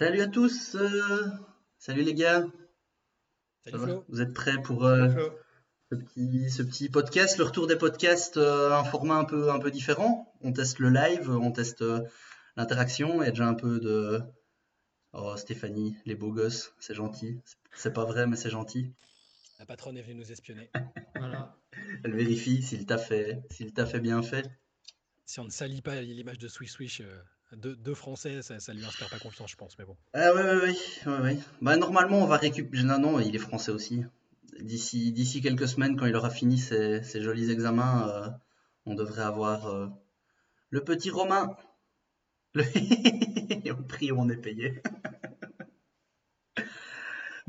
Salut à tous, euh, salut les gars. Salut Flo. Vous êtes prêts pour euh, ce petit, ce petit podcast, le retour des podcasts, euh, un format un peu, un peu différent. On teste le live, on teste euh, l'interaction. Il y a déjà un peu de. Oh Stéphanie, les beaux gosses, c'est gentil. C'est pas vrai, mais c'est gentil. La patronne est venue nous espionner. Voilà. Elle vérifie s'il t'a fait, s'il t'a fait bien fait. Si on ne salit pas l'image de Swish Swish euh, de, de français, ça, lui inspire pas confiance, je pense. Mais bon. Ouais, ouais, ouais, ouais. Bah normalement on va récupérer. Non, non, il est français aussi. D'ici, d'ici quelques semaines, quand il aura fini ses, ses jolis examens, euh, on devrait avoir euh, le petit Romain. Le... Prix où on est payé.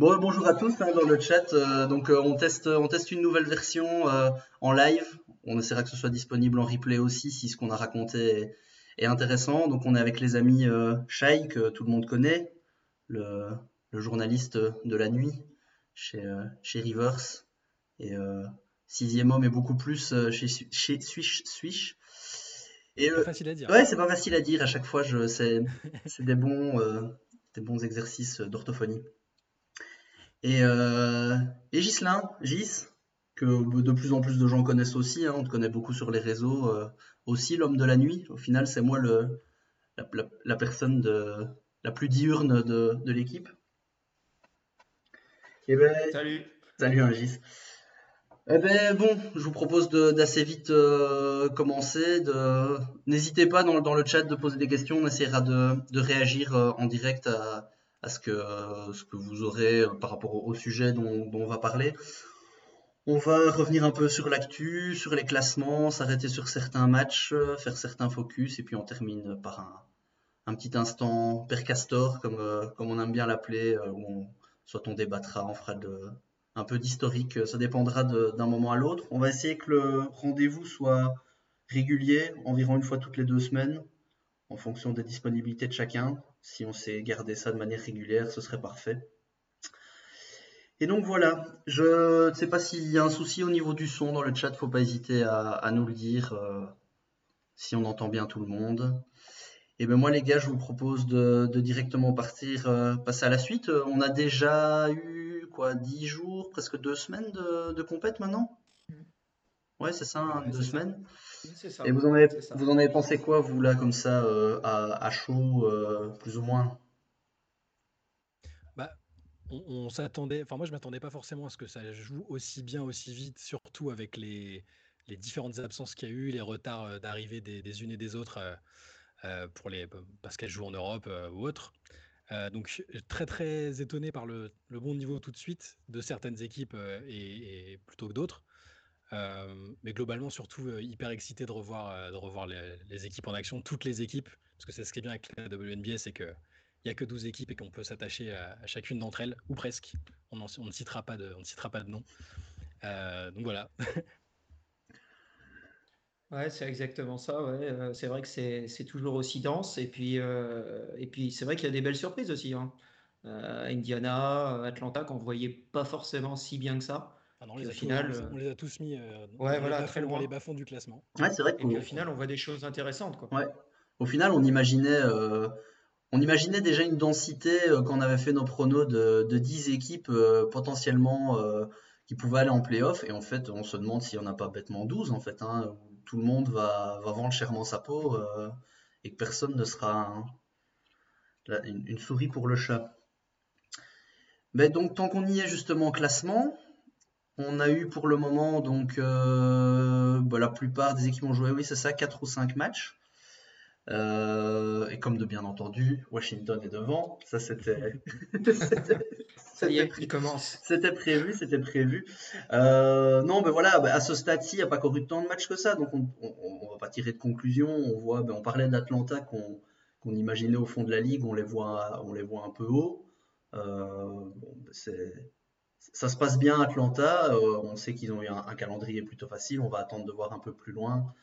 Bon, bonjour à tous hein, dans le chat. Euh, donc euh, on teste, on teste une nouvelle version euh, en live. On essaiera que ce soit disponible en replay aussi si ce qu'on a raconté est, est intéressant. Donc on est avec les amis euh, Shai, que tout le monde connaît, le, le journaliste de la nuit chez, euh, chez Rivers. Et euh, Sixième Homme est beaucoup plus euh, chez, chez Swish. Swish. Et, Pas euh, facile à dire. Ouais, c'est pas facile à dire. À chaque fois, je, c'est, c'est des bons, euh, des bons exercices d'orthophonie. Et, euh, et Ghislain, Gis, que de plus en plus de gens connaissent aussi. hein, on te connaît beaucoup sur les réseaux. euh, aussi, l'homme de la nuit. Au final, c'est moi le, la, la- la personne de, la plus diurne de, de l'équipe. Et ben, Salut. Salut hein, Gis. Eh ben bon, je vous propose d'assez vite euh, commencer. De... N'hésitez pas dans, dans le chat de poser des questions, on essaiera de, de réagir euh, en direct à, à ce, que, euh, ce que vous aurez par rapport au, au sujet dont, dont on va parler. On va revenir un peu sur l'actu, sur les classements, s'arrêter sur certains matchs, euh, faire certains focus, et puis on termine par un, petit instant Père Castor, comme, euh, comme on aime bien l'appeler, euh, où soit on débattra, on fera de, un peu d'historique, ça dépendra d'un moment à l'autre. On va essayer que le rendez-vous soit régulier, environ une fois toutes les deux semaines, en fonction des disponibilités de chacun. Si on sait garder ça de manière régulière, ce serait parfait. Et donc voilà, je ne sais pas s'il y a un souci au niveau du son dans le chat, faut pas hésiter à, à nous le dire euh, si on entend bien tout le monde. Et ben moi les gars, je vous propose de, de directement partir, euh, passer à la suite. Euh, On a déjà eu quoi, 10 jours, presque deux semaines de, de compète maintenant? Ouais, c'est ça, hein, Ouais, deux c'est ça. semaine. C'est ça. Et vous en avez, vous en avez pensé quoi, vous là, comme ça, euh, à, à chaud, euh, plus ou moins? On, s'attendait. Enfin, moi, je m'attendais pas forcément à ce que ça joue aussi bien, aussi vite, surtout avec les, les différentes absences qu'il y a eu, les retards euh, d'arrivée des, unes et des autres euh, euh, pour les, parce qu'elles jouent en Europe ou autre. Donc, très très étonné par le, le bon niveau tout de suite de certaines équipes et, plutôt que d'autres. Mais globalement, surtout hyper excité de revoir, de revoir les équipes en action, toutes les équipes, parce que c'est ce qui est bien avec la WNBA, c'est que il n'y a que 12 équipes et qu'on peut s'attacher à, à chacune d'entre elles, ou presque. On, en- on ne citera pas de, on ne citera pas de nom. Euh, donc voilà. Ouais, c'est exactement ça. Ouais. Euh, c'est vrai que c'est c'est toujours aussi dense. Et puis, euh, et puis c'est vrai qu'il y a des belles surprises aussi. hein. Euh, Indiana, Atlanta, qu'on voyait pas forcément si bien que ça. Ah non, les au a tous, final, on les a- on les a tous mis euh, dans ouais, les voilà, très dans loin. les bas-fonds du classement. Ouais, c'est vrai Et puis qu'au au final, on voit des choses intéressantes, quoi. ouais. Au final, on imaginait, euh, on imaginait déjà une densité euh, quand on avait fait nos pronos de, de 10 équipes euh, potentiellement euh, qui pouvaient aller en playoff. Et en fait, on se demande s'il n'y en a pas bêtement 12, en fait, hein, où tout le monde va, vendre chèrement sa peau et que personne ne sera la- une, souris pour le chat. Mais donc, tant qu'on y est justement classement, on a eu pour le moment donc bah, la plupart des équipes ont joué, oui, c'est ça, 4 ou 5 matchs. Euh, et comme de bien entendu, Washington est devant. Ça, c'était. c'était- Ça y c'était est, pré- il commence. C'était prévu, c'était prévu. Euh, non, ben voilà, ben à ce stade-ci, il n'y a pas encore eu tant de matchs que ça, donc on ne va pas tirer de conclusion. On voit, ben on parlait d'Atlanta qu'on imaginait au fond de la ligue, on les voit, on les voit un peu haut. Euh, bon, ça se passe bien à Atlanta. euh, on sait qu'ils ont eu un, un calendrier plutôt facile. On va attendre de voir un peu plus loin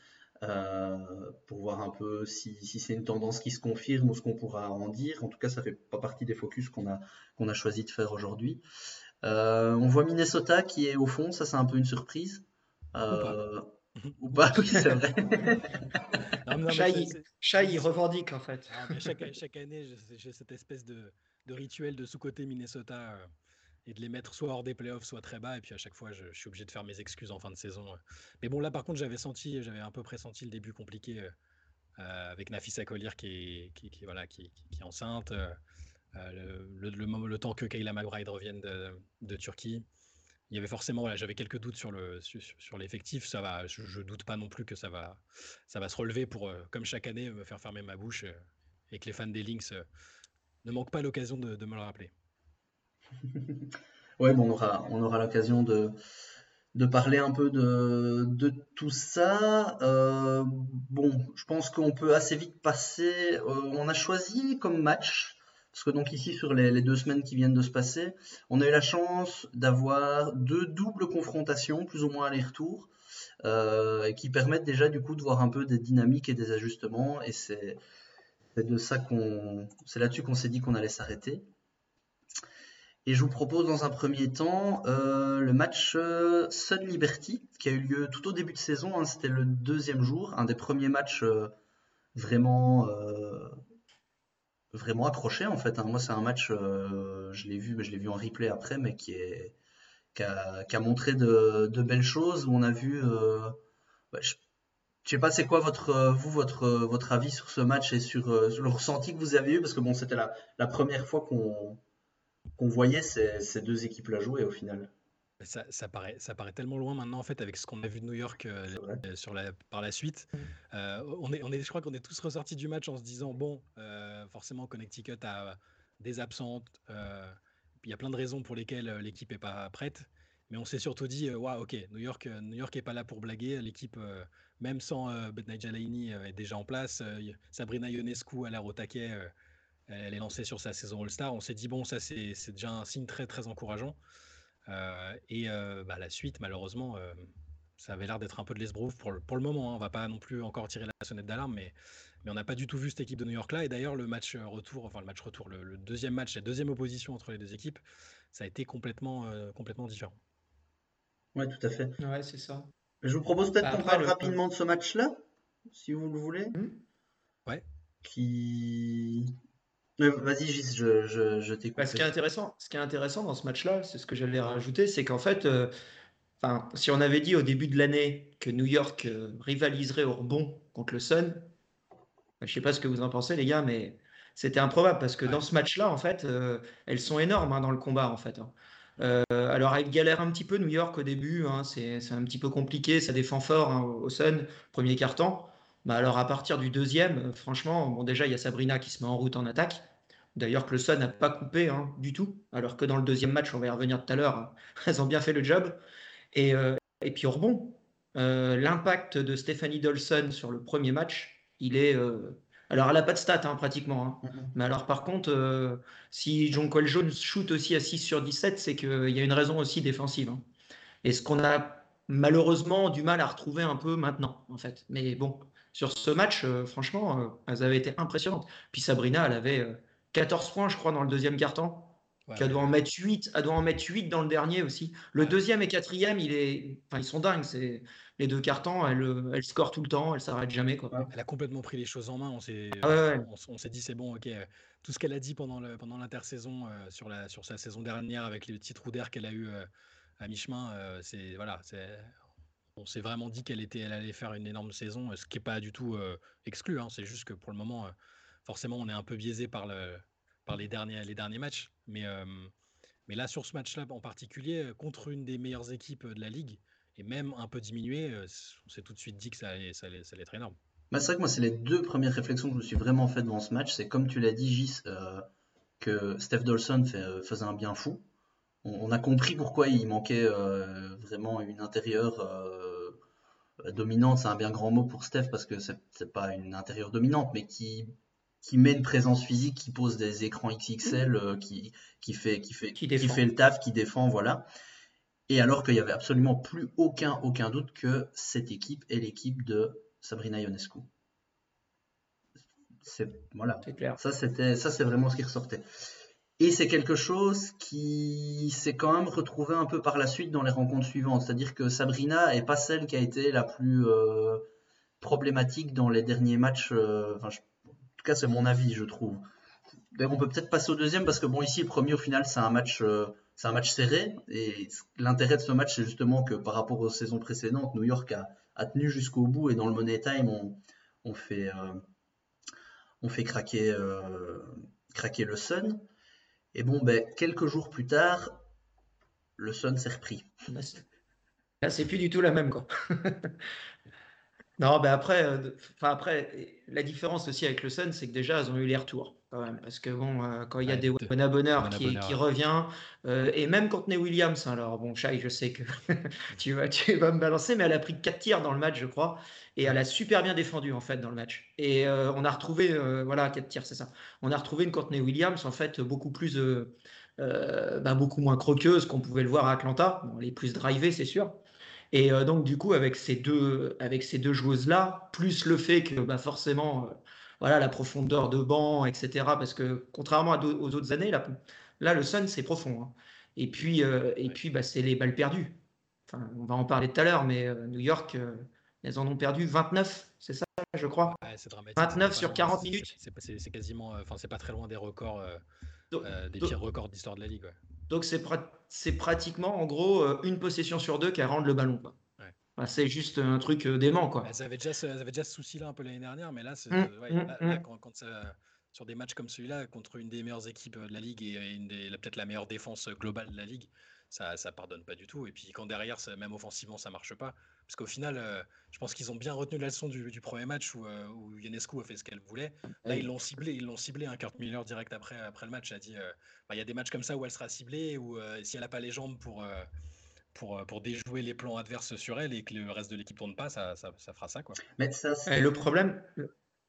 pour voir un peu si, si c'est une tendance qui se confirme ou ce qu'on pourra en dire. En tout cas, ça fait pas partie des focus qu'on a, qu'on a choisi de faire aujourd'hui. Euh, on voit Minnesota qui est au fond, ça c'est un peu une surprise. Euh, Ou pas Oui, c'est vrai. Chai, il revendique en fait. chaque, chaque, année, j'ai cette espèce de, de, rituel de sous-côté Minnesota euh, et de les mettre soit hors des playoffs, soit très bas. Et puis à chaque fois, je, suis obligé de faire mes excuses en fin de saison. Mais bon, là par contre, j'avais senti, j'avais un peu pressenti le début compliqué euh, avec Nafisa Collier qui est, qui, voilà, qui, qui est enceinte. Euh, le, le, le, temps que Kayla McBride revienne de, de Turquie il y avait forcément, voilà, j'avais quelques doutes sur le sur, l'effectif. Ça va, je, ne doute pas non plus que ça va ça va se relever pour, euh, comme chaque année, me faire fermer ma bouche euh, et que les fans des Lynx euh, ne manquent pas l'occasion de, me le rappeler. ouais, bon, on aura on aura l'occasion de de parler un peu de, de tout ça. bon, je pense qu'on peut assez vite passer. on a choisi comme match parce que donc ici, sur les, deux semaines qui viennent de se passer, on a eu la chance d'avoir deux doubles confrontations, plus ou moins aller-retour, euh, qui permettent déjà du coup de voir un peu des dynamiques et des ajustements. Et c'est de ça qu'on, c'est là-dessus qu'on s'est dit qu'on allait s'arrêter. Et je vous propose dans un premier temps euh, le match euh, Sun Liberty qui a eu lieu tout au début de saison. Hein. C'était le deuxième jour, un des premiers matchs vraiment vraiment accroché en fait. Hein. Moi, c'est un match, euh, je l'ai vu, mais je l'ai vu en replay après, mais qui est qui a, montré de, belles choses on a vu. Euh, je, sais pas, c'est quoi votre vous votre votre avis sur ce match et sur, euh, le ressenti que vous avez eu parce que bon, c'était la, la première fois qu'on qu'on voyait ces, ces deux équipes là jouer au final. Ça, paraît, ça paraît tellement loin maintenant en fait avec ce qu'on a vu de New York euh, euh, sur la, par la suite. Mmh. Euh, on est, on est, je crois qu'on est tous ressortis du match en se disant bon, forcément Connecticut a des absentes. Il y a plein de raisons pour lesquelles l'équipe est pas prête, mais on s'est surtout dit waouh, ok, New York, New York est pas là pour blaguer. L'équipe, même sans euh, Jalani est déjà en place. Sabrina Ionescu a l'air au taquet. Elle est lancée sur sa saison All-Star. On s'est dit bon, ça c'est déjà un signe très très encourageant. Euh, et euh, bah, la suite, malheureusement, euh, ça avait l'air d'être un peu de l'esbrouf pour le, pour le moment. Hein. On va pas non plus encore tirer la sonnette d'alarme, mais, mais on n'a pas du tout vu cette équipe de New York là. Et d'ailleurs, le match retour, enfin le match retour, le, deuxième match, la deuxième opposition entre les deux équipes, ça a été complètement, complètement différent. Ouais, tout à fait. Ouais, c'est ça. Je vous propose peut-être bah, qu'on parle rapidement de ce match-là, si vous le voulez. Mmh. Ouais. Qui, Vas-y, je, je, je t'écoute. Bah, ce, qui est intéressant, ce qui est intéressant dans ce match-là, c'est ce que j'allais rajouter, c'est qu'en fait, euh, si on avait dit au début de l'année que New York euh, rivaliserait au rebond contre le Sun, bah, je ne sais pas ce que vous en pensez, les gars, mais c'était improbable parce que dans ce match-là, en fait, euh, elles sont énormes hein, dans le combat, en fait. Hein. alors, elles galèrent un petit peu New York au début, hein, c'est un petit peu compliqué, ça défend fort au Sun, premier quart-temps. Bah alors à partir du deuxième, franchement, bon déjà il y a Sabrina qui se met en route en attaque. D'ailleurs, que le Sun n'a pas coupé hein, du tout, alors que dans le deuxième match, on va y revenir tout à l'heure, elles ont bien fait le job. Et, euh, et puis au rebond, euh, l'impact de Stephanie Dolson sur le premier match, il est. Euh, alors, elle n'a pas de stats hein, pratiquement. Hein. Mais alors, par contre, si John Cole Jones shoot aussi à 6 sur 17, c'est qu'il y a une raison aussi défensive. Et ce qu'on a malheureusement du mal à retrouver un peu maintenant, en fait. Mais bon, sur ce match, franchement, elles avaient été impressionnantes. Puis Sabrina, elle avait 14 points, je crois, dans le deuxième carton. elle, doit en mettre 8, elle doit en mettre 8 dans le dernier aussi. Le deuxième et quatrième, il est... enfin, ils sont dingues. C'est... Les deux cartons, elle, elle score tout le temps, elle s'arrête jamais. Quoi. Elle a complètement pris les choses en main. On s'est, ah on, s'est dit, c'est bon, ok. Tout ce qu'elle a dit pendant, le, pendant l'intersaison euh, sur, la, sur sa saison dernière, avec les petits trous d'air qu'elle a eu euh, à mi-chemin, euh, c'est, voilà, c'est, on s'est vraiment dit qu'elle était, elle allait faire une énorme saison, ce qui n'est pas du tout exclu. Hein. c'est juste que pour le moment forcément, on est un peu biaisé par, le, par les, derniers, les derniers matchs. Mais, mais là, sur ce match-là en particulier, contre une des meilleures équipes de la ligue, et même un peu diminué, on s'est tout de suite dit que ça allait, ça allait, être énorme. Bah, c'est vrai que moi, c'est les deux premières réflexions que je me suis vraiment fait devant ce match. C'est comme tu l'as dit, Gis, que Steph Dolson fait, faisait un bien fou. On, a compris pourquoi il manquait vraiment une intérieure dominante. C'est un bien grand mot pour Steph parce que c'est pas une intérieure dominante, mais qui qui met une présence physique, qui pose des écrans XXL, euh, qui, qui, fait, qui, fait, qui, fait le taf, qui défend, voilà. Et alors qu'il n'y avait absolument plus aucun, aucun doute que cette équipe est l'équipe de Sabrina Ionescu. C'est voilà. clair. Ça c'était ça c'est vraiment ce qui ressortait. Et c'est quelque chose qui s'est quand même retrouvé un peu par la suite dans les rencontres suivantes. C'est-à-dire que Sabrina est pas celle qui a été la plus euh, problématique dans les derniers matchs. Euh, en tout c'est mon avis, je trouve. on peut peut-être passer au deuxième parce que bon, ici, le premier, au final, c'est un match, euh, c'est un match serré. Et l'intérêt de ce match, c'est justement que par rapport aux saisons précédentes, New York a, tenu jusqu'au bout et dans le Money Time, on, fait, on fait craquer, craquer le Sun. Et bon, ben, quelques jours plus tard, le Sun s'est repris. Là, c'est plus du tout la même, quoi. non, ben après, euh, après, la différence aussi avec le Sun, c'est que déjà, ils ont eu les retours. Quand même, parce que bon, euh, quand il y a des Wona Bonheur qui, qui, revient, euh, et même Courtney Williams, hein, alors bon, Shai, je sais que tu, vas, tu vas me balancer, mais elle a pris 4 tirs dans le match, je crois, et elle a super bien défendu en fait dans le match. Et euh, on a retrouvé, voilà, 4 tirs, c'est ça. On a retrouvé une Courtney Williams en fait beaucoup plus, bah, beaucoup moins croqueuse qu'on pouvait le voir à Atlanta. Bon, elle est plus drivée, c'est sûr. Et donc, du coup, avec ces deux, avec ces deux joueuses-là, plus le fait que bah, forcément, voilà, la profondeur de banc, etc. Parce que contrairement aux autres années, là, là le Sun, c'est profond. Hein. Et puis, euh, et puis bah, c'est les balles perdues. Enfin, on va en parler tout à l'heure, mais euh, New York, euh, elles en ont perdu 29, c'est ça, je crois? 29 sur 40 minutes. C'est quasiment, enfin, c'est pas très loin des records, des pires records d'histoire de la ligue. Donc c'est pratiquement, en gros, une possession sur deux qui rend le ballon. Quoi c'est juste un truc euh, dément, quoi. Bah, ça avait déjà, ce, avait déjà ce souci-là un peu l'année dernière, mais là, mmh, mmh, mmh. quand, sur des matchs comme celui-là, contre une des meilleures équipes euh, de la ligue et peut-être la meilleure défense euh, globale de la ligue, ça, ça pardonne pas du tout. Et puis quand derrière, même offensivement, ça marche pas, parce qu'au final, je pense qu'ils ont bien retenu la leçon du, premier match où, où Ionescu a fait ce qu'elle voulait. Là, ils l'ont ciblé, ils l'ont ciblé. Un hein, Kurt Miller direct après, après le match a dit, bah, il y a des matchs comme ça où elle sera ciblée, ou si elle n'a pas les jambes pour pour, euh, pour déjouer les plans adverses sur elle et que le reste de l'équipe tourne pas, ça, ça, fera ça. Quoi. Mais ça, le problème.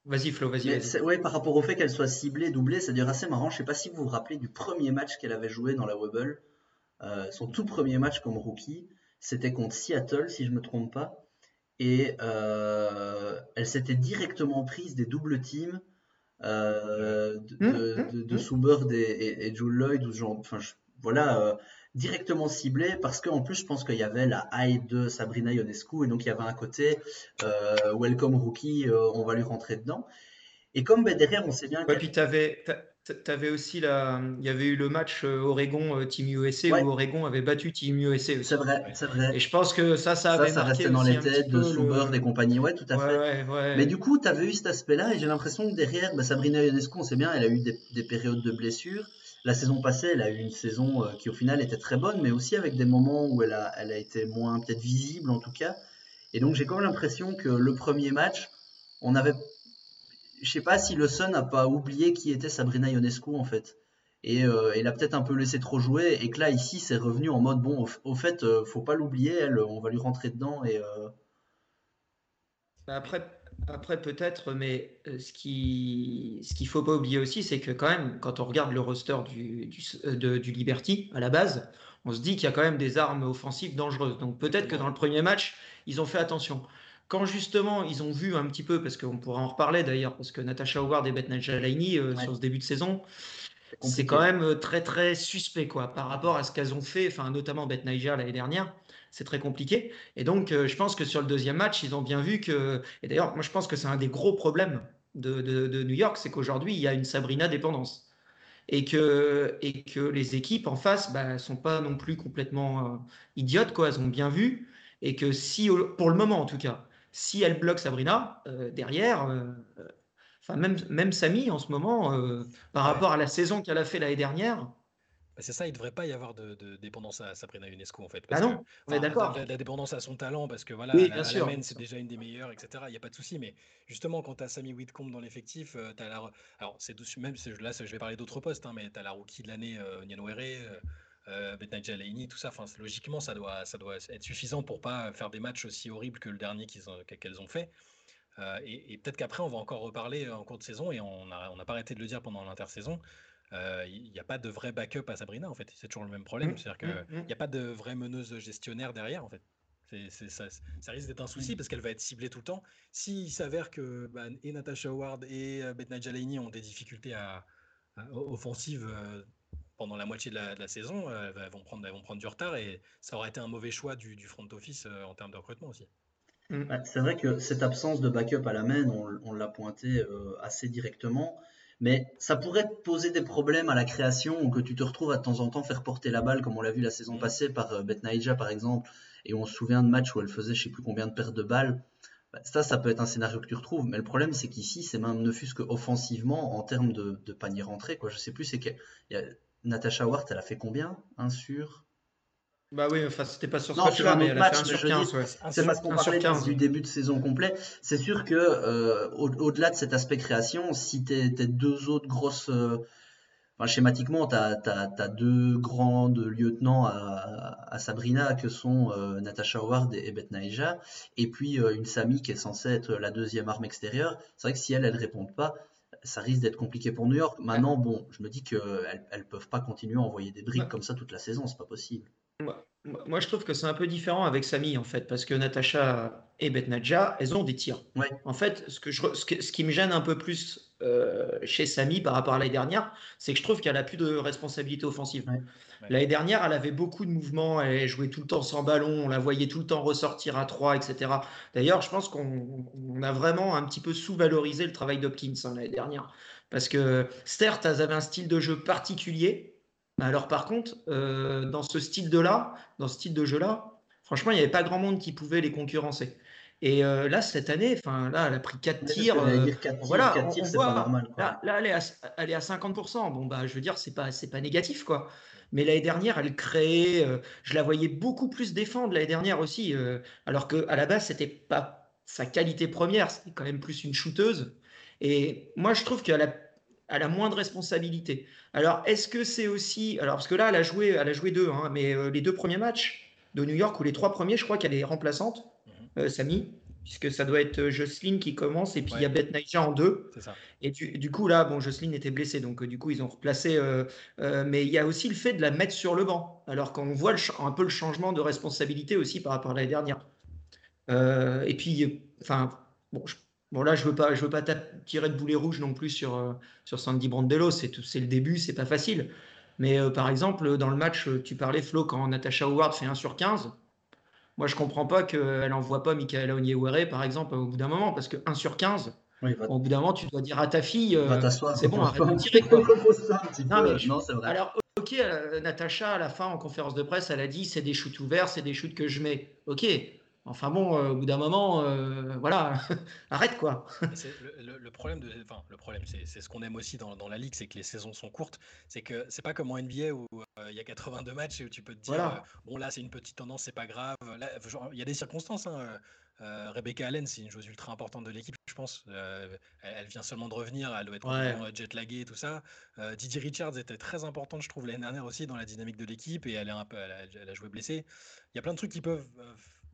Vas-y, Flo, vas-y. ouais, par rapport au fait qu'elle soit ciblée, doublée, c'est assez marrant. Je sais pas si vous vous rappelez du premier match qu'elle avait joué dans la Webble. Euh, son tout premier match comme rookie, c'était contre Seattle, si je me trompe pas. Et euh, elle s'était directement prise des doubles teams de, de, de, mmh, et, et, Joe Lloyd, ou genre, enfin, voilà, directement ciblé parce qu'en plus je pense qu'il y avait la hype de Sabrina Ionescu et donc il y avait un côté euh, welcome rookie, euh, on va lui rentrer dedans. Et comme ben, derrière on sait bien. Ouais, puis tu avais, avais, aussi la, il y avait eu le match euh, Oregon Team USA où Oregon avait battu Team USA. C'est vrai, c'est vrai. Et je pense que ça, ça avait ça, restait dans les têtes de Souber, des compagnies, ouais, tout à fait. Mais du coup, tu avais eu cet aspect-là et j'ai l'impression que derrière, ben, Sabrina Ionescu, on sait bien, elle a eu des, des périodes de blessures. La saison passée, elle a eu une saison euh, qui au final était très bonne, mais aussi avec des moments où elle a, elle a été moins peut-être visible en tout cas. Et donc j'ai quand même l'impression que le premier match, on avait, je sais pas si le Sun n'a pas oublié qui était Sabrina Ionescu en fait. Et euh, il a peut-être un peu laissé trop jouer et que là ici c'est revenu en mode bon au, fait euh, faut pas l'oublier elle on va lui rentrer dedans et bah, après après, peut-être, mais euh, ce qui ce qu'il faut pas oublier aussi, c'est que quand même, quand on regarde le roster du, du, euh, du Liberty à la base, on se dit qu'il y a quand même des armes offensives dangereuses. Donc peut-être que dans le premier match, ils ont fait attention. Quand justement ils ont vu un petit peu, parce qu'on pourra en reparler d'ailleurs, parce que Natasha Howard et Beth Najalaini euh, sur ce début de saison, c'est quand même très très suspect quoi par rapport à ce qu'elles ont fait, enfin notamment Beth Naija l'année dernière c'est très compliqué. Et donc, euh, je pense que sur le deuxième match, ils ont bien vu que. Et d'ailleurs, moi, je pense que c'est un des gros problèmes de, New York, c'est qu'aujourd'hui, il y a une Sabrina dépendance. Et que, et que les équipes en face ne bah, sont pas non plus complètement euh, idiotes, quoi. Elles ont bien vu. Et que si, pour le moment en tout cas, si elle bloque Sabrina, euh, derrière, enfin même, même Samy en ce moment, par rapport à la saison qu'elle a fait l'année dernière, bah, c'est ça, il ne devrait pas y avoir de, dépendance à Sabrina UNESCO en fait. Parce ah non, on est d'accord. La, dépendance à son talent, parce que voilà, la, c'est déjà une des meilleures, etc. Il n'y a pas de souci, mais justement, quand tu as Samy Whitcomb dans l'effectif, euh, tu as la. Alors, c'est même là, je vais parler d'autres postes, hein, mais tu as la rookie de l'année, euh, euh, euh tout ça. Enfin, logiquement, ça doit, ça doit être suffisant pour pas faire des matchs aussi horribles que le dernier qu'elles ont, qu'elles ont fait. et, peut-être qu'après, on va encore reparler en cours de saison, et on n'a on pas arrêté de le dire pendant l'intersaison il n'y a pas de vrai backup à Sabrina en fait. C'est toujours le même problème, mmh, c'est-à-dire qu'il n'y mmh. a pas de vraie meneuse gestionnaire derrière en fait. ça, risque d'être un souci parce qu'elle va être ciblée tout le temps. S'il s'avère que bah, et Natasha Howard et euh, Beth ont des difficultés à, offensives pendant la moitié de la, saison, elles vont, prendre, vont prendre du retard et ça aurait été un mauvais choix du, front office en termes de recrutement aussi. Mm. c'est vrai que cette absence de backup à la main, on, l'a pointé assez directement. Mais ça pourrait te poser des problèmes à la création ou que tu te retrouves à de temps en temps faire porter la balle, comme on l'a vu la saison mm. passée par euh, Betnaïja par exemple, et on se souvient de matchs où elle faisait je sais plus combien de pertes de balles. Bah, ça, ça peut être un scénario que tu retrouves, mais le problème c'est qu'ici, c'est même ne fût-ce qu'offensivement en termes de, de panier rentré. Quoi. Je sais plus, c'est que Natasha Ward, elle a fait combien Un sur bah oui, enfin, c'était pas sur ce match-là, mais elle a fait un sur 15. Ouais. C'est parce qu'on parlait du début de saison complet. C'est sûr que euh, au-delà de cet aspect création, si tes, deux autres grosses... Euh, enfin, schématiquement, tu as, deux grands lieutenants à, à, Sabrina que sont euh, Natasha Howard et, Beth Naija, et puis euh, une Samy qui est censée être la deuxième arme extérieure. C'est vrai que si elles, elles répondent pas, ça risque d'être compliqué pour New York. Maintenant, bon, je me dis qu'elles elles peuvent pas continuer à envoyer des briques comme ça toute la saison, c'est pas possible. Moi, je trouve que c'est un peu différent avec Samy, en fait, parce que Natacha et Betnadja, elles ont des tirs. En fait, ce, que je, ce, qui me gêne un peu plus euh, chez Samy par rapport à l'année dernière, c'est que je trouve qu'elle a plus de responsabilité offensive. L'année dernière, elle avait beaucoup de mouvements, elle jouait tout le temps sans ballon, on la voyait tout le temps ressortir à 3, etc. D'ailleurs, je pense qu'on a vraiment un petit peu sous-valorisé le travail d'Hopkins hein, l'année dernière. Parce que certes, elles avaient un style de jeu particulier, alors par contre, euh, dans ce style de là, dans ce style de jeu là, franchement, il n'y avait pas grand monde qui pouvait les concurrencer. Et euh, là, cette année, enfin là, elle a pris 4 tirs. voilà, on, voit, Là, elle, est à, elle est à 50%. Bon, bah, je veux dire, c'est pas, c'est pas négatif, quoi. Mais l'année dernière, elle créait. Euh, je la voyais beaucoup plus défendre l'année dernière aussi. alors qu'à la base, c'était pas sa qualité première. C'était quand même plus une shooteuse. Et moi, je trouve qu'elle a elle a moins de responsabilités. Alors, est-ce que c'est aussi. Alors, parce que là, elle a joué, elle a joué deux, hein, mais euh, les deux premiers matchs de New York, ou les trois premiers, je crois qu'elle est remplaçante, mhm. euh, Samy, puisque ça doit être euh, Jocelyne qui commence, et puis il y a Beth Naija en deux. Ça. Et du, coup, là, bon, Jocelyne était blessée, donc du coup, ils ont replacé. mais il y a aussi le fait de la mettre sur le banc, alors qu'on voit un peu le changement de responsabilité aussi par rapport à l'année dernière. et puis, enfin, bon, je Bon, là, je ne veux, pas, je veux pas tirer de boulet rouge non plus sur, euh, sur Sandy Brandello. C'est le début, c'est pas facile. Mais euh, par exemple, dans le match, euh, tu parlais, Flo, quand Natasha Howard fait 1 sur 15, moi, je comprends pas qu'elle n'envoie pas Michaela Onyewere, par exemple, au bout d'un moment, parce que 1 sur 15, au bout d'un moment, tu dois dire à ta fille, c'est bon, arrête de tirer. non, c'est vrai. Alors, ok, Natacha, à la fin, en conférence de presse, elle a dit, c'est des shoots ouverts, c'est des shoots que je mets. Ok, Enfin bon, euh, au bout d'un moment, euh, voilà, arrête quoi. le, problème, de, enfin, le problème, c'est ce qu'on aime aussi dans, la ligue, c'est que les saisons sont courtes. C'est que c'est pas comme en NBA où euh, il y a 82 matchs et où tu peux te dire, bon là c'est une petite tendance, c'est pas grave. Il y a des circonstances. Hein, Rebecca Allen, c'est une joueuse ultra importante de l'équipe, je pense. Elle, vient seulement de revenir, elle doit être ouais. jet laguée et tout ça. Didier Richards était très importante, je trouve, l'année dernière aussi dans la dynamique de l'équipe et elle, est un peu, elle a, joué blessée. Il y a plein de trucs qui peuvent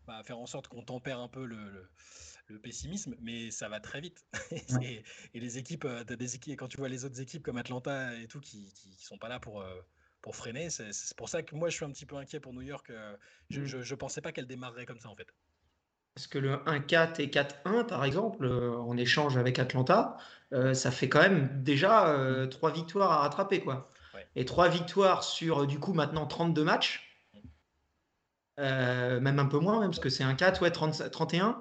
bah, faire en sorte qu'on tempère un peu le, le, pessimisme, mais ça va très vite. et, les équipes, euh, des équipes, quand tu vois les autres équipes comme Atlanta et tout qui, qui, sont pas là pour, euh, pour freiner, c'est pour ça que moi je suis un petit peu inquiet pour New York. Euh, je, mm. je, pensais pas qu'elle démarrerait comme ça en fait. Parce que le 1-4 et 4-1, par exemple, en échange avec Atlanta, ça fait quand même déjà trois victoires à rattraper. quoi. Et trois victoires sur, du coup, maintenant 32 matchs. Euh, même un peu moins, même, parce que c'est un 4, ouais, 30, 31.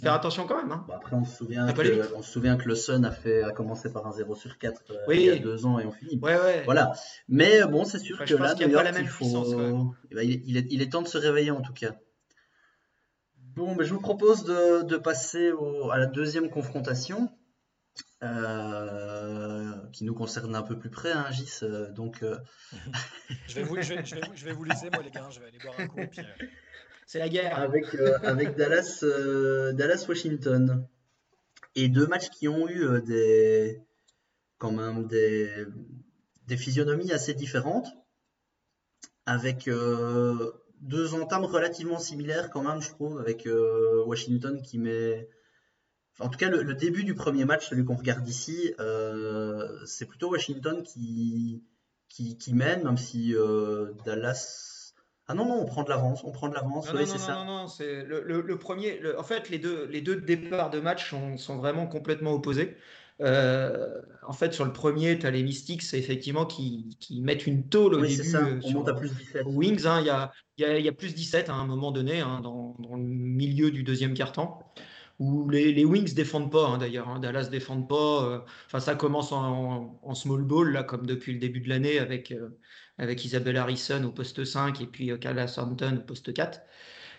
Faire attention quand même. Hein. Bah, après, on se, souvient que, on se souvient que le Sun a, fait, a commencé par un 0 sur 4 euh, il y a deux ans et on finit. Ouais, ouais. Voilà. Mais euh, bon, c'est sûr que là, New York, il, faut... Eh ben, il, est, il, est, temps de se réveiller en tout cas. Bon, ben, je vous propose de, de passer au, à la deuxième confrontation. Euh, qui nous concerne un peu plus près, hein, Gis. Euh, donc, euh, je, vais vous, je, vais, je, vais vous, laisser, moi, les gars. Je vais aller boire un coup. C'est la guerre. Avec, avec Dallas, Dallas, Washington. Et deux matchs qui ont eu des, quand même des, des physionomies assez différentes. Avec deux entames relativement similaires, quand même, je trouve. Avec Washington qui met en tout cas, le, début du premier match, celui qu'on regarde ici, euh, c'est plutôt Washington qui, qui, mène, même si euh, Dallas. Ah non, non, on prend de l'avance, on prend de l'avance, oui, c'est ça. Non, non, c'est le, premier. en fait, les deux, les deux départs de match sont, vraiment complètement opposés. Euh, en fait, sur le premier, tu as les Mystics, c'est effectivement qui, qui, mettent une tôle au oui, début. Ça. On monte à plus 17. Wings, hein, il y, a, y, a, y, a, plus 17 à un moment donné, hein, dans, dans, le milieu du deuxième quart-temps, où les, les, Wings défendent pas, hein, d'ailleurs. Hein, Dallas défendent pas. Euh, enfin, ça commence en, en, small ball, là, comme depuis le début de l'année, avec, euh, avec Isabelle Harrison au poste 5 et puis euh, Kala Hampton au poste 4.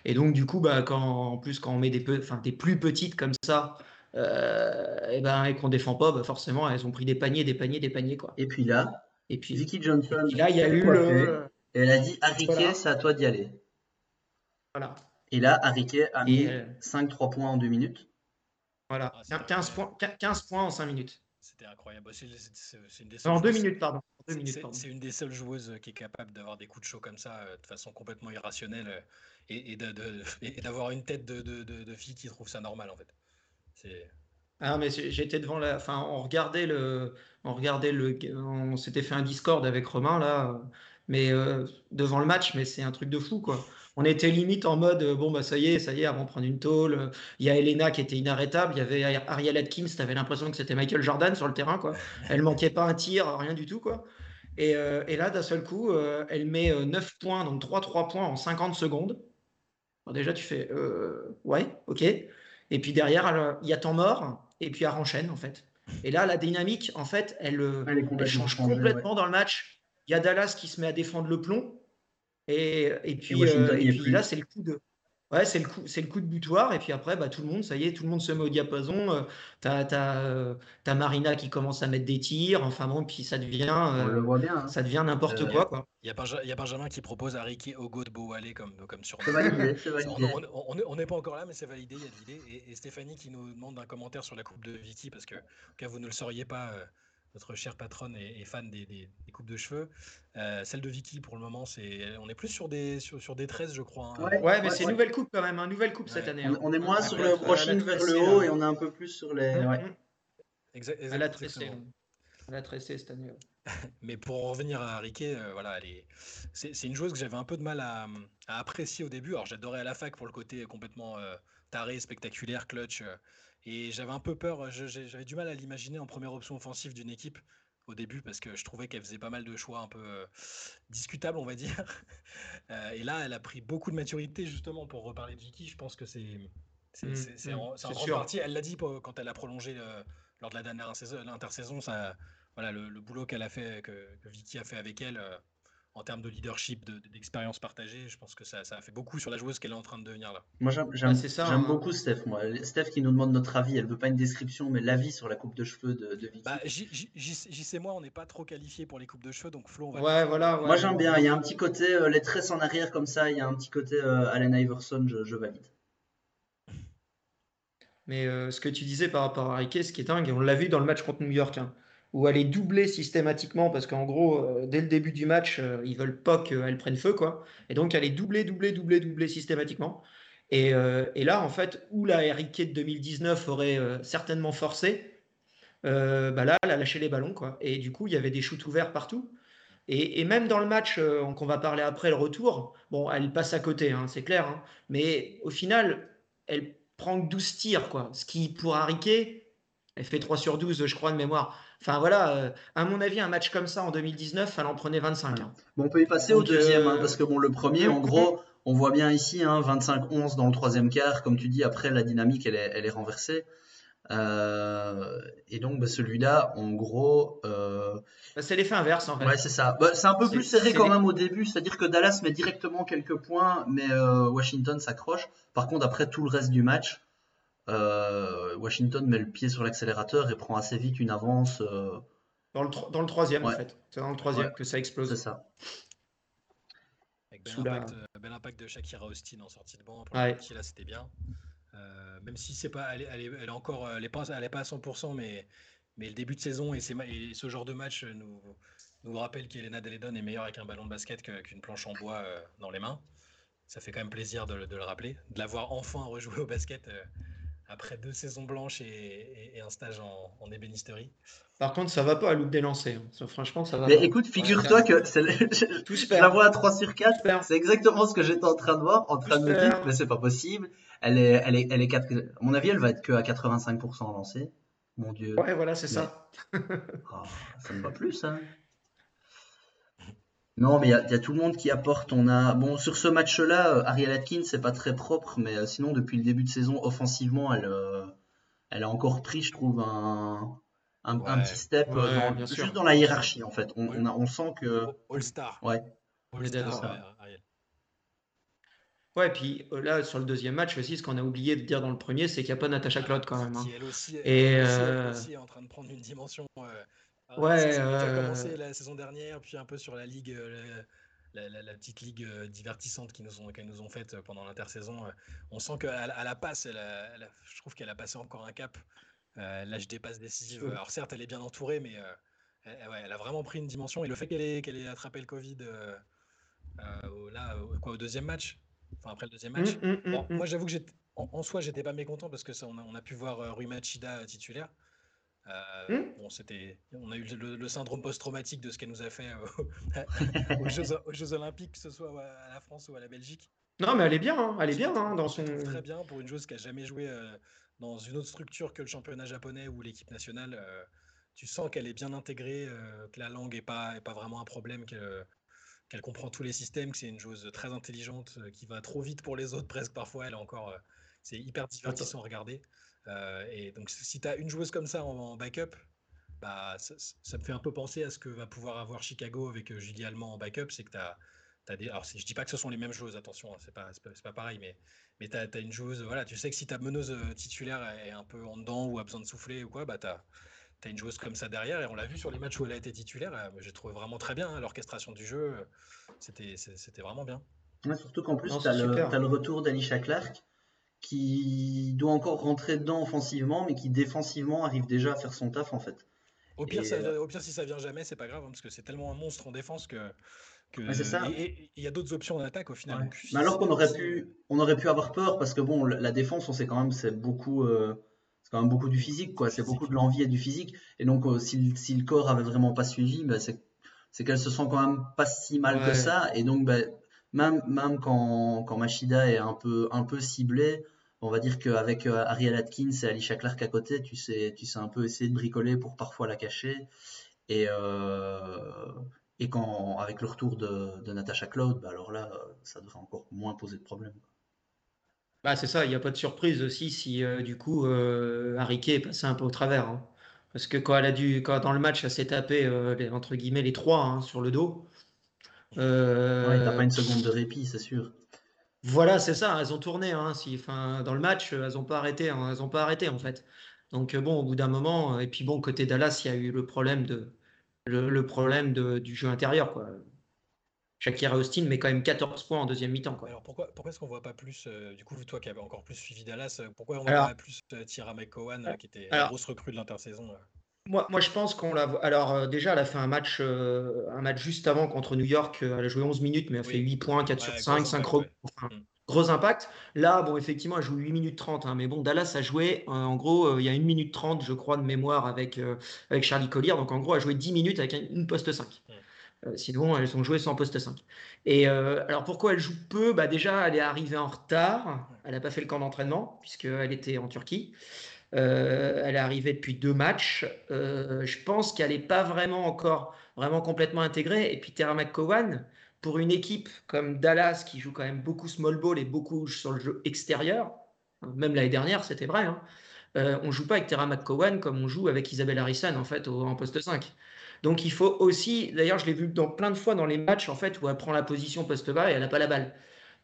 Et donc, du coup, bah, quand, en plus, quand on met des, peu, des plus petites comme ça, euh, et, ben, et qu'on défend pas, bah forcément, elles ont pris des paniers, des paniers, des paniers. Quoi. Et puis là, et puis, Vicky Johnson, et là, il y a eu le... Et elle a dit Harry voilà. c'est à toi d'y aller. Voilà. Et là, Harry a mis euh... 5-3 points en 2 minutes. Voilà, ah, 15, points, 15 points en 5 minutes. C'était incroyable. C'est une des en 2 minutes, pardon. C'est une des seules joueuses qui est capable d'avoir des coups de chaud comme ça euh, de façon complètement irrationnelle euh, et, et d'avoir une tête de, de, de, de, fille qui trouve ça normal en fait. Ah mais j'étais devant la, enfin on regardait le, on regardait le, on s'était fait un Discord avec Romain là, mais euh, devant le match, mais c'est un truc de fou quoi. On était limite en mode bon bah ça y est, ça y est, avant de prendre une tôle. Il y a Elena qui était inarrêtable, il y avait Ariel Atkins, t'avais l'impression que c'était Michael Jordan sur le terrain quoi. Elle manquait pas un tir, rien du tout quoi. Et, euh, et là d'un seul coup, euh, elle met 9 points, donc 3-3 points en 50 secondes. Bon, déjà tu fais ouais, ok. Et puis derrière, il y a temps mort, et puis elle enchaîne, en fait. Et là, la dynamique, en fait, elle, elle, elle change complètement ouais. dans le match. Il y a Dallas qui se met à défendre le plomb. Et, et puis, et, euh, et puis là, c'est le coup de. Ouais, c'est le, coup, le coup de butoir. Et puis après, bah, tout le monde, ça y est, tout le monde se met au diapason. Euh, T'as as, euh, Marina qui commence à mettre des tirs. Enfin bon, puis ça devient. On le voit bien. Hein. Ça devient n'importe quoi. quoi. Il y, y, a Benjamin qui propose à Ricky Ogo de Beauvalet comme, comme sur. C'est validé, c'est validé. On n'est pas encore là, mais c'est validé, il y a de l'idée. Et, et, Stéphanie qui nous demande un commentaire sur la coupe de Vicky, parce que, cas vous ne le sauriez pas. Notre chère patronne est, est fan des, des, des, coupes de cheveux. Euh, celle de Vicky, pour le moment, c'est on est plus sur des, sur, sur des 13, je crois. Hein. Ouais, ouais, mais c'est une nouvelle coupe quand même, une hein, nouvelle coupe cette année. On, hein. on, est moins sur le brushing vers le haut et on est un peu plus sur les. Mmh, ouais. Exact, Elle a tressé. Elle a tressé cette année. mais pour en revenir à Riquet, euh, voilà, c'est une joueuse que j'avais un peu de mal à, à, apprécier au début. Alors j'adorais à la fac pour le côté complètement euh, taré, spectaculaire, clutch. Euh, et j'avais un peu peur, j'avais du mal à l'imaginer en première option offensive d'une équipe au début parce que je trouvais qu'elle faisait pas mal de choix un peu euh, discutables, on va dire. Euh, et là, elle a pris beaucoup de maturité justement pour reparler de Vicky. Je pense que c'est c'est mmh, mmh, en, grande partie. Elle l'a dit quand elle a prolongé euh, lors de la dernière intersaison, ça, voilà, le, le boulot qu'elle a fait, que, que, Vicky a fait avec elle. En termes de leadership, d'expérience de, partagée, je pense que ça, ça, a fait beaucoup sur la joueuse qu'elle est en train de devenir là. Moi, j'aime ah, hein. beaucoup Steph. Moi. Steph qui nous demande notre avis. Elle veut pas une description, mais l'avis sur la coupe de cheveux de, de Vicky. Bah, J'y sais moi, on n'est pas trop qualifié pour les coupes de cheveux, donc Flo, on va. Ouais, voilà. Ouais, moi, j'aime bien. Il y a un petit côté euh, les tresses en arrière comme ça. Il y a un petit côté euh, Allen Iverson. Je, je valide. Mais euh, ce que tu disais par rapport à Riquet, ce qui est dingue, et on l'a vu dans le match contre New York. Hein où elle est doublée systématiquement parce qu'en gros, euh, dès le début du match, euh, ils veulent pas qu'elle prenne feu, quoi. Et donc, elle est doublée, doublée, doublée, systématiquement. Et, euh, et là, en fait, où la Eric de 2019 aurait certainement forcé, bah là, elle a lâché les ballons, quoi. Et du coup, il y avait des shoots ouverts partout. Et, même dans le match qu'on va parler après, le retour, bon, elle passe à côté, hein, c'est clair. Hein. mais au final, elle prend 12 tirs, quoi. Ce qui, pour Harry elle fait 3 sur 12, je crois, de mémoire. Enfin voilà, euh, à mon avis, un match comme ça en 2019, elle en prenait 25. Hein. Bon, on peut y passer Donc, au deuxième, euh... hein, parce que bon, le premier, en gros, on voit bien ici, hein, 25-11 dans le troisième quart, comme tu dis, après la dynamique, elle est, elle est renversée. Euh, et donc bah, celui-là, en gros, euh... bah, c'est l'effet inverse en fait. Ouais, c'est ça. Bah, c'est un peu plus serré quand même au début, c'est-à-dire que Dallas met directement quelques points, mais euh, Washington s'accroche. Par contre, après tout le reste du match, Washington met le pied sur l'accélérateur et prend assez vite une avance. Euh... Dans, le dans, le troisième, ouais. en fait. C'est dans le troisième ouais. que ça explose. C'est ça. Avec bel impact, la... Euh, bel impact, de Shakira Austin en sortie de banc. Pour ouais. là, c'était bien. Euh, même si c'est pas, elle est, elle est, elle est encore, elle est pas, elle est pas à 100%, mais, mais le début de saison et, et ce genre de match nous, nous rappelle qu'Elena Deledon est meilleure avec un ballon de basket qu'une planche en bois euh, dans les mains. Ça fait quand même plaisir de, de le rappeler, de l'avoir enfin rejoué au basket euh, après deux saisons blanches et, et, et un stage en, en, ébénisterie. Par contre, ça va pas à loupe des lancers. Hein. Franchement, ça va. Mais pas. écoute, figure-toi que je, je la vois à 3 sur 4. C'est exactement ce que j'étais en train de voir, en train Tout de me dire, mais c'est pas possible. Elle est, elle est, elle est 4... À mon avis, elle va être que à 85% lancée. Mon Dieu. Ouais, voilà, c'est ça. Ah, ça ne va plus, ça. Non, mais il y, a tout le monde qui apporte. On a bon sur ce match-là, euh, Ariel Atkins, c'est pas très propre, mais euh, sinon depuis le début de saison, offensivement, elle, euh, elle a encore pris, je trouve, un, un, petit step juste dans la hiérarchie en fait. On, on, a, on sent que All Star. Ouais. All Star, Ariel. Ouais, puis là, sur le deuxième match aussi, ce qu'on a oublié de dire dans le premier, c'est qu'il n'y a pas Natacha Claude quand même. Hein. elle aussi, Et aussi, est en train de prendre une dimension ouais. Ça a commencé la saison dernière, puis un peu sur la ligue, la, petite ligue divertissante qu'ils nous ont, qu'elles nous ont faite pendant l'intersaison. On sent qu'à la passe, elle je trouve qu'elle a passé encore un cap. L'âge des passes décisives. Alors certes, elle est bien entourée, mais elle, a vraiment pris une dimension. Et le fait qu'elle ait, qu'elle ait attrapé le Covid au, là, quoi, au deuxième match, enfin après le deuxième match. Mmh, mmh, bon, mmh, moi, j'avoue que en, en, soi, j'étais pas mécontent parce que ça, on, a, on a pu voir Rui Machida titulaire. Euh, hmm bon, c'était, on a eu le, syndrome post-traumatique de ce qu'elle nous a fait euh, aux, Jeux, Olympiques, que ce soit à la France ou à la Belgique. Non, mais elle est bien, hein, elle est bien hein, dans son. Très bien pour une joueuse qui a jamais joué euh, dans une autre structure que le championnat japonais ou l'équipe nationale. tu sens qu'elle est bien intégrée, que la langue est pas, est pas vraiment un problème, qu'elle comprend tous les systèmes, que c'est une joueuse très intelligente, qui va trop vite pour les autres presque parfois. Elle est encore, c'est hyper divertissant à regarder. Euh, et donc, si tu as une joueuse comme ça en, backup, bah, ça, me fait un peu penser à ce que va pouvoir avoir Chicago avec euh, Julie Allemand en backup. C'est que tu as, as, des. Alors, je dis pas que ce sont les mêmes joueuses, attention, hein, c'est pas, pas, pareil, mais, mais tu as, une joueuse. Voilà, tu sais que si ta meneuse euh, titulaire est un peu en dedans ou a besoin de souffler ou quoi, bah, tu as, une joueuse comme ça derrière. Et on l'a vu sur les matchs où elle a été titulaire. J'ai trouvé vraiment très bien hein, l'orchestration du jeu. C'était vraiment bien. surtout qu'en plus, tu as, le retour d'Alicia Clark qui doit encore rentrer dedans offensivement, mais qui défensivement arrive déjà à faire son taf en fait. Au pire, euh, au pire si ça vient jamais, c'est pas grave, hein, parce que c'est tellement un monstre en défense que. c'est ça. Et il y a d'autres options en attaque au final. mais alors qu'on aurait pu, on aurait pu avoir peur parce que bon, la défense, on sait quand même, c'est beaucoup, euh, c'est quand même beaucoup du physique, quoi. C'est beaucoup de l'envie et du physique. Et donc, euh, si, le corps avait vraiment pas suivi, bah, c'est qu'elle se sent quand même pas si mal que ça. Et donc, bah, même, quand, quand Machida est un peu, un peu ciblé, on va dire qu'avec euh, Ariel Atkins et Alicia Clark à côté, tu sais, tu sais un peu essayer de bricoler pour parfois la cacher. Et, euh, et quand, avec le retour de, de Natasha Cloud, bah alors là, ça devrait encore moins poser de problème. Bah, c'est ça, il n'y a pas de surprise aussi si euh, du coup euh, est passé un peu au travers. Hein. Parce que quand elle a dû, quand dans le match, elle s'est tapé entre guillemets les trois hein, sur le dos. Euh, ouais, t'as pas une seconde de répit, c'est sûr. Voilà, c'est ça, elles ont tourné. Hein, si, enfin, dans le match, elles n'ont pas arrêté. Hein, elles ont pas arrêté en fait. Donc euh, bon, au bout d'un moment, euh, et puis bon, côté Dallas, il y a eu le problème de le, problème de, du jeu intérieur quoi. Shakira Austin met quand même 14 points en deuxième mi-temps. Alors pourquoi, pourquoi est-ce qu'on voit pas plus, euh, du coup, toi qui avais encore plus suivi Dallas, pourquoi on voit pas plus Tira McCowan, qui était la grosse recrue de l'intersaison moi, moi, je pense qu'on l'a. Alors, euh, déjà, elle a fait un match, euh, un match juste avant contre New York. Euh, elle a joué 11 minutes, mais elle a fait 8 points, 4 sur 5, 5 mm. Gros impact. Là, bon, effectivement, elle joue 8 minutes 30. Hein, mais bon, Dallas a joué, en gros, il y a 1 minute 30, je crois, de mémoire avec, avec Charlie Collier. Donc, en gros, elle a joué 10 minutes avec une poste 5. Mm. sinon, elles ont joué sans poste 5. Et alors, pourquoi elle joue peu? Bah, Déjà, elle est arrivée en retard. Elle n'a pas fait le camp d'entraînement, puisqu'elle était en Turquie. Euh, elle est arrivée depuis deux matchs. Euh, je pense qu'elle n'est pas vraiment encore vraiment complètement intégrée. Et puis Terra McCowan, pour une équipe comme Dallas qui joue quand même beaucoup small ball et beaucoup sur le jeu extérieur, même l'année dernière c'était vrai, hein, euh, on joue pas avec Terra McCowan comme on joue avec Isabelle Harrison en fait en poste 5. Donc il faut aussi, d'ailleurs je l'ai vu dans, plein de fois dans les matchs en fait où elle prend la position poste bas et elle n'a pas la balle.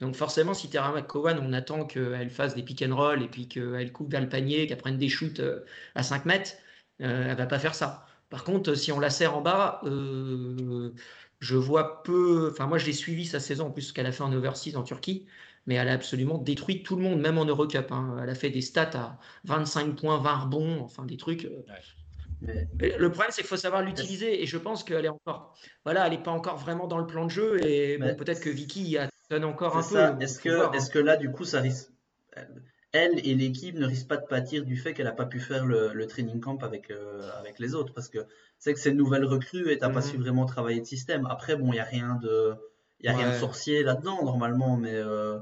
Donc forcément, si Terra McCowan, on attend qu'elle fasse des pick and roll et puis qu'elle coupe vers le panier, qu'elle prenne des shoots euh, à 5 mètres, euh, elle va pas faire ça. Par contre, si on la serre en bas, euh, je vois peu. Enfin, moi, je l'ai suivi sa saison en plus ce qu'elle a fait en overseas en Turquie, mais elle a absolument détruit tout le monde, même en Eurocup. Hein. Elle a fait des stats à 25 points, 20 rebonds, enfin des trucs. Le problème, c'est qu'il faut savoir l'utiliser et je pense qu'elle est encore, voilà, elle n'est pas encore vraiment dans le plan de jeu et peut-être que Vicky a encore un peu. Est-ce que, est hein. que là, du coup, ça risque. Elle et l'équipe ne risquent pas de pâtir du fait qu'elle n'a pas pu faire le, training camp avec, euh, avec les autres? Parce que c'est que c'est une nouvelle recrue et tu n'as pas su mhm. vraiment travailler de système. Après, bon, il n'y a rien de. Il y a rien de sorcier là-dedans normalement, mais, euh,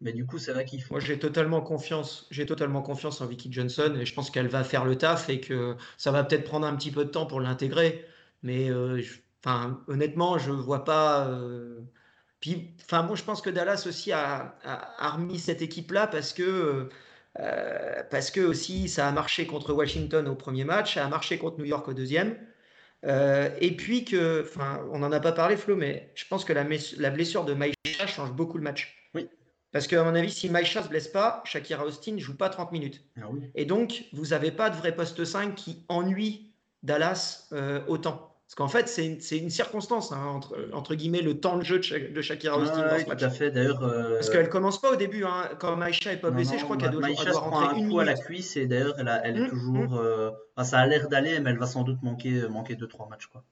Mais du coup, c'est vrai qu'il faut. Moi, j'ai totalement confiance. J'ai totalement confiance en Vicky Johnson et je pense qu'elle va faire le taf et que ça va peut-être prendre un petit peu de temps pour l'intégrer. Mais euh, enfin, honnêtement, je vois pas. Euh, puis, enfin, moi, je pense que Dallas aussi a, a, remis cette équipe-là parce que. Euh, parce que aussi ça a marché contre Washington au premier match, ça a marché contre New York au deuxième, et puis que, enfin, on n'en a pas parlé Flo, mais je pense que la, la blessure de Maïcha change beaucoup le match. Parce qu'à mon avis, si Maïcha ne se blesse pas, Shakira Austin ne joue pas 30 minutes. Ah Et donc, vous n'avez pas de vrai poste 5 qui ennuie Dallas euh, autant. Parce qu'en fait, c'est une, circonstance, hein, entre, entre, guillemets, le temps de jeu de, Shakira Austin dans ce match. Tout à fait, d'ailleurs. Euh, Parce qu'elle commence pas au début. Hein. Quand Maïcha n'est pas blessée, je crois qu'elle doit, doit rentrer une coup à la cuisse et d'ailleurs, elle, elle, est mmh, toujours. Mmh. Euh, ça a l'air d'aller, mais elle va sans doute manquer 2-3 manquer matchs. Quoi.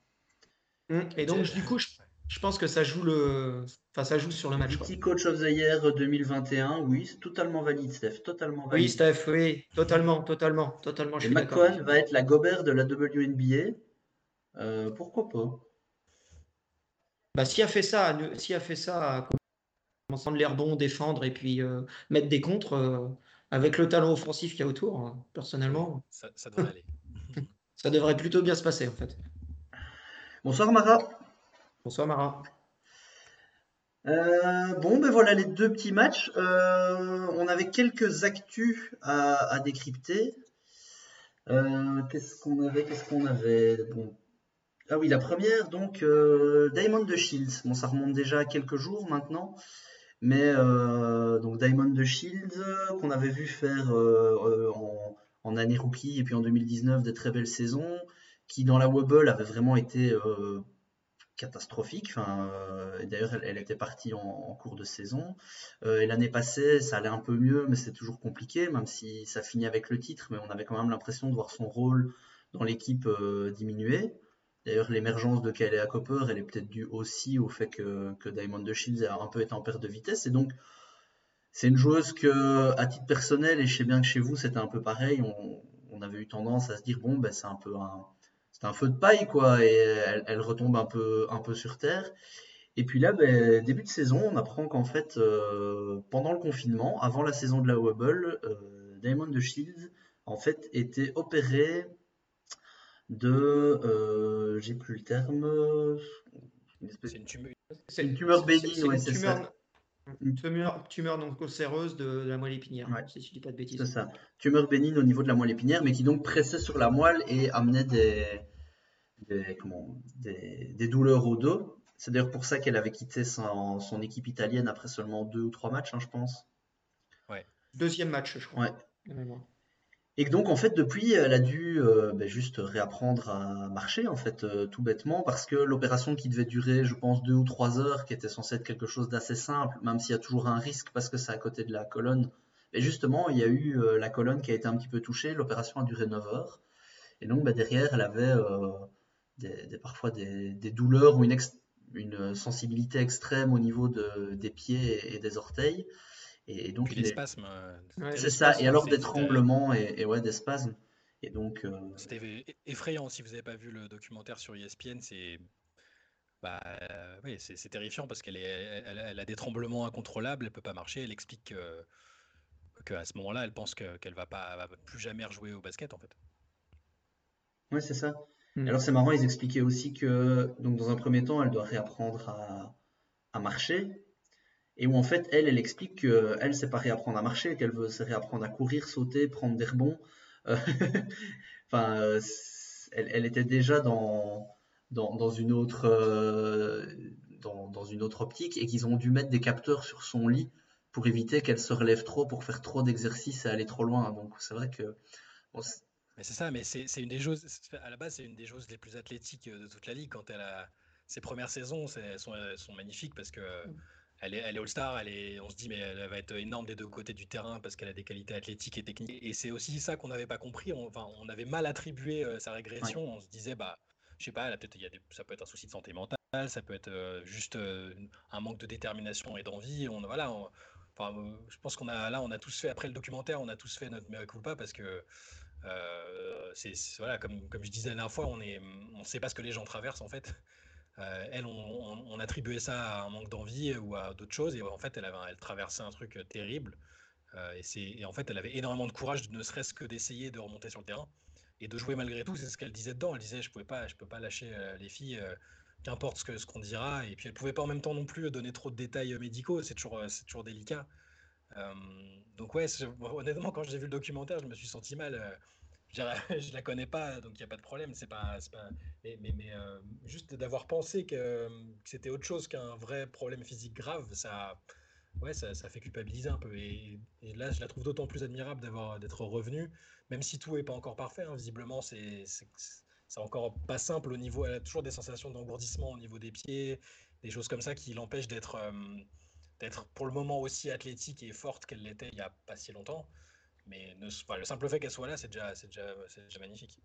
Mmh. Et donc, du coup, je, je pense que ça joue le, enfin ça joue sur le match. Petit coach of the year 2021, oui, c'est totalement valide, Steph, totalement valide. Oui, Steph, oui, totalement, totalement, totalement. Et McCon va être la Gobert de la WNBA. Euh, pourquoi pas? Bah, si a fait ça, si a fait ça, commençant de l'air bon, défendre et puis euh, mettre des contres euh, avec le talent offensif qu'il y a autour, hein, personnellement. Ça, ça devrait aller. ça devrait plutôt bien se passer en fait. Bonsoir Mara. Bonsoir Mara. Euh, bon, ben voilà les deux petits matchs. Euh, on avait quelques actus à, décrypter. Euh, qu'est-ce qu'on avait Qu'est-ce qu'on avait? Bon. Ah oui, la première, donc Diamond de Shields. Bon, ça remonte déjà à quelques jours maintenant. Mais donc Diamond de Shields, qu'on avait vu faire en, en, année rookie et puis en 2019 des très belles saisons, qui dans la Wobble avait vraiment été catastrophique. Enfin, euh, D'ailleurs, elle, était partie en, cours de saison. Euh, et l'année passée, ça allait un peu mieux, mais c'est toujours compliqué, même si ça finit avec le titre. Mais on avait quand même l'impression de voir son rôle dans l'équipe euh, diminuer. D'ailleurs, l'émergence de Kaylee Copper, elle est peut-être due aussi au fait que, Diamond de Shields a un peu été en perte de vitesse. Et donc, c'est une joueuse que, à titre personnel, et je sais bien que chez vous, c'était un peu pareil, on, avait eu tendance à se dire, bon, ben, c'est un peu un c'est un feu de paille, quoi, et elle, retombe un peu, un peu sur terre. Et puis là, ben, début de saison, on apprend qu'en fait, euh, pendant le confinement, avant la saison de la Wobble, euh, Diamond de Shields, en fait, était opéré de, euh, j'ai plus le terme, c'est une, tumeur, une tumeur bénigne, ouais, c'est ça. Une tumeur, tumeur donc cancéreuse de, la moelle épinière, si je dis pas de bêtises. C'est ça. Tumeur bénigne au niveau de la moelle épinière, mais qui donc pressait sur la moelle et amenait des, des, comment, des, douleurs au dos. C'est d'ailleurs pour ça qu'elle avait quitté son, son, équipe italienne après seulement deux ou trois matchs, hein, je pense. Ouais. Deuxième match, je crois. Ouais. Et donc, en fait, depuis, elle a dû euh, ben, juste réapprendre à marcher, en fait, euh, tout bêtement, parce que l'opération qui devait durer, je pense, deux ou trois heures, qui était censée être quelque chose d'assez simple, même s'il y a toujours un risque parce que c'est à côté de la colonne. Et justement, il y a eu euh, la colonne qui a été un petit peu touchée, l'opération a duré 9 heures. Et donc, ben, derrière, elle avait parfois des, douleurs ou une, sensibilité extrême au niveau de, des pieds et des orteils. Et donc, les spasmes. Euh, c'est ça, et alors des tremblements et, ouais, des spasmes. Et donc. Euh, C'était effrayant si vous n'avez pas vu le documentaire sur ESPN, c'est. Bah, oui, c'est terrifiant parce qu'elle elle, a des tremblements incontrôlables, elle peut pas marcher. Elle explique qu'à ce moment-là, elle pense qu'elle ne va pas va plus jamais rejouer au basket en fait. Oui, c'est ça. Hmm. Alors c'est marrant, ils expliquaient aussi que donc dans un premier temps, elle doit réapprendre à, à marcher et où en fait elle, elle explique qu'elle sait pas réapprendre à marcher, qu'elle veut se réapprendre à courir, sauter, prendre des rebonds. Euh, enfin, elle, elle, était déjà dans, dans, dans une autre euh, dans, dans, une autre optique et qu'ils ont dû mettre des capteurs sur son lit pour éviter qu'elle se relève trop, pour faire trop d'exercices et aller trop loin. Donc c'est vrai que mais c'est ça, mais c'est une des choses, à la base, c'est une des choses les plus athlétiques de toute la ligue. Quand elle a ses premières saisons, elles sont, sont magnifiques parce que mm elle est, elle est All-Star, elle on se dit, mais elle va être énorme des deux côtés du terrain parce qu'elle a des qualités athlétiques et techniques. Et c'est aussi ça qu'on n'avait pas compris. On, enfin, on avait mal attribué euh, sa régression. On se disait, bah, je sais pas, y a des, ça peut être un souci de santé mentale, ça peut être euh, juste euh, un manque de détermination et d'envie. On, voilà, enfin, je pense qu'on a là, on a tous fait après le documentaire, on a tous fait notre mea culpa parce que c'est voilà, comme, comme je disais la dernière fois, on est, on sait pas ce que les gens traversent en fait. Elle, on, attribuait ça à un manque d'envie ou à d'autres choses. Et en fait, elle, elle traversait un truc terrible. et, et, en fait, elle avait énormément de courage, ne serait-ce que d'essayer de remonter sur le terrain et de jouer malgré tout. C'est ce qu'elle disait dedans. Elle disait Je je peux pas lâcher les filles qu'importe ce qu'on ce qu'on dira. Et puis elle pouvait pas en même temps non plus donner trop de détails médicaux, c'est toujours, c'est toujours délicat. donc ouais, honnêtement, quand j'ai vu le documentaire, je me suis senti mal. Je, je la connais pas, donc il n'y a pas de problème. C'est pas, pas, mais, mais, juste d'avoir pensé que, c'était autre chose qu'un vrai problème physique grave, ça, ouais, ça, ça, fait culpabiliser un peu. Et, là, je la trouve d'autant plus admirable d'avoir d'être revenu, même si tout n'est pas encore parfait. Hein. visiblement, c'est c'est encore pas simple au niveau. Elle a toujours des sensations d'engourdissement au niveau des pieds, des choses comme ça qui l'empêchent d'être euh, d'être pour le moment aussi athlétique et forte qu'elle l'était il y a pas si longtemps. Mais ne, le simple fait qu'elle soit là, c'est déjà, déjà, déjà magnifique.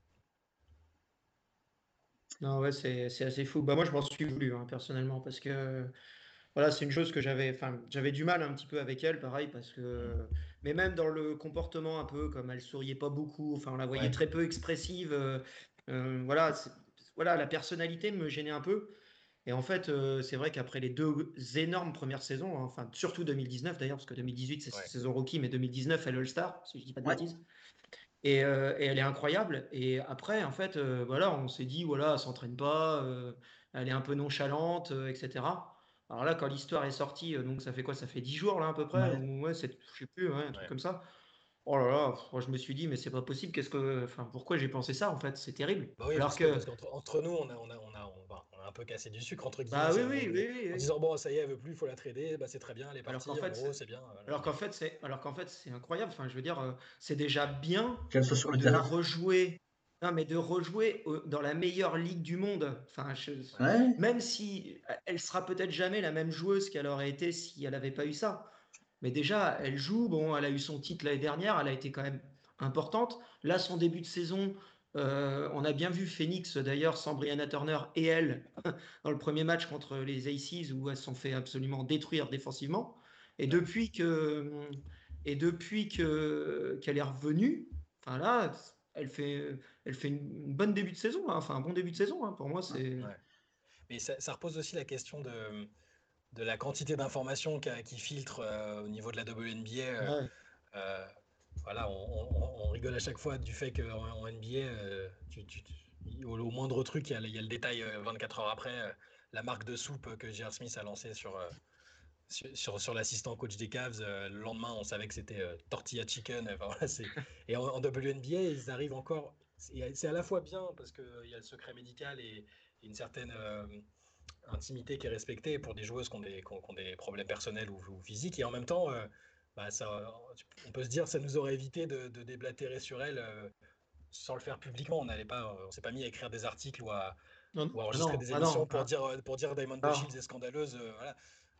Non, ouais, c'est assez fou. Bah, moi, je m'en suis voulu, hein, personnellement, parce que voilà, c'est une chose que j'avais, enfin, j'avais du mal un petit peu avec elle, pareil, parce que, mais même dans le comportement un peu, comme elle souriait pas beaucoup, enfin, on la voyait très peu expressive, euh, euh, voilà, voilà, la personnalité me gênait un peu. Et en fait, euh, c'est vrai qu'après les deux énormes premières saisons, hein, enfin surtout 2019 d'ailleurs, parce que 2018 c'est saison rookie, mais 2019 elle est All-Star, si je dis pas de bêtises. Euh, et, elle est incroyable. Et après, en fait, voilà, on s'est dit, voilà, elle s'entraîne pas, elle est un peu nonchalante, etc. Alors là, quand l'histoire est sortie, donc ça fait quoi? Ça fait 10 jours là à peu près ouais. c'est, je sais plus, un truc comme ça. Oh là là, moi je me suis dit, mais c'est pas possible, qu'est-ce que. Enfin, pourquoi j'ai pensé ça en fait? C'est terrible. Bah oui, Alors parce que, parce qu'entre entre nous, on a, on, a, on, a, on, a, un peu cassé du sucre, entre guillemets. Bah oui, oui, oui, oui, En disant, bon, ça y est, elle veut plus, il faut la trader, bah c'est très bien, elle est partie, en, fait, gros, c'est bien. Alors qu'en fait, c'est alors qu'en fait, c'est incroyable. Enfin, je veux dire, euh, c'est déjà bien de la rejouer. Non, mais de rejouer dans la meilleure ligue du monde. Enfin, même si elle sera peut-être jamais la même joueuse qu'elle aurait été si elle n'avait pas eu ça. Mais déjà, elle joue. Bon, elle a eu son titre l'année dernière. Elle a été quand même importante. Là, son début de saison, euh, on a bien vu Phoenix d'ailleurs sans Brianna Turner et elle dans le premier match contre les Aces où elles se sont fait absolument détruire défensivement. Et depuis que et depuis que qu'elle est revenue, enfin là, elle fait elle fait une, bonne début de saison, hein. enfin un bon début de saison. Hein. Pour moi, c'est. Mais ça, ça, repose aussi la question de de la quantité d'informations qui, filtrent euh, au niveau de la WNBA. Euh, voilà, on, rigole à chaque fois du fait qu'en NBA, euh, au, moindre truc, il y, a, le détail 24 heures après, la marque de soupe que J.R. Smith a lancée sur, sur, sur, l'assistant coach des Cavs. le lendemain, on savait que c'était tortilla chicken. et en, WNBA, ils arrivent encore. C'est à la fois bien parce qu'il y a le secret médical et, une certaine intimité qui est respectée pour des joueuses qui ont des, des problèmes personnels ou, physiques. Et en même temps, bah, ça, on peut se dire ça nous aurait évité de, déblatérer sur elle euh, sans le faire publiquement. On n'allait pas, on s'est pas mis à écrire des articles ou à, enregistrer des ah émissions pour, dire, pour dire Diamond Shields est scandaleuse. Euh, voilà.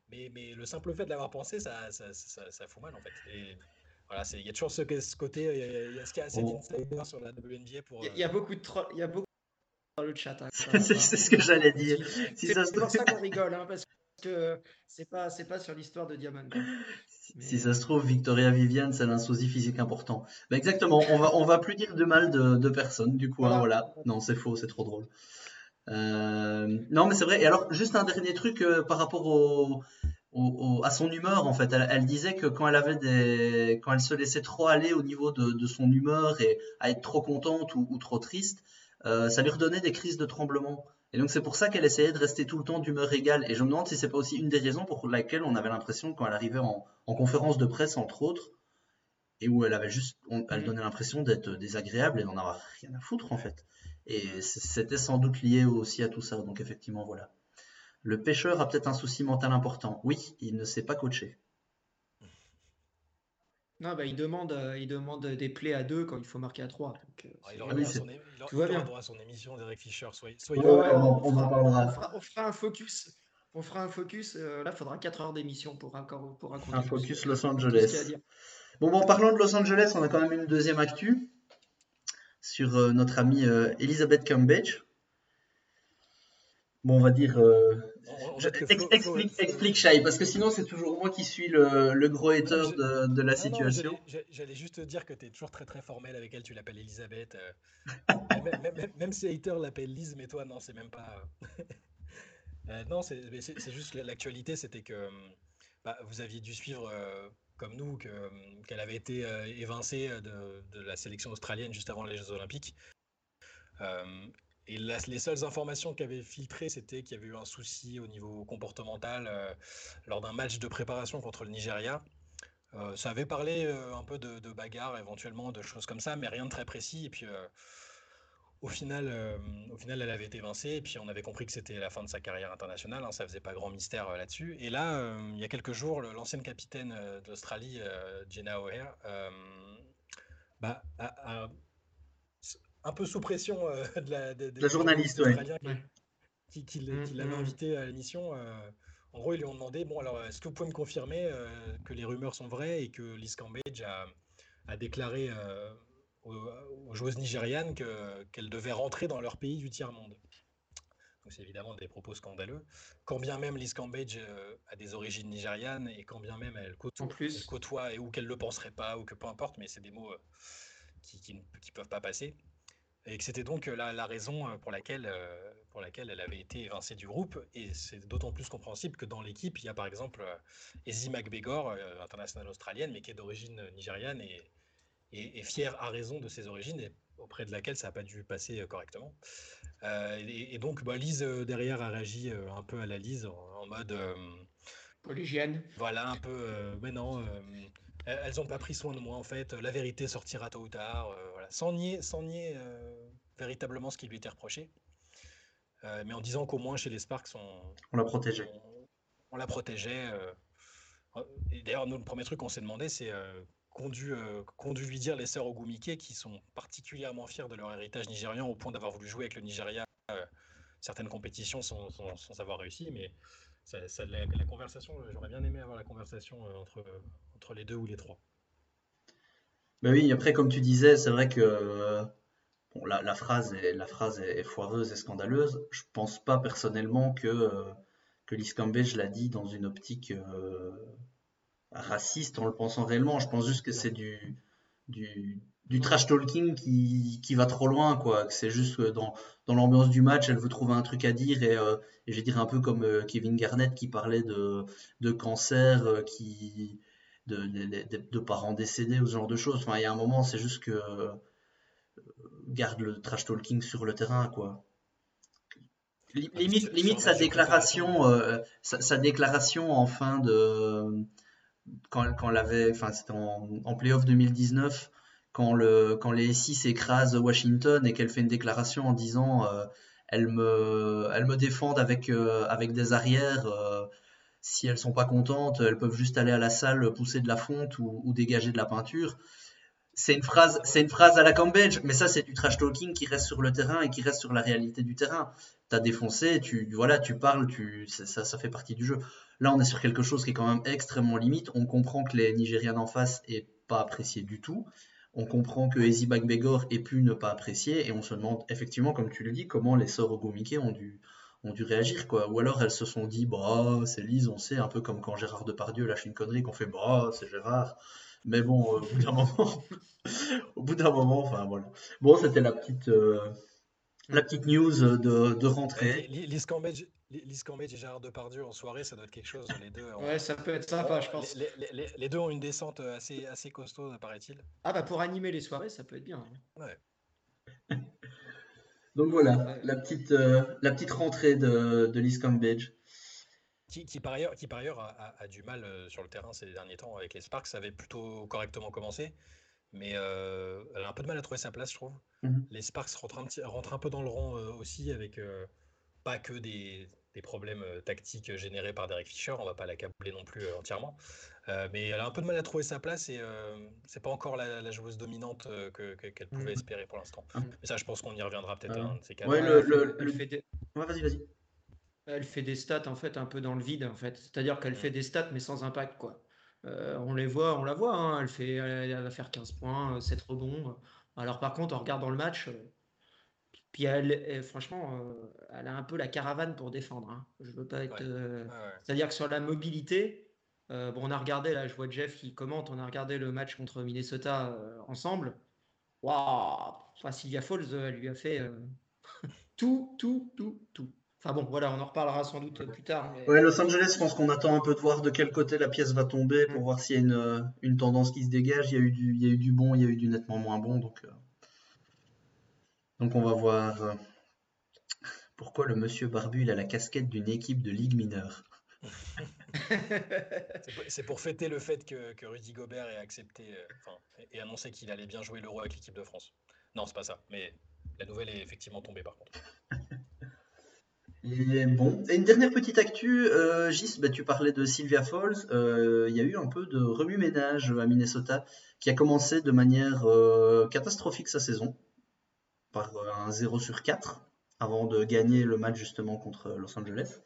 mais, mais le simple fait de l'avoir pensé, ça, ça, ça, fout mal en fait. Et, voilà, il y a toujours ce, ce côté, il y a, ce qu'il y a assez d'insiders sur la WNBA pour. Il y, a beaucoup de il y a beaucoup dans le chat. Hein, c'est ce que j'allais dire. c'est pour ça qu'on rigole, hein, parce que c'est pas, pas sur l'histoire de Diamond. Si ça se trouve, Victoria Viviane, c'est un souci physique important. Bah, exactement, on va, on va plus dire de mal de, de personne, du coup, hein, voilà. Non, c'est faux, c'est trop drôle. Euh, non, mais c'est vrai. Et alors, juste un dernier truc euh, par rapport au, au, à son humeur, en fait. Elle, disait que quand elle avait des, quand elle se laissait trop aller au niveau de, de son humeur et à être trop contente ou, ou trop triste, euh, ça lui redonnait des crises de tremblement. Et donc c'est pour ça qu'elle essayait de rester tout le temps d'humeur égale. Et je me demande si c'est pas aussi une des raisons pour laquelle on avait l'impression quand elle arrivait en, conférence de presse entre autres, et où elle avait juste, elle donnait l'impression d'être désagréable et d'en avoir rien à foutre en fait. Et c'était sans doute lié aussi à tout ça. Donc effectivement voilà. Le pêcheur a peut-être un souci mental important. Oui, il ne sait pas coacher. Non, bah, il, demande, euh, il demande des plays à deux quand il faut marquer à trois. Donc, euh, ah, il aura son, droit à son émission d'Eric Fischer. Soyez, soyez on, fera, on, fera, un focus. On fera un focus. Euh, là, il faudra 4 heures d'émission pour, encore, pour raconter. Un focus Los Angeles. Bon, bon, en parlant de Los Angeles, on a quand même une deuxième actu sur notre amie Elizabeth Cambridge. Bon, on va dire explique, explique Shai, parce que sinon c'est toujours moi qui suis le, gros hater de, la situation. J'allais juste te dire que tu es toujours très très formel avec elle, tu l'appelles Elisabeth. Euh. même, si hater l'appelle Lise, mais toi non, c'est même pas. non, c'est juste l'actualité, c'était que bah, vous aviez dû suivre comme nous qu'elle avait été évincée de, la sélection australienne juste avant les Jeux Olympiques. Et les seules informations qui avaient filtré, c'était qu'il y avait eu un souci au niveau comportemental lors d'un match de préparation contre le Nigeria. ça avait parlé un peu de, bagarre éventuellement, de choses comme ça, mais rien de très précis. Et puis au final, euh, au final, elle avait été évincée et puis on avait compris que c'était la fin de sa carrière internationale. Hein, ça faisait pas grand mystère euh, là-dessus. Et là, euh, il y a quelques jours, l'ancienne capitaine d'Australie, Jenna O'Hare, bah, un peu sous pression de la, la journaliste, ouais. qui, qui, qui l'avait invité à l'émission. en gros, ils lui ont demandé bon, alors, est-ce que vous pouvez me confirmer que les rumeurs sont vraies et que Liz Cambage a, a déclaré aux, joueuses nigérianes qu'elles devaient rentrer dans leur pays du tiers-monde? C'est évidemment des propos scandaleux. Quand bien même Liz Cambage euh, a des origines nigérianes et quand bien même elle côtoie, elle côtoie et ou qu'elle ne le penserait pas ou que peu importe, mais c'est des mots euh, qui ne peuvent pas passer. Et que c'était donc la, la, raison euh, pour laquelle, pour laquelle elle avait été évincée du groupe. Et c'est d'autant plus compréhensible que dans l'équipe, il y a par exemple Ezzy McBegor, internationale australienne, mais qui est d'origine nigériane et, et, fière à raison de ses origines et auprès de laquelle ça n'a pas dû passer euh, correctement. Euh, et, donc, bah, Lise, euh, derrière, a réagi un peu à la Lise en, mode. Polygienne. Voilà, un peu. mais non, elles n'ont pas pris soin de moi, en fait. La vérité sortira tôt ou tard. voilà. Sans nier, sans nier véritablement ce qui lui était reproché. mais en disant qu'au moins chez les Sparks, on, on la protégeait. On, la protégeait. et d'ailleurs, nous, le premier truc qu'on s'est demandé, c'est qu'ont dû, euh, lui dire les sœurs Ogumike, qui sont particulièrement fiers de leur héritage nigérian au point d'avoir voulu jouer avec le Nigeria euh, certaines compétitions sans, sans, avoir réussi. Mais ça, la, conversation, j'aurais bien aimé avoir la conversation euh, entre, entre les deux ou les trois. Ben oui, après, comme tu disais, c'est vrai que bon, la, phrase est, la phrase est foireuse et scandaleuse. Je pense pas personnellement que, que je l'a dit dans une optique raciste en le pensant réellement. Je pense juste que c'est du, du, trash talking qui, qui, va trop loin, quoi. C'est juste dans, dans l'ambiance du match, elle veut trouver un truc à dire et, euh, et je dire un peu comme euh, Kevin Garnett qui parlait de, de cancer, euh, qui, de, de, de, parents décédés ou ce genre de choses. Enfin, il y a un moment, c'est juste que garde le trash talking sur le terrain, quoi. Limite, limite sa déclaration, sa, sa, déclaration en fin de, quand, quand avait, enfin c'était en, en playoff 2019, quand, le, quand les 6 écrasent Washington et qu'elle fait une déclaration en disant euh, elles, me, défendent avec, euh, avec des arrières, euh, si elles sont pas contentes, elles peuvent juste aller à la salle pousser de la fonte ou, dégager de la peinture. C'est une phrase, à la Cambridge, mais ça c'est du trash talking qui reste sur le terrain et qui reste sur la réalité du terrain. T'as défoncé, tu voilà, tu parles, ça, fait partie du jeu. Là, on est sur quelque chose qui est quand même extrêmement limite. On comprend que les Nigérians en face aient pas apprécié du tout. On comprend que Ezi Bagbegor ait pu ne pas apprécier. Et on se demande effectivement, comme tu le dis, comment les sœurs Ogumike ont dû, ont dû réagir. quoi. Ou alors elles se sont dit, bah, c'est Lise, on sait, un peu comme quand Gérard Depardieu lâche une connerie, qu'on fait, bah, c'est Gérard. Mais bon, euh, au bout d'un moment, au bout d'un moment, enfin voilà. Bon, c'était la petite, euh, news de, de rentrée. Lise Cambage et Gérard Depardieu en soirée, ça doit être quelque chose. Les deux, ouais, ça peut être sympa, je pense. Les, deux ont une descente assez, assez costaud, paraît-il. Ah bah pour animer les soirées, ça peut être bien. Hein. Ouais. Donc voilà, la, petite, euh, la petite rentrée de, de Lise Cambage. Qui, qui, par ailleurs, qui par ailleurs a, du mal euh, sur le terrain ces derniers temps avec les Sparks. Ça avait plutôt correctement commencé, mais euh, elle a un peu de mal à trouver sa place, je trouve. Mhm. Les Sparks rentrent un, petit, rentrent un, peu dans le rang aussi avec pas que des, des problèmes euh, tactiques générés par Derek Fisher. On va pas l'accabler non plus euh, entièrement. Euh, mais elle a un peu de mal à trouver sa place et c'est pas encore la, joueuse dominante qu'elle pouvait mm. espérer pour l'instant. Ah. Mais ça, je pense qu'on y reviendra peut-être un de ces cas. Ouais, le, elle, fait des... vas-y, vas-y. Elle fait des stats en fait un peu dans le vide en fait. C'est-à-dire qu'elle mm. fait des stats mais sans impact quoi. on les voit, on la voit. Hein. Elle fait, elle va faire 15 points, 7 rebonds. Alors par contre, en regardant le match, puis elle, franchement, euh, elle a un peu la caravane pour défendre. Hein. Je veux pas être. Euh, c'est-à-dire que sur la mobilité, euh, bon, on a regardé là, je vois Jeff qui commente, on a regardé le match contre Minnesota ensemble. Waouh, enfin, Sylvia Falls, elle lui a fait tout, tout, tout, tout. Enfin bon, voilà, on en reparlera sans doute plus tard. Ouais, Los Angeles, je pense qu'on attend un peu de voir de quel côté la pièce va tomber pour mm. voir s'il y a une, une, tendance qui se dégage. Il y, a eu du, il y a eu du bon, il y a eu du nettement moins bon. Donc, euh, donc on va voir euh, pourquoi le monsieur Barbu il a la casquette d'une équipe de Ligue mineure. c'est pour fêter le fait que, que Rudy Gobert ait accepté euh, et annoncé qu'il allait bien jouer l'Euro avec l'équipe de France. Non, c'est pas ça. Mais la nouvelle est effectivement tombée par contre. Et bon, et une dernière petite actu, euh, Gis, bah, tu parlais de Sylvia Falls, euh, il y a eu un peu de remue-ménage à Minnesota qui a commencé de manière euh, catastrophique sa saison, par un 0 sur 4, avant de gagner le match justement contre Los Angeles.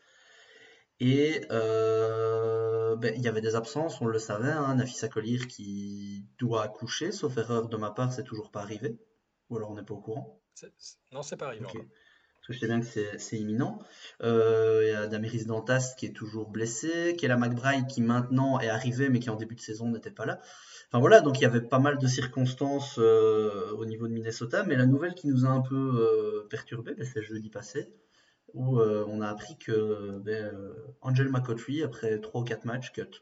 Et ben, il y avait des absences, on le savait, hein, Nafisa Collier qui doit accoucher, sauf erreur de ma part, c'est toujours pas arrivé. Ou alors on n'est pas au courant Non, c'est pas arrivé je sais bien que c'est imminent. Euh, il y a Damiris Dantas qui est toujours blessé, Kella McBride qui maintenant est arrivé mais qui en début de saison n'était pas là. Enfin voilà, donc il y avait pas mal de circonstances euh, au niveau de Minnesota, mais la nouvelle qui nous a un peu euh, perturbé, ben, c'est jeudi passé, où on a appris que ben, Angel McCautry, après 3 ou 4 matchs, cut.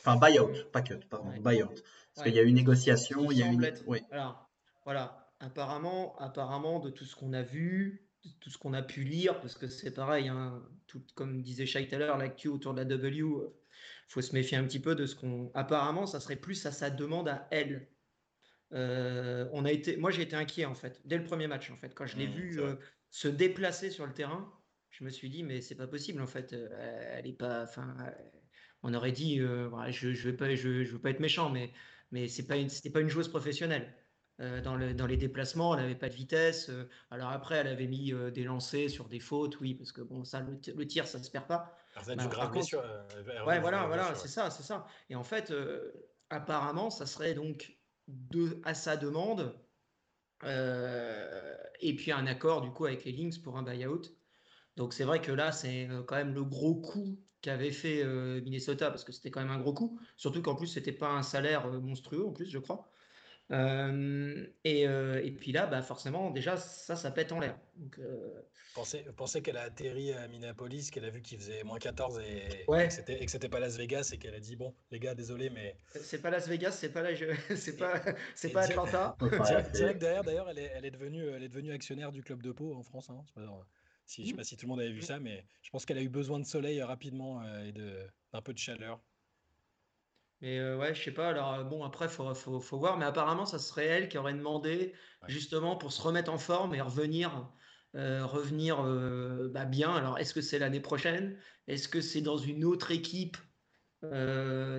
Enfin, buyout, pas cut, pardon, buyout. Parce qu'il y a eu une négociation, il y a eu... Oui. Alors, voilà, apparemment, apparemment, de tout ce qu'on a vu, de tout ce qu'on a pu lire, parce que c'est pareil, hein, tout, comme disait Shai tout à l'heure, l'actu autour de la W, euh, faut se méfier un petit peu de ce qu'on. Apparemment, ça serait plus à sa demande à elle. Euh, on a été, moi, j'ai été inquiet en fait dès le premier match en fait quand je l'ai mmh, vu euh, se déplacer sur le terrain. Je me suis dit mais c'est pas possible en fait. elle est pas, enfin, on aurait dit, je, je vais pas, je, je veux pas être méchant, mais mais c'est pas une, c'était pas une joueuse professionnelle. Euh, dans, les déplacements, elle n'avait pas de vitesse. Euh, alors après, elle avait mis euh, des lancers sur des fautes, oui, parce que bon, ça, le, tir, ça ne se perd pas. Ça bah, grave sur, ouais, voilà, voilà, c'est ça, c'est ça. Et en fait, apparemment, ça serait donc de, à sa demande, et puis un accord du coup avec les Lynx pour un buyout. Donc c'est vrai que là, c'est quand même le gros coup qu'avait fait Minnesota, parce que c'était quand même un gros coup, surtout qu'en plus, c'était pas un salaire monstrueux, en plus, je crois. Euh, et, euh, et, puis là, bah forcément, déjà, ça, ça pète en l'air. Euh... pensez, pensez qu'elle a atterri à Minneapolis, qu'elle a vu qu'il faisait moins 14 et, ouais. et que c'était pas Las Vegas et qu'elle a dit bon, les gars, désolé, mais c'est pas Las Vegas, c'est pas la, c'est pas, c'est pas Atlanta. direct derrière, d'ailleurs, elle est, elle est devenue, elle est devenue actionnaire du club de Pau en France. Hein. Si, je sais mmh. pas si tout le monde avait vu mmh. ça, mais je pense qu'elle a eu besoin de soleil rapidement et d'un peu de chaleur. Mais euh, ouais, je sais pas. Alors, euh, bon, après, faut, faut, faut voir. Mais apparemment, ça serait elle qui aurait demandé, justement, pour se remettre en forme et revenir, euh, revenir bah, bien. Alors, est-ce que c'est l'année prochaine? Est-ce que c'est dans une autre équipe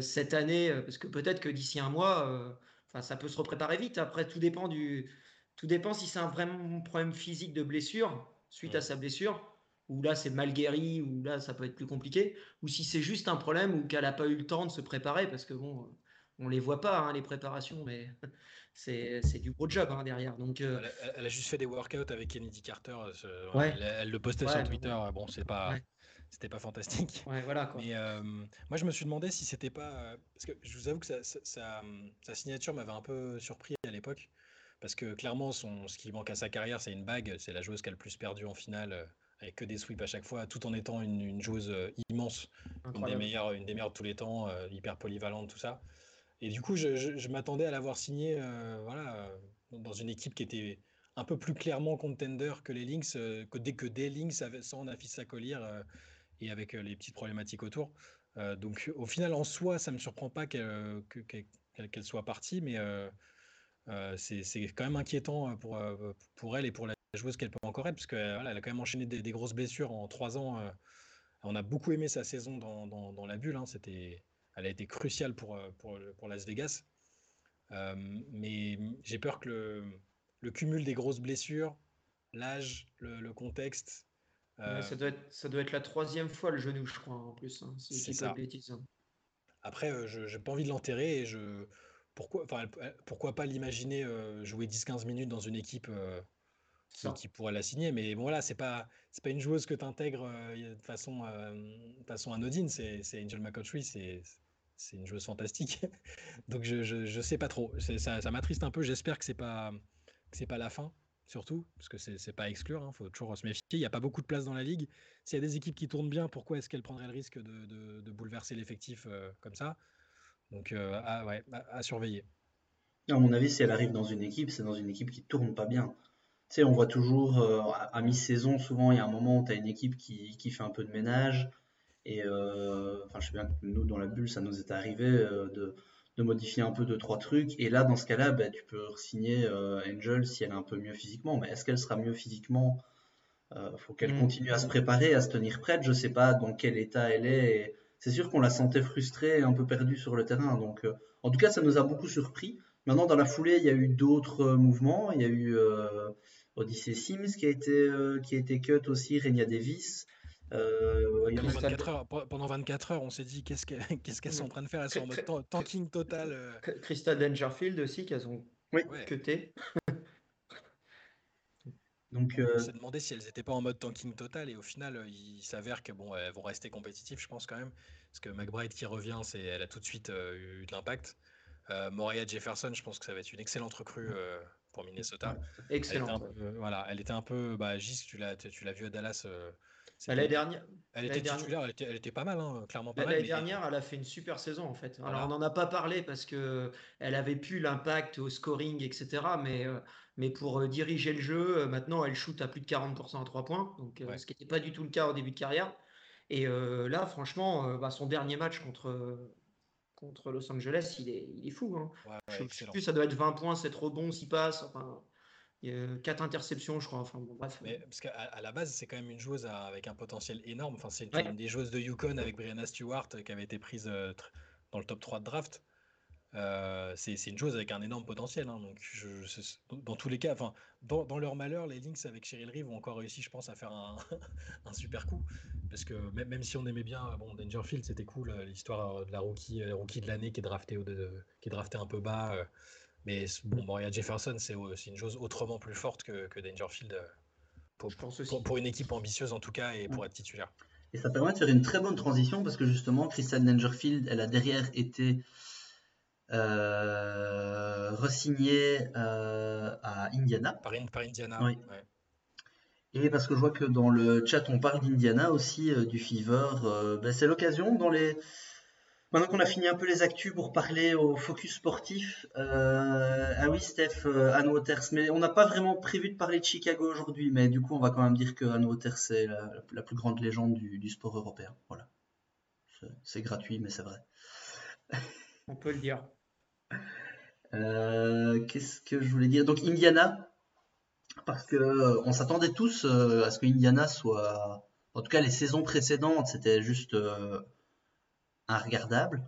cette année? Parce que peut-être que d'ici un mois, enfin, ça peut se repréparer vite. Après, tout dépend du, tout dépend si c'est un vrai problème physique de blessure suite à sa blessure ou là c'est mal guéri, ou là ça peut être plus compliqué, ou si c'est juste un problème ou qu'elle n'a pas eu le temps de se préparer, parce que bon, on les voit pas hein, les préparations, mais c'est du gros job hein, derrière. Donc, euh, elle, a, juste fait des workouts avec Kennedy Carter, euh, elle, le postait sur Twitter, bon c'est pas... C'était pas fantastique. voilà, Mais euh, moi, je me suis demandé si c'était pas. Parce que je vous avoue que sa, signature m'avait un peu surpris à l'époque. Parce que clairement, son, ce qui manque à sa carrière, c'est une bague. C'est la joueuse qui a le plus perdu en finale avec que des sweeps à chaque fois, tout en étant une, joueuse euh, immense, une des, meilleures, une des meilleures de tous les temps, euh, hyper polyvalente, tout ça. Et du coup, je, m'attendais à l'avoir signé euh, voilà, dans une équipe qui était un peu plus clairement contender que les Lynx, que, dès que des Lynx sans Nafisa Collier et avec les petites problématiques autour. donc au final, en soi, ça ne me surprend pas qu'elle soit partie, mais c'est quand même inquiétant pour, pour elle et pour la joueuse qu'elle peut encore être, parce qu'elle elle a quand même enchaîné des, grosses blessures en trois ans. Euh. on a beaucoup aimé sa saison dans, la bulle. Hein. C'était, elle a été cruciale pour, euh, pour, pour Las Vegas. Euh, mais j'ai peur que le, le, cumul des grosses blessures, l'âge, le, contexte. ça, doit être, ça doit être la troisième fois le genou, je crois, en plus. Hein, c'est ça. Hein. Après, je n'ai pas envie de l'enterrer et je. Pourquoi, pourquoi pas l'imaginer jouer 10-15 minutes dans une équipe qui, pourrait la signer. Mais bon, voilà, c'est pas, c'est pas une joueuse que tu intègres euh, de, façon, euh, façon anodine. C'est, Angel McCautry, c'est, c'est une joueuse fantastique. Donc je, je, je, sais pas trop. ça, ça m'attriste un peu. J'espère que c'est pas, que c'est pas la fin. surtout, parce que c'est pas à exclure, il hein, faut toujours se méfier. Il n'y a pas beaucoup de place dans la ligue. S'il y a des équipes qui tournent bien, pourquoi est-ce qu'elles prendraient le risque de, bouleverser l'effectif euh, comme ça? Donc, euh, à, ouais, à, surveiller. À mon avis, si elle arrive dans une équipe, c'est dans une équipe qui tourne pas bien. Tu sais, on voit toujours, euh, à mi-saison, souvent, il y a un moment où tu as une équipe qui, qui, fait un peu de ménage. Et, enfin, je sais bien que nous, dans la bulle, ça nous est arrivé de de modifier un peu deux trois trucs. Et là dans ce cas-là bah, tu peux signer euh, Angel si elle est un peu mieux physiquement. Mais est-ce qu'elle sera mieux physiquement euh, faut qu'elle mm. continue à se préparer à se tenir prête? Je sais pas dans quel état elle est. C'est sûr qu'on la sentait frustrée et un peu perdue sur le terrain. Donc euh, en tout cas ça nous a beaucoup surpris. Maintenant dans la foulée il y a eu d'autres mouvements. Il y a eu Odyssey Sims qui a été qui a été cut aussi Renia Davis euh, pendant, 24 heures, on s'est dit qu'est-ce qu'elles sont en train de faire? Elles sont en mode tanking total. Euh. Crystal Dangerfield aussi, qu'elles ont oui. cuté. Donc, euh... On s'est demandé si elles n'étaient pas en mode tanking total et au final, il s'avère que bon, elles vont rester compétitives, je pense quand même, parce que McBride qui revient, c'est, elle a tout de suite eu de l'impact. Moria Jefferson, je pense que ça va être une excellente recrue pour Minnesota. Excellent. voilà, elle était un peu, bah, Gis, tu l'as, tu l'as vu à Dallas L'année dernière, elle était titulaire, elle était, pas mal, hein, clairement pas mal. L'année dernière, elle a fait une super saison en fait. Alors on n'en a pas parlé parce que elle avait plus l'impact au scoring, etc. Mais, euh, mais pour euh, diriger le jeu, euh, maintenant elle shoot à plus de 40% à 3 points, donc ce qui n'était pas du tout le cas au début de carrière. Et là, franchement, bah, son dernier match contre, contre Los Angeles, il est, il est fou. Hein. je sais plus, ça doit être 20 points, c'est trop bon, s'il passe. Enfin, il y a quatre interceptions, je crois. Enfin, bon, bref. Mais, parce qu'à à la base, c'est quand même une joueuse avec un potentiel énorme. Enfin, c'est une, des joueuses de Yukon avec Brianna Stewart euh, qui avait été prise euh, dans le top 3 de draft. Euh, c'est une joueuse avec un énorme potentiel. Hein. donc, je, dans tous les cas, enfin, dans, dans, leur malheur, les Lynx avec Cheryl Reeve ont encore réussi, je pense, à faire un, un super coup. Parce que même, même, si on aimait bien, bon, Dangerfield, c'était cool, l'histoire de la rookie, rookie de l'année qui est draftée qui est draftée un peu bas. Mais bon, Moria Jefferson, c'est une chose autrement plus forte que, que Dangerfield euh, pour, pour, une équipe ambitieuse en tout cas et pour être titulaire. Et ça permet de faire une très bonne transition parce que justement, Crystal Dangerfield, elle a derrière été euh, re-signée euh, à Indiana. Par, Indiana, oui. Et parce que je vois que dans le chat, on parle d'Indiana aussi, euh, du Fever. Ben, c'est l'occasion dans les Maintenant qu'on a fini un peu les actus pour parler au focus sportif, euh, ah oui Steph, euh, Anne Waters, mais on n'a pas vraiment prévu de parler de Chicago aujourd'hui, mais du coup on va quand même dire que Anne Waters c'est la, plus grande légende du, sport européen. Voilà, c'est gratuit mais c'est vrai. On peut le dire. Euh, qu'est-ce que je voulais dire? Donc Indiana, parce que on s'attendait tous à ce que Indiana soit, en tout cas les saisons précédentes, c'était juste regardable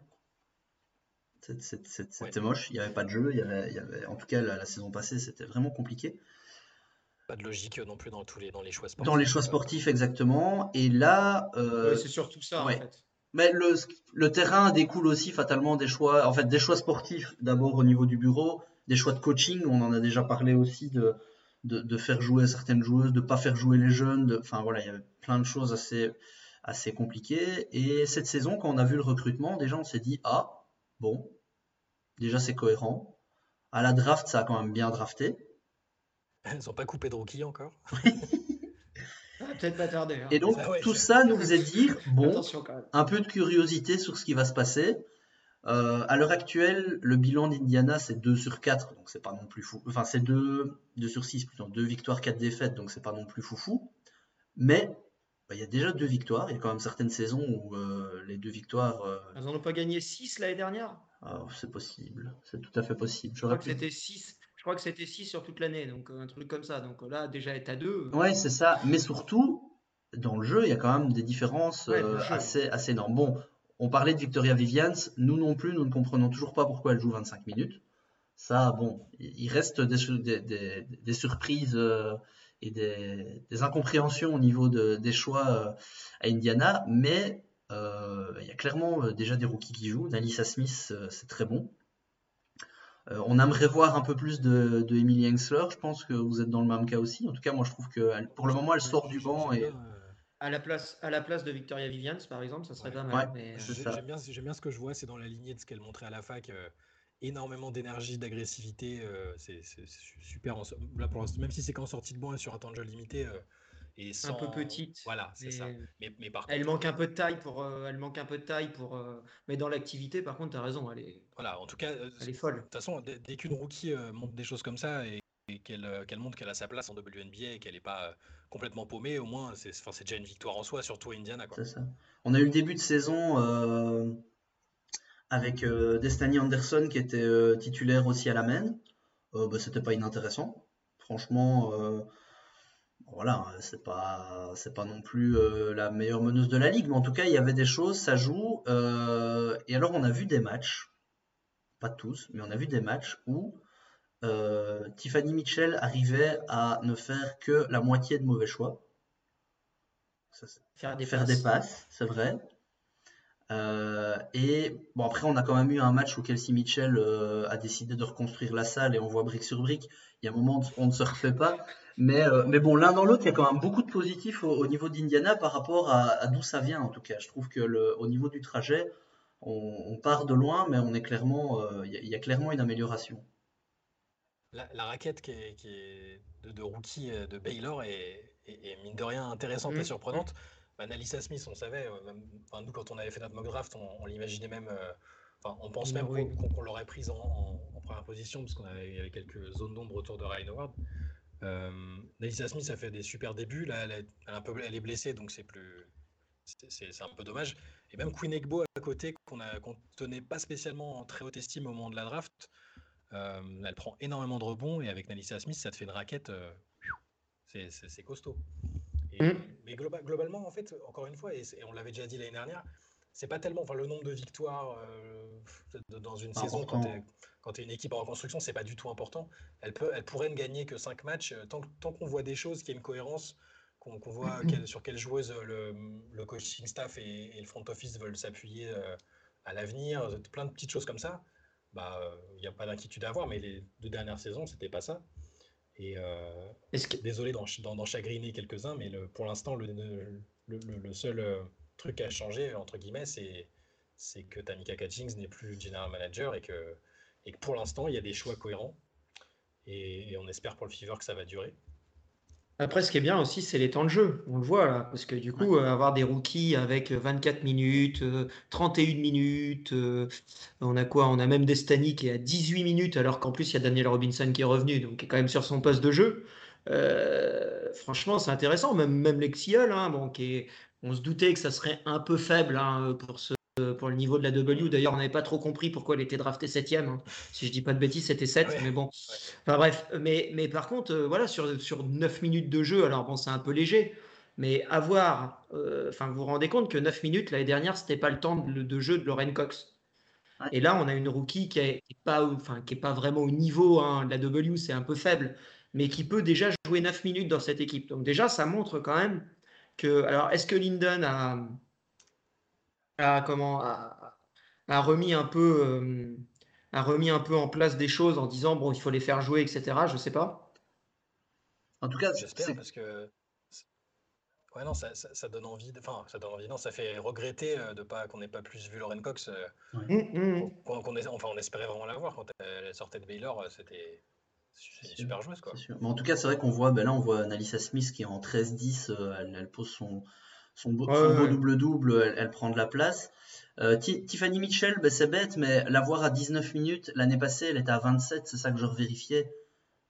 C'était moche, il n'y avait pas de jeu, il y avait, en tout cas la, saison passée c'était vraiment compliqué. Pas de logique non plus dans tous les, dans les choix sportifs. Dans les choix sportifs exactement, et là... Euh, c'est surtout ça en fait. Mais le, le, terrain découle aussi fatalement des choix, en fait des choix sportifs d'abord au niveau du bureau, des choix de coaching, on en a déjà parlé aussi de, de, de faire jouer certaines joueuses, de pas faire jouer les jeunes, enfin voilà, il y avait plein de choses assez assez compliqué. Et cette saison, quand on a vu le recrutement, déjà on s'est dit ah bon, déjà c'est cohérent. À la draft, ça a quand même bien drafté. Ils n'ont pas coupé de rookie encore. Peut-être pas tardé. Hein. Et donc tout ça nous faisait dire bon, un peu de curiosité sur ce qui va se passer. Euh, à l'heure actuelle, le bilan d'Indiana c'est 2 sur 4, donc c'est pas non plus fou. Enfin, c'est 2, 2 sur 6 plutôt, 2 victoires, 4 défaites, donc c'est pas non plus foufou. Mais bah, il y a déjà deux victoires. Il y a quand même certaines saisons où euh, les deux victoires. Euh, Elles n'en ont pas gagné six l'année dernière? Ah, C'est possible. C'est tout à fait possible. Je crois que c'était six. Je crois que c'était 6 sur toute l'année, donc un truc comme ça. Donc là, déjà, est à deux. Ouais, c'est ça. Mais surtout, dans le jeu, il y a quand même des différences euh, assez, assez énormes. Bon, on parlait de Victoria Vivians. Nous non plus, nous ne comprenons toujours pas pourquoi elle joue 25 minutes. Ça, bon, il reste des, surprises et des, incompréhensions au niveau des choix euh, à Indiana, mais euh, il y a clairement euh, déjà des rookies qui jouent. Nalissa Smith, c'est très bon. on aimerait voir un peu plus de, de Emily. Je pense que vous êtes dans le même cas aussi. En tout cas, moi, je trouve que pour le moment, elle sort du banc et à la place, à la place de Victoria Vivians, par exemple, ça serait pas mal. J'aime bien, bien, ce que je vois, c'est dans la lignée de ce qu'elle montrait à la fac. énormément d'énergie, d'agressivité. c'est super. là, pour même si c'est qu'en sortie de banc et sur un temps de jeu limité. et Un peu petite. Voilà, c'est ça. Mais, mais par Elle manque un peu de taille pour. elle manque un peu de taille pour. mais dans l'activité, par contre, tu as raison. Elle est, Voilà, en tout cas, elle est folle. de toute façon, dès, qu'une rookie montre des choses comme ça et, qu'elle montre qu'elle a sa place en WNBA et qu'elle n'est pas complètement paumée, au moins, c'est déjà une victoire en soi, surtout à Indiana. On a eu le début de saison avec euh, Anderson qui était euh, titulaire aussi à la main. Euh, bah, c'était pas inintéressant. Franchement, voilà, c'est pas pas non plus la meilleure meneuse de la ligue, mais en tout cas il y avait des choses, ça joue. et alors on a vu des matchs, pas tous, mais on a vu des matchs où Tiffany Mitchell arrivait à ne faire que la moitié de mauvais choix. faire des faire Des passes c'est vrai. Euh, et bon, après, on a quand même eu un match où Kelsey Mitchell euh, a décidé de reconstruire la salle et on voit brique sur brique. Il y a un moment où on ne se refait pas. Mais, euh, mais bon, l'un dans l'autre, il y a quand même beaucoup de positifs au, niveau d'Indiana par rapport à, d'où ça vient, en tout cas. Je trouve que le, au niveau du trajet, on, part de loin, mais on est clairement, il y, a clairement une amélioration. La, raquette qui est, de, rookie de Baylor est, mine de rien intéressante et mmh. surprenante. Bah, Nalissa Smith, on savait, euh, nous quand on avait fait notre mock draft, on, l'imaginait même, euh, on pense même qu'on l'aurait prise en, première position, parce qu'on avait, quelques zones d'ombre autour de Ryan Howard. Euh, Smith a fait des super débuts, là elle, est, un peu, elle est blessée, donc c'est plus, c'est un peu dommage. Et même Queen Egbo à côté, qu'on ne tenait pas spécialement en très haute estime au moment de la draft, elle prend énormément de rebonds, et avec Nalissa Smith, ça te fait une raquette, c'est costaud. Mm. Mais globalement, en fait, encore une fois, et, on l'avait déjà dit l'année dernière, c'est pas tellement, enfin, le nombre de victoires euh, dans une saison quand tu es, une équipe en reconstruction, c'est pas du tout important. Elle, peut, elle pourrait ne gagner que 5 matchs euh, tant, tant qu'on voit des choses, qu'il y a une cohérence, qu'on voit sur quelle joueuse le, le coaching staff et, le front office veulent s'appuyer euh, à l'avenir, plein de petites choses comme ça. Bah, il n'y a pas d'inquiétude à avoir, mais les deux dernières saisons, c'était pas ça. Et euh, désolé d'en chagriner quelques-uns, mais le, pour l'instant, le, le, seul euh, truc à changer, entre guillemets, c'est que Tamika Catchings n'est plus general manager et que, et que pour l'instant, il y a des choix cohérents. Et, et, on espère pour le Fever que ça va durer. Après, ce qui est bien aussi, c'est les temps de jeu. On le voit là, parce que du coup, euh, avoir des rookies avec 24 minutes, 31 euh, minutes, euh, on a quoi? On a même Destany qui est à 18 minutes, alors qu'en plus, il y a Daniel Robinson qui est revenu, donc qui est quand même sur son poste de jeu. franchement, c'est intéressant. Même, même Lexiol, hein, bon, qui on se doutait que ça serait un peu faible hein, pour ce euh, pour le niveau de la W. D'ailleurs, on n'avait pas trop compris pourquoi elle était draftée 7 hein. Si je dis pas de bêtises, c'était 7, mais bon. Enfin bref, mais, mais par contre, euh, voilà, sur, sur 9 minutes de jeu, alors bon, c'est un peu léger, mais avoir, euh, enfin, vous vous rendez compte que 9 minutes l'année dernière, c'était pas le temps de, jeu de Lauren Cox. Et là, on a une rookie qui n'est pas, enfin, qui est pas vraiment au niveau hein, de la W, c'est un peu faible, mais qui peut déjà jouer 9 minutes dans cette équipe. Donc déjà, ça montre quand même que, alors, est-ce que Linden a a, comment, a, remis un peu, euh, a remis un peu en place des choses en disant bon, il faut les faire jouer, etc. Je sais pas. En tout cas, j'espère parce que ouais non, ça, ça, donne envie, enfin ça donne envie, non, ça fait regretter euh, de pas qu'on n'ait pas plus vu Lauren Cox. Euh, mmh, mmh. enfin, on espérait vraiment la voir quand elle sortait de Baylor, c'était super joueuse quoi. Mais en tout cas, c'est vrai qu'on voit, ben là, on voit Analisa Smith qui est en 13-10, elle, pose son son beau, double-double, elle, prend de la place. Euh, Tiffany Mitchell, ben, c'est bête, mais la voir à 19 minutes, l'année passée, elle était à 27, c'est ça que je revérifiais.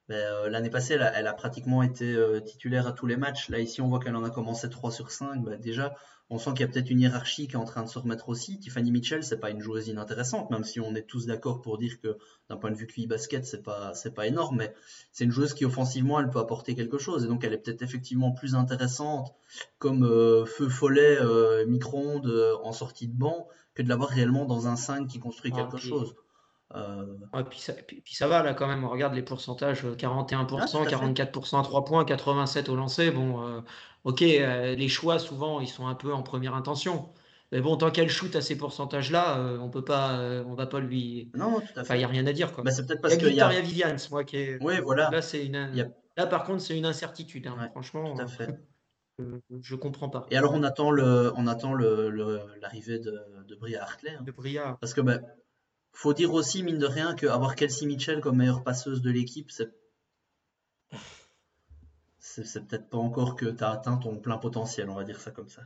Ben, euh, l'année passée, elle a, pratiquement été euh, titulaire à tous les matchs. Là, ici, on voit qu'elle en a commencé 3 sur 5. Ben, déjà, on sent qu'il y a peut-être une hiérarchie qui est en train de se remettre aussi. Tiffany Mitchell, c'est pas une joueuse inintéressante, même si on est tous d'accord pour dire que d'un point de vue QI basket, c'est pas, c'est pas énorme, mais c'est une joueuse qui offensivement, elle peut apporter quelque chose. Et donc, elle est peut-être effectivement plus intéressante comme euh, feu follet micro-ondes en sortie de banc que de l'avoir réellement dans un 5 qui construit quelque chose. Euh... puis, ça, puis, ça, va là quand même, on regarde les pourcentages 41%, 44% à 3 points, 87 au lancer. Bon, euh, ok, euh, les choix souvent ils sont un peu en première intention. Mais bon, tant qu'elle shoot à ces pourcentages-là, euh, on peut pas, on va pas lui. Non, tout à fait. Enfin, il n'y a rien à dire quoi. Bah, c'est peut-être parce qu'il y a Vivian, moi qui est. Oui, voilà. Là, c'est une. Là, par contre, c'est une incertitude. Hein. Franchement. Tout à fait. je comprends pas. Et alors, on attend le, on attend le, l'arrivée de, de Bria Hartley. Hein. De Bria. Parce que ben faut dire aussi, mine de rien, qu'avoir Kelsey Mitchell comme meilleure passeuse de l'équipe, c'est. C'est peut-être pas encore que tu as atteint ton plein potentiel, on va dire ça comme ça.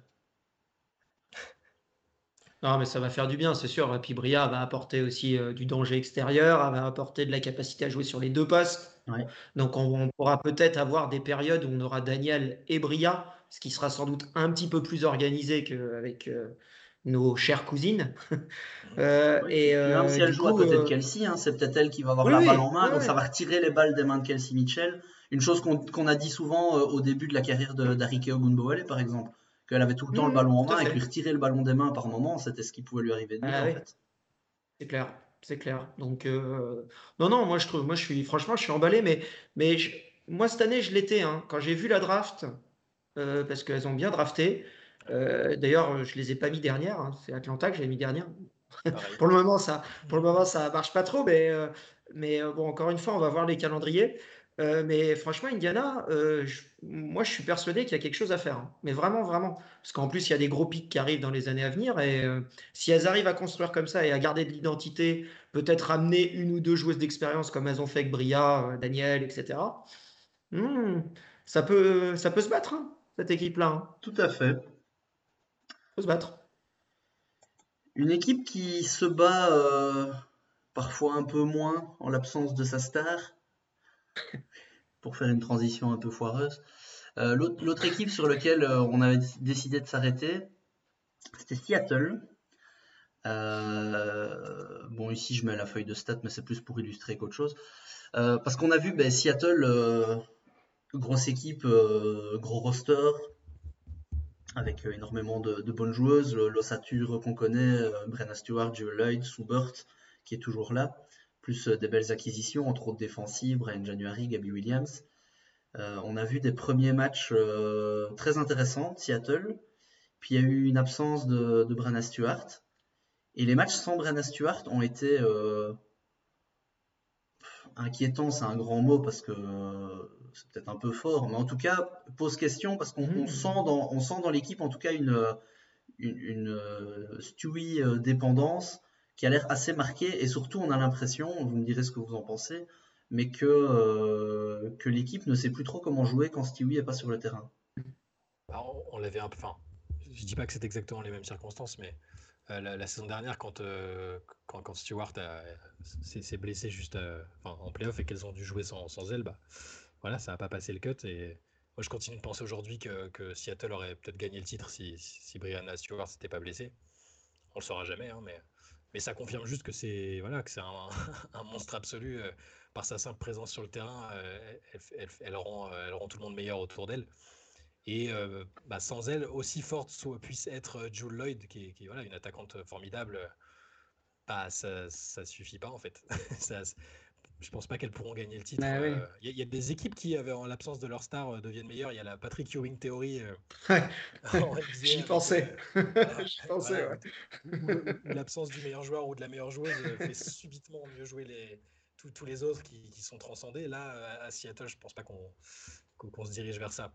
Non, mais ça va faire du bien, c'est sûr. Et puis Bria va apporter aussi euh, du danger extérieur, elle va apporter de la capacité à jouer sur les deux postes. Donc on, pourra peut-être avoir des périodes où on aura Daniel et Bria, ce qui sera sans doute un petit peu plus organisé qu'avec euh, nos chères cousines. euh, et, Même si elle joue à côté de euh, Kelsey, hein, c'est peut-être elle qui va avoir la balle en main, donc ça va retirer les balles des mains de Kelsey Mitchell. Une chose qu'on a dit souvent au début de la carrière d'Arike Ogunbowale, par exemple qu'elle avait tout le temps le mmh, ballon en main et que lui retirer le ballon des mains par moment, c'était ce qui pouvait lui arriver de ah en fait. C'est clair, c'est clair. Donc euh, non, non, moi je trouve, moi je suis, franchement, je suis emballé, mais, mais moi cette année je l'étais hein, quand j'ai vu la draft euh, parce qu'elles ont bien drafté. Euh, d'ailleurs, je les ai pas mis dernière. Hein, c'est Atlanta que j'ai mis dernière. pour le moment, ça, pour le moment, ça marche pas trop, mais, mais bon, encore une fois, on va voir les calendriers. Euh, mais franchement, Indiana, euh, moi je suis persuadé qu'il y a quelque chose à faire. Hein. Mais vraiment, vraiment. Parce qu'en plus, il y a des gros pics qui arrivent dans les années à venir. Et euh, si elles arrivent à construire comme ça et à garder de l'identité, peut-être amener une ou deux joueuses d'expérience comme elles ont fait avec Bria, Daniel, etc. Hmm, ça, peut, ça peut se battre, hein, cette équipe-là. Tout à fait. Ça peut se battre. Une équipe qui se bat parfois un peu moins en l'absence de sa star pour faire une transition un peu foireuse. Euh, l'autre équipe sur laquelle euh, on avait décidé de s'arrêter, c'était Seattle. Euh, bon, ici je mets la feuille de stats, mais c'est plus pour illustrer qu'autre chose. parce qu'on a vu ben, Seattle, grosse équipe, gros roster, avec énormément de, bonnes joueuses, l'ossature qu'on connaît, Brenna Stewart, Joe Lloyd, Subert, qui est toujours là plus euh, des belles acquisitions, entre autres défensives, Brian January, Gabby Williams. Euh, on a vu des premiers matchs euh, très intéressants Seattle. Puis il y a eu une absence de Brenna Stewart. Et les matchs sans Brenna Stewart ont été inquiétants, c'est un grand mot parce que c'est peut-être un peu fort, mais en tout cas pose question parce qu'on mmh. sent dans, sent dans l'équipe en tout cas une, une, une Stewie dépendance qui a l'air assez marqué et surtout on a l'impression, vous me direz ce que vous en pensez, mais que, euh, que l'équipe ne sait plus trop comment jouer quand Stewie n'est pas sur le terrain. Bah, on, l'avait un peu. Enfin, je dis pas que c'est exactement les mêmes circonstances, mais euh, la, saison dernière, quand, euh, quand, quand, Stewart s'est blessé juste en playoff et qu'elles ont dû jouer sans, sans elle, bah, voilà, ça n'a pas passé le cut. Et moi, je continue de penser aujourd'hui que, que, Seattle aurait peut-être gagné le titre si, si Brianna Stewart s'était pas blessée. On le saura jamais, hein, mais mais ça confirme juste que c'est voilà, que c'est un, un, monstre absolu euh, par sa simple présence sur le terrain. Euh, elle, rend, euh, elle, rend, tout le monde meilleur autour d'elle. Et bah, sans elle, aussi forte soit, puisse être Jules Lloyd, qui est, voilà, une attaquante formidable, bah, ça ne suffit pas en fait. je pense pas qu'elles pourront gagner le titre. Bah euh, il y, a des équipes qui, en l'absence de leur star, euh, deviennent meilleures. Il y a la Patrick Ewing Theory. Euh, J'y pensais. L'absence du meilleur joueur ou de la meilleure joueuse fait subitement mieux jouer les, tous les autres qui, sont transcendés. Là, à Seattle, je pense pas qu'on se dirige vers ça.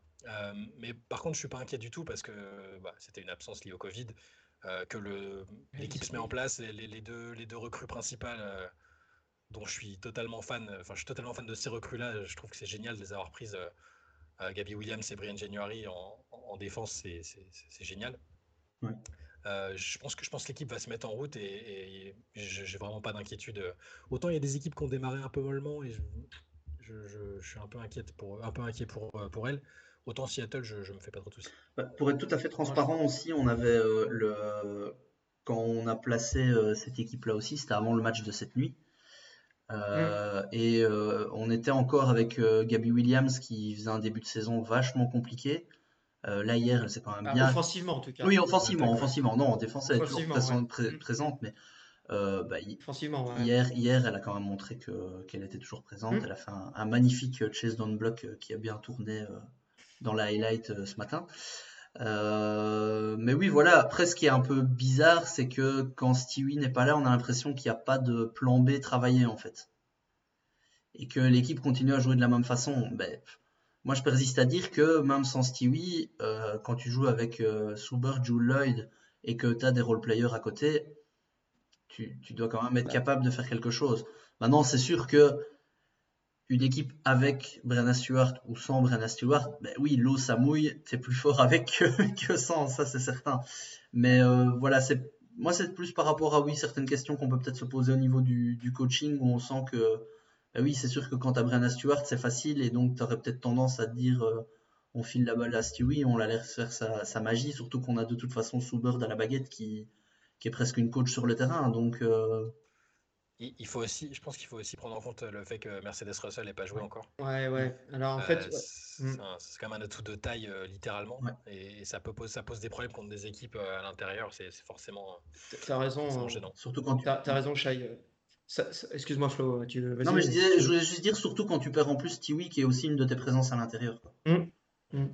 mais par contre, je suis pas inquiet du tout parce que bah, c'était une absence liée au Covid, que l'équipe se met en place, les, deux, les deux recrues principales dont je suis totalement fan. Enfin, je suis totalement fan de ces recrues-là. Je trouve que c'est génial de les avoir prises. Euh, euh, Gabi Williams et Brian January en, défense, c'est génial. Euh, je pense que je pense l'équipe va se mettre en route et, j'ai vraiment pas d'inquiétude. Autant il y a des équipes qui ont démarré un peu mollement et je, suis un peu inquiète pour un peu inquiet pour pour elles. Autant Seattle, je, je me fais pas trop de soucis. Bah, pour être tout à fait transparent aussi, on avait le quand on a placé cette équipe-là aussi, c'était avant le match de cette nuit. Euh, et euh, on était encore avec euh, Gabby Williams qui faisait un début de saison vachement compliqué. là hier, elle s'est quand même ah, bien. offensivement en tout cas. Oui, offensivement, offensivement. Non, en défense, elle est toujours mm. présente, mais bah, offensivement, hier, hier, elle a quand même montré que qu'elle était toujours présente. Mm. Elle a fait un, magnifique chase down block qui a bien tourné dans la highlight ce matin. Euh, mais oui, voilà. Après, ce qui est un peu bizarre, c'est que quand Stewie n'est pas là, on a l'impression qu'il n'y a pas de plan B travaillé en fait, et que l'équipe continue à jouer de la même façon. Ben, moi, je persiste à dire que même sans Stewie, euh, quand tu joues avec euh, Suber, Jules Lloyd, et que tu as des role players à côté, tu, tu dois quand même être capable de faire quelque chose. Maintenant, c'est sûr que une équipe avec Brenna Stewart ou sans Brenna Stewart, ben oui, l'eau ça mouille, t'es plus fort avec que, sans, ça c'est certain. Mais euh, voilà, c'est moi c'est plus par rapport à oui certaines questions qu'on peut peut-être se poser au niveau du, coaching où on sent que ben oui c'est sûr que quand t'as Brenna Stewart c'est facile et donc t'aurais peut-être tendance à te dire euh, on file la balle à Stewie, on la laisse faire sa, magie, surtout qu'on a de toute façon Soubird à la baguette qui, qui est presque une coach sur le terrain, donc euh, il faut aussi, je pense qu'il faut aussi prendre en compte le fait que Mercedes Russell n'ait pas joué encore. Ouais, ouais. Alors en fait, euh, mm. c'est quand même un atout de taille euh, littéralement, et, ça peut ça pose des problèmes contre des équipes euh, à l'intérieur. C'est forcément. T'as raison. gênant. Surtout quand tu. As, raison, Shai. Excuse-moi Flo, tu Non mais je, disais, je, voulais juste dire surtout quand tu perds en plus Tiwi qui est aussi une de tes présences à l'intérieur. Mm. Mm.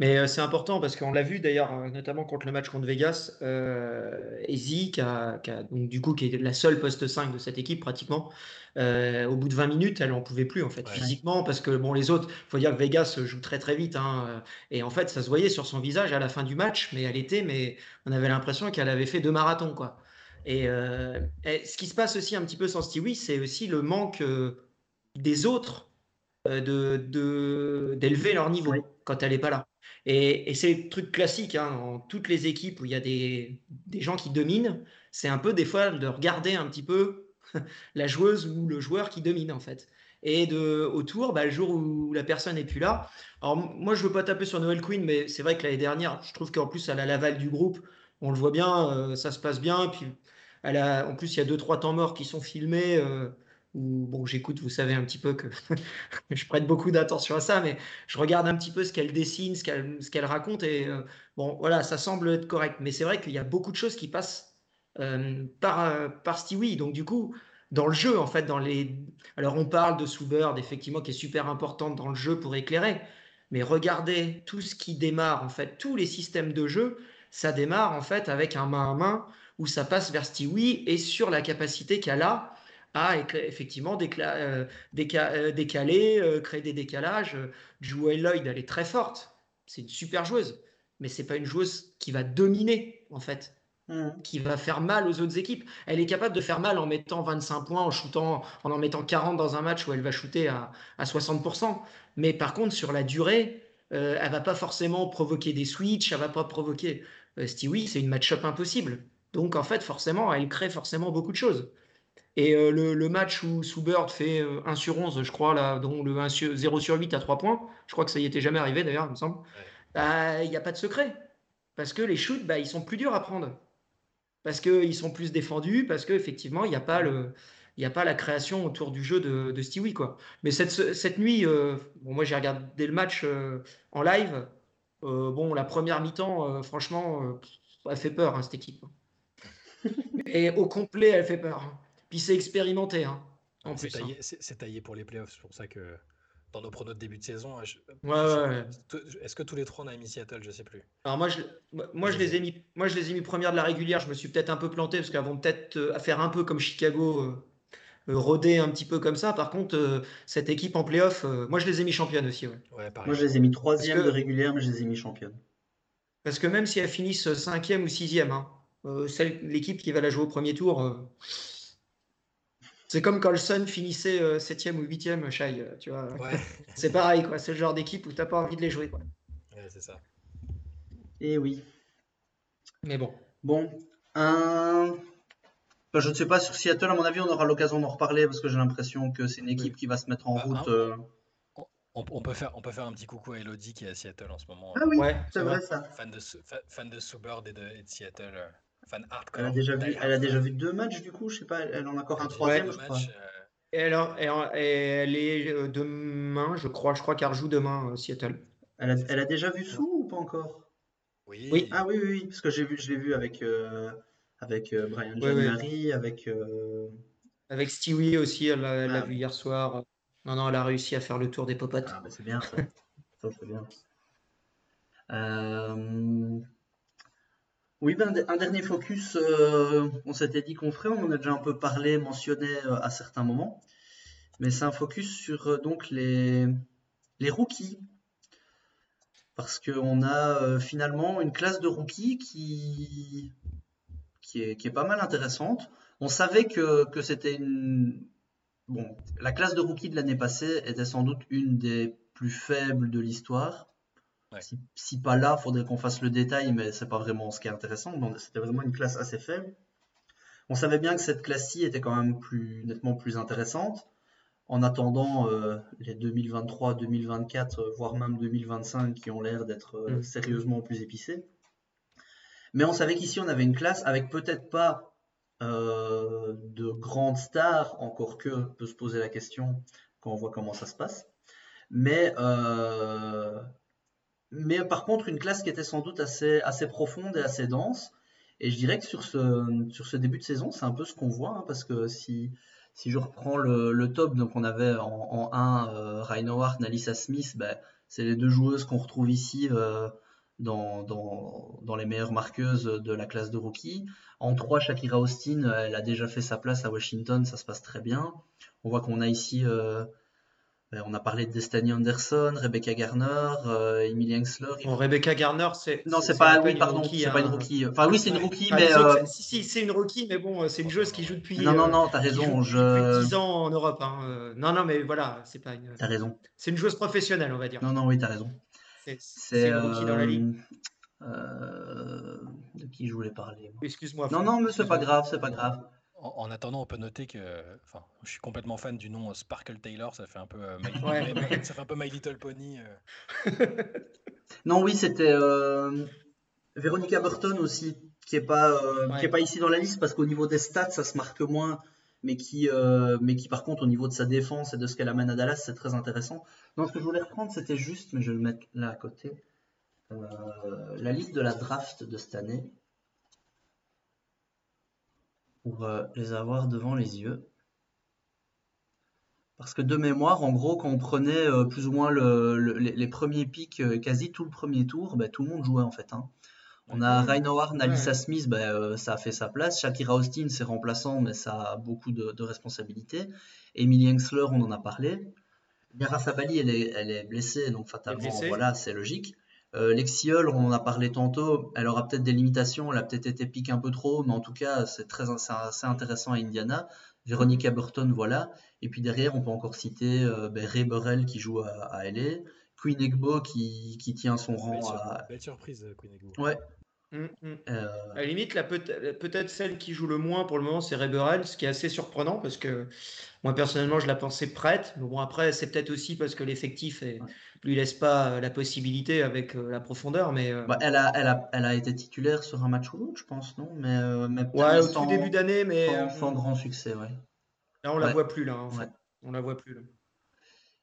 Mais euh, c'est important parce qu'on l'a vu d'ailleurs, euh, notamment contre le match contre Vegas, euh, qui a, donc, du coup, qui est la seule poste 5 de cette équipe pratiquement, euh, au bout de 20 minutes, elle n'en pouvait plus en fait, physiquement, parce que bon, les autres, il faut dire que Vegas joue très très vite, hein, et en fait, ça se voyait sur son visage à la fin du match, mais elle était, mais on avait l'impression qu'elle avait fait deux marathons, quoi. Et, et, ce qui se passe aussi un petit peu sans Stewie, c'est aussi le manque des autres de d'élever leur niveau quand elle n'est pas là. Et, c'est le truc classique hein, toutes les équipes où il y a des, des gens qui dominent, c'est un peu des fois de regarder un petit peu la joueuse ou le joueur qui domine en fait. Et de, autour, bah, le jour où la personne n'est plus là. Alors moi, je veux pas taper sur Noël Queen, mais c'est vrai que l'année dernière, je trouve qu'en plus, elle a l'aval du groupe. On le voit bien, euh, ça se passe bien. Puis elle a, en plus, il y a deux trois temps morts qui sont filmés. Euh, bon, j'écoute, vous savez un petit peu que je prête beaucoup d'attention à ça, mais je regarde un petit peu ce qu'elle dessine, ce qu'elle ce qu'elle raconte, et euh, bon, voilà, ça semble être correct. Mais c'est vrai qu'il y a beaucoup de choses qui passent euh, par, euh, par Stewie. Donc, du coup, dans le jeu, en fait, dans les. Alors, on parle de Soubird, effectivement, qui est super importante dans le jeu pour éclairer, mais regardez tout ce qui démarre, en fait, tous les systèmes de jeu, ça démarre, en fait, avec un main à main où ça passe vers Stewie et sur la capacité qu'elle a à effectivement euh, euh, décaler, euh, créer des décalages. Joël Lloyd, elle est très forte. C'est une super joueuse. Mais c'est pas une joueuse qui va dominer, en fait. Mmh. Qui va faire mal aux autres équipes. Elle est capable de faire mal en mettant 25 points, en shootant, en en mettant 40 dans un match où elle va shooter à, 60%. Mais par contre, sur la durée, euh, elle va pas forcément provoquer des switches, elle va pas provoquer. Stewie, c'est une match-up impossible. Donc en fait, forcément, elle crée forcément beaucoup de choses. Et euh, le, match où Soubert fait 1 euh, sur 11, je crois, là, dont le 1 0 sur 8 à 3 points, je crois que ça y était jamais arrivé d'ailleurs, il me semble, bah, il n'y a pas de secret. Parce que les shoots, bah, ils sont plus durs à prendre. Parce qu'ils sont plus défendus, parce qu'effectivement, il n'y a pas le. Il n'y a pas la création autour du jeu de, de Stewie. Quoi. Mais cette, cette nuit, euh, bon, moi j'ai regardé le match en live. bon, la première mi-temps, franchement, elle fait peur, hein, cette équipe. Et au complet, elle fait peur. Hein. Puis c'est expérimenté. Hein, en c'est, taillé, c'est, taillé, pour les playoffs. C'est pour ça que dans nos pronos de début de saison, je, ouais, est-ce que tous les trois on a mis Seattle? Je sais plus. Alors moi, je, moi, je les ai mis, moi, je les ai mis première de la régulière. Je me suis peut-être un peu planté parce qu'elles vont peut-être euh, faire un peu comme Chicago. Euh, euh, roder un petit peu comme ça. Par contre, cette équipe en playoff, moi je les ai mis championnes aussi. Ouais. moi je les ai mis troisième de régulière, mais je les ai mis championnes. Parce que même si elles finissent cinquième ou sixième, hein, l'équipe qui va la jouer au premier tour, c'est comme quand le Sun finissait 7 euh, ou 8 Shai, euh, tu vois. c'est pareil, quoi. C'est le genre d'équipe où tu n'as pas envie de les jouer, quoi. Ouais, c'est ça. Et eh oui. Mais bon. Bon, un. je ne sais pas sur Seattle, à mon avis, on aura l'occasion d'en reparler parce que j'ai l'impression que c'est une équipe qui va se mettre en bah, route. Euh. On, peut faire, on peut faire un petit coucou à Elodie qui est à Seattle en ce moment. Ah oui, c'est vrai ça. Fan de, fan de et de, et de Seattle elle a déjà vu, elle a déjà vu deux matchs du coup, je sais pas, elle en a encore un troisième, je crois. Euh, et alors, elle est euh, demain, je crois, je crois qu'elle rejoue demain euh, Seattle. Elle a, elle a, déjà vu Sou ou pas encore? Oui. oui. Ah oui, oui, oui, parce que j'ai vu, je l'ai vu avec avec Brian January, avec avec Stewie aussi, elle l'a ah, vu hier soir. Non, non, elle a réussi à faire le tour des popotes. Ah, bah c'est bien ça. ça c'est bien. Oui, ben, un dernier focus, euh, on s'était dit qu'on ferait, on en a déjà un peu parlé, mentionné euh, à certains moments, mais c'est un focus sur euh, donc les, les rookies. Parce qu'on a finalement une classe de rookies qui, qui, est, pas mal intéressante. On savait que, que c'était une. Bon, la classe de rookie de l'année passée était sans doute une des plus faibles de l'histoire. Si, pas là, faudrait qu'on fasse le détail, mais c'est pas vraiment ce qui est intéressant. C'était vraiment une classe assez faible. On savait bien que cette classe-ci était quand même plus, nettement plus intéressante. En attendant euh, les 2023, 2024, euh, voire même 2025 qui ont l'air d'être euh, mm. sérieusement plus épicés. Mais on savait qu'ici on avait une classe avec peut-être pas de grandes stars, encore que peut se poser la question quand on voit comment ça se passe. Mais mais par contre une classe qui était sans doute assez, assez profonde et assez dense. Et je dirais que sur ce, sur ce début de saison, c'est un peu ce qu'on voit, hein, parce que si, si je reprends le, top, donc on avait en, en 1 euh, Howard, Nalissa Smith, ben, c'est les deux joueuses qu'on retrouve ici euh, dans, dans, dans, les meilleures marqueuses de la classe de rookie. En 3, Shakira Austin, elle a déjà fait sa place à Washington, ça se passe très bien. On voit qu'on a ici euh, on a parlé de Destiny Anderson, Rebecca Garner, euh, Emily Engsler. Rebecca Garner, c'est. Non, c'est pas, oui, pardon, c'est pas une hein. rookie. Enfin, oui, c'est une rookie, mais. Euh, si, si, c'est une rookie, mais bon, c'est une joueuse qui joue depuis. Non, non, non, t'as raison. je... Depuis 10 ans en Europe. Hein. Euh, non, non, mais voilà, c'est pas une. T'as raison. C'est une joueuse professionnelle, on va dire. Non, non, oui, t'as raison. C'est une rookie dans la ligue. de qui je voulais parler Excuse-moi. Non, non, mais c'est pas grave, c'est pas grave. En, attendant, on peut noter que enfin, je suis complètement fan du nom euh, Sparkle Taylor, ça fait un peu, euh, my, ça fait un peu My Little Pony. Euh. non, oui, c'était Veronica Burton aussi, qui est pas, qui est pas ici dans la liste parce qu'au niveau des stats, ça se marque moins, mais qui, mais qui par contre au niveau de sa défense et de ce qu'elle amène à Dallas, c'est très intéressant. Non, ce que je voulais reprendre, c'était juste, mais je vais le mettre là à côté, la liste de la draft de cette année pour euh, les avoir devant les yeux. Parce que de mémoire, en gros, quand on prenait euh, plus ou moins les, premiers pics, euh, quasi tout le premier tour, ben, tout le monde jouait en fait. Hein. On a Ryan Howard, Nalissa Smith, ben, ça a fait sa place. Shakira Austin, c'est remplaçant, mais ça a beaucoup de, responsabilités. Emily Engsler, on en a parlé. Mira Sabali, elle est, elle est blessée, donc fatalement, voilà, c'est logique. Euh, Lexiol, on en a parlé tantôt, elle aura peut-être des limitations, elle a peut-être été pique un peu trop, mais en tout cas, c'est très assez intéressant à Indiana. Veronica Burton, voilà. Et puis derrière, on peut encore citer euh, ben, Ray Burrell qui joue à, à LA, Queen Egbo qui, qui, tient son rang à. Belle surprise, Queen Egbo. Ouais, Mm, mm. Euh, à la limite, peut-être celle qui joue le moins pour le moment, c'est Reberel, ce qui est assez surprenant parce que moi personnellement, je la pensais prête. Mais bon, après, c'est peut-être aussi parce que l'effectif ne lui laisse pas euh, la possibilité avec euh, la profondeur. Mais bah, elle, a, elle, a, elle, a, été titulaire sur un match ou l'autre, je pense, non? Mais, mais Ouais, au tout début d'année, mais sans, grand succès, ouais. Là, on la voit plus là. En fait. On la voit plus là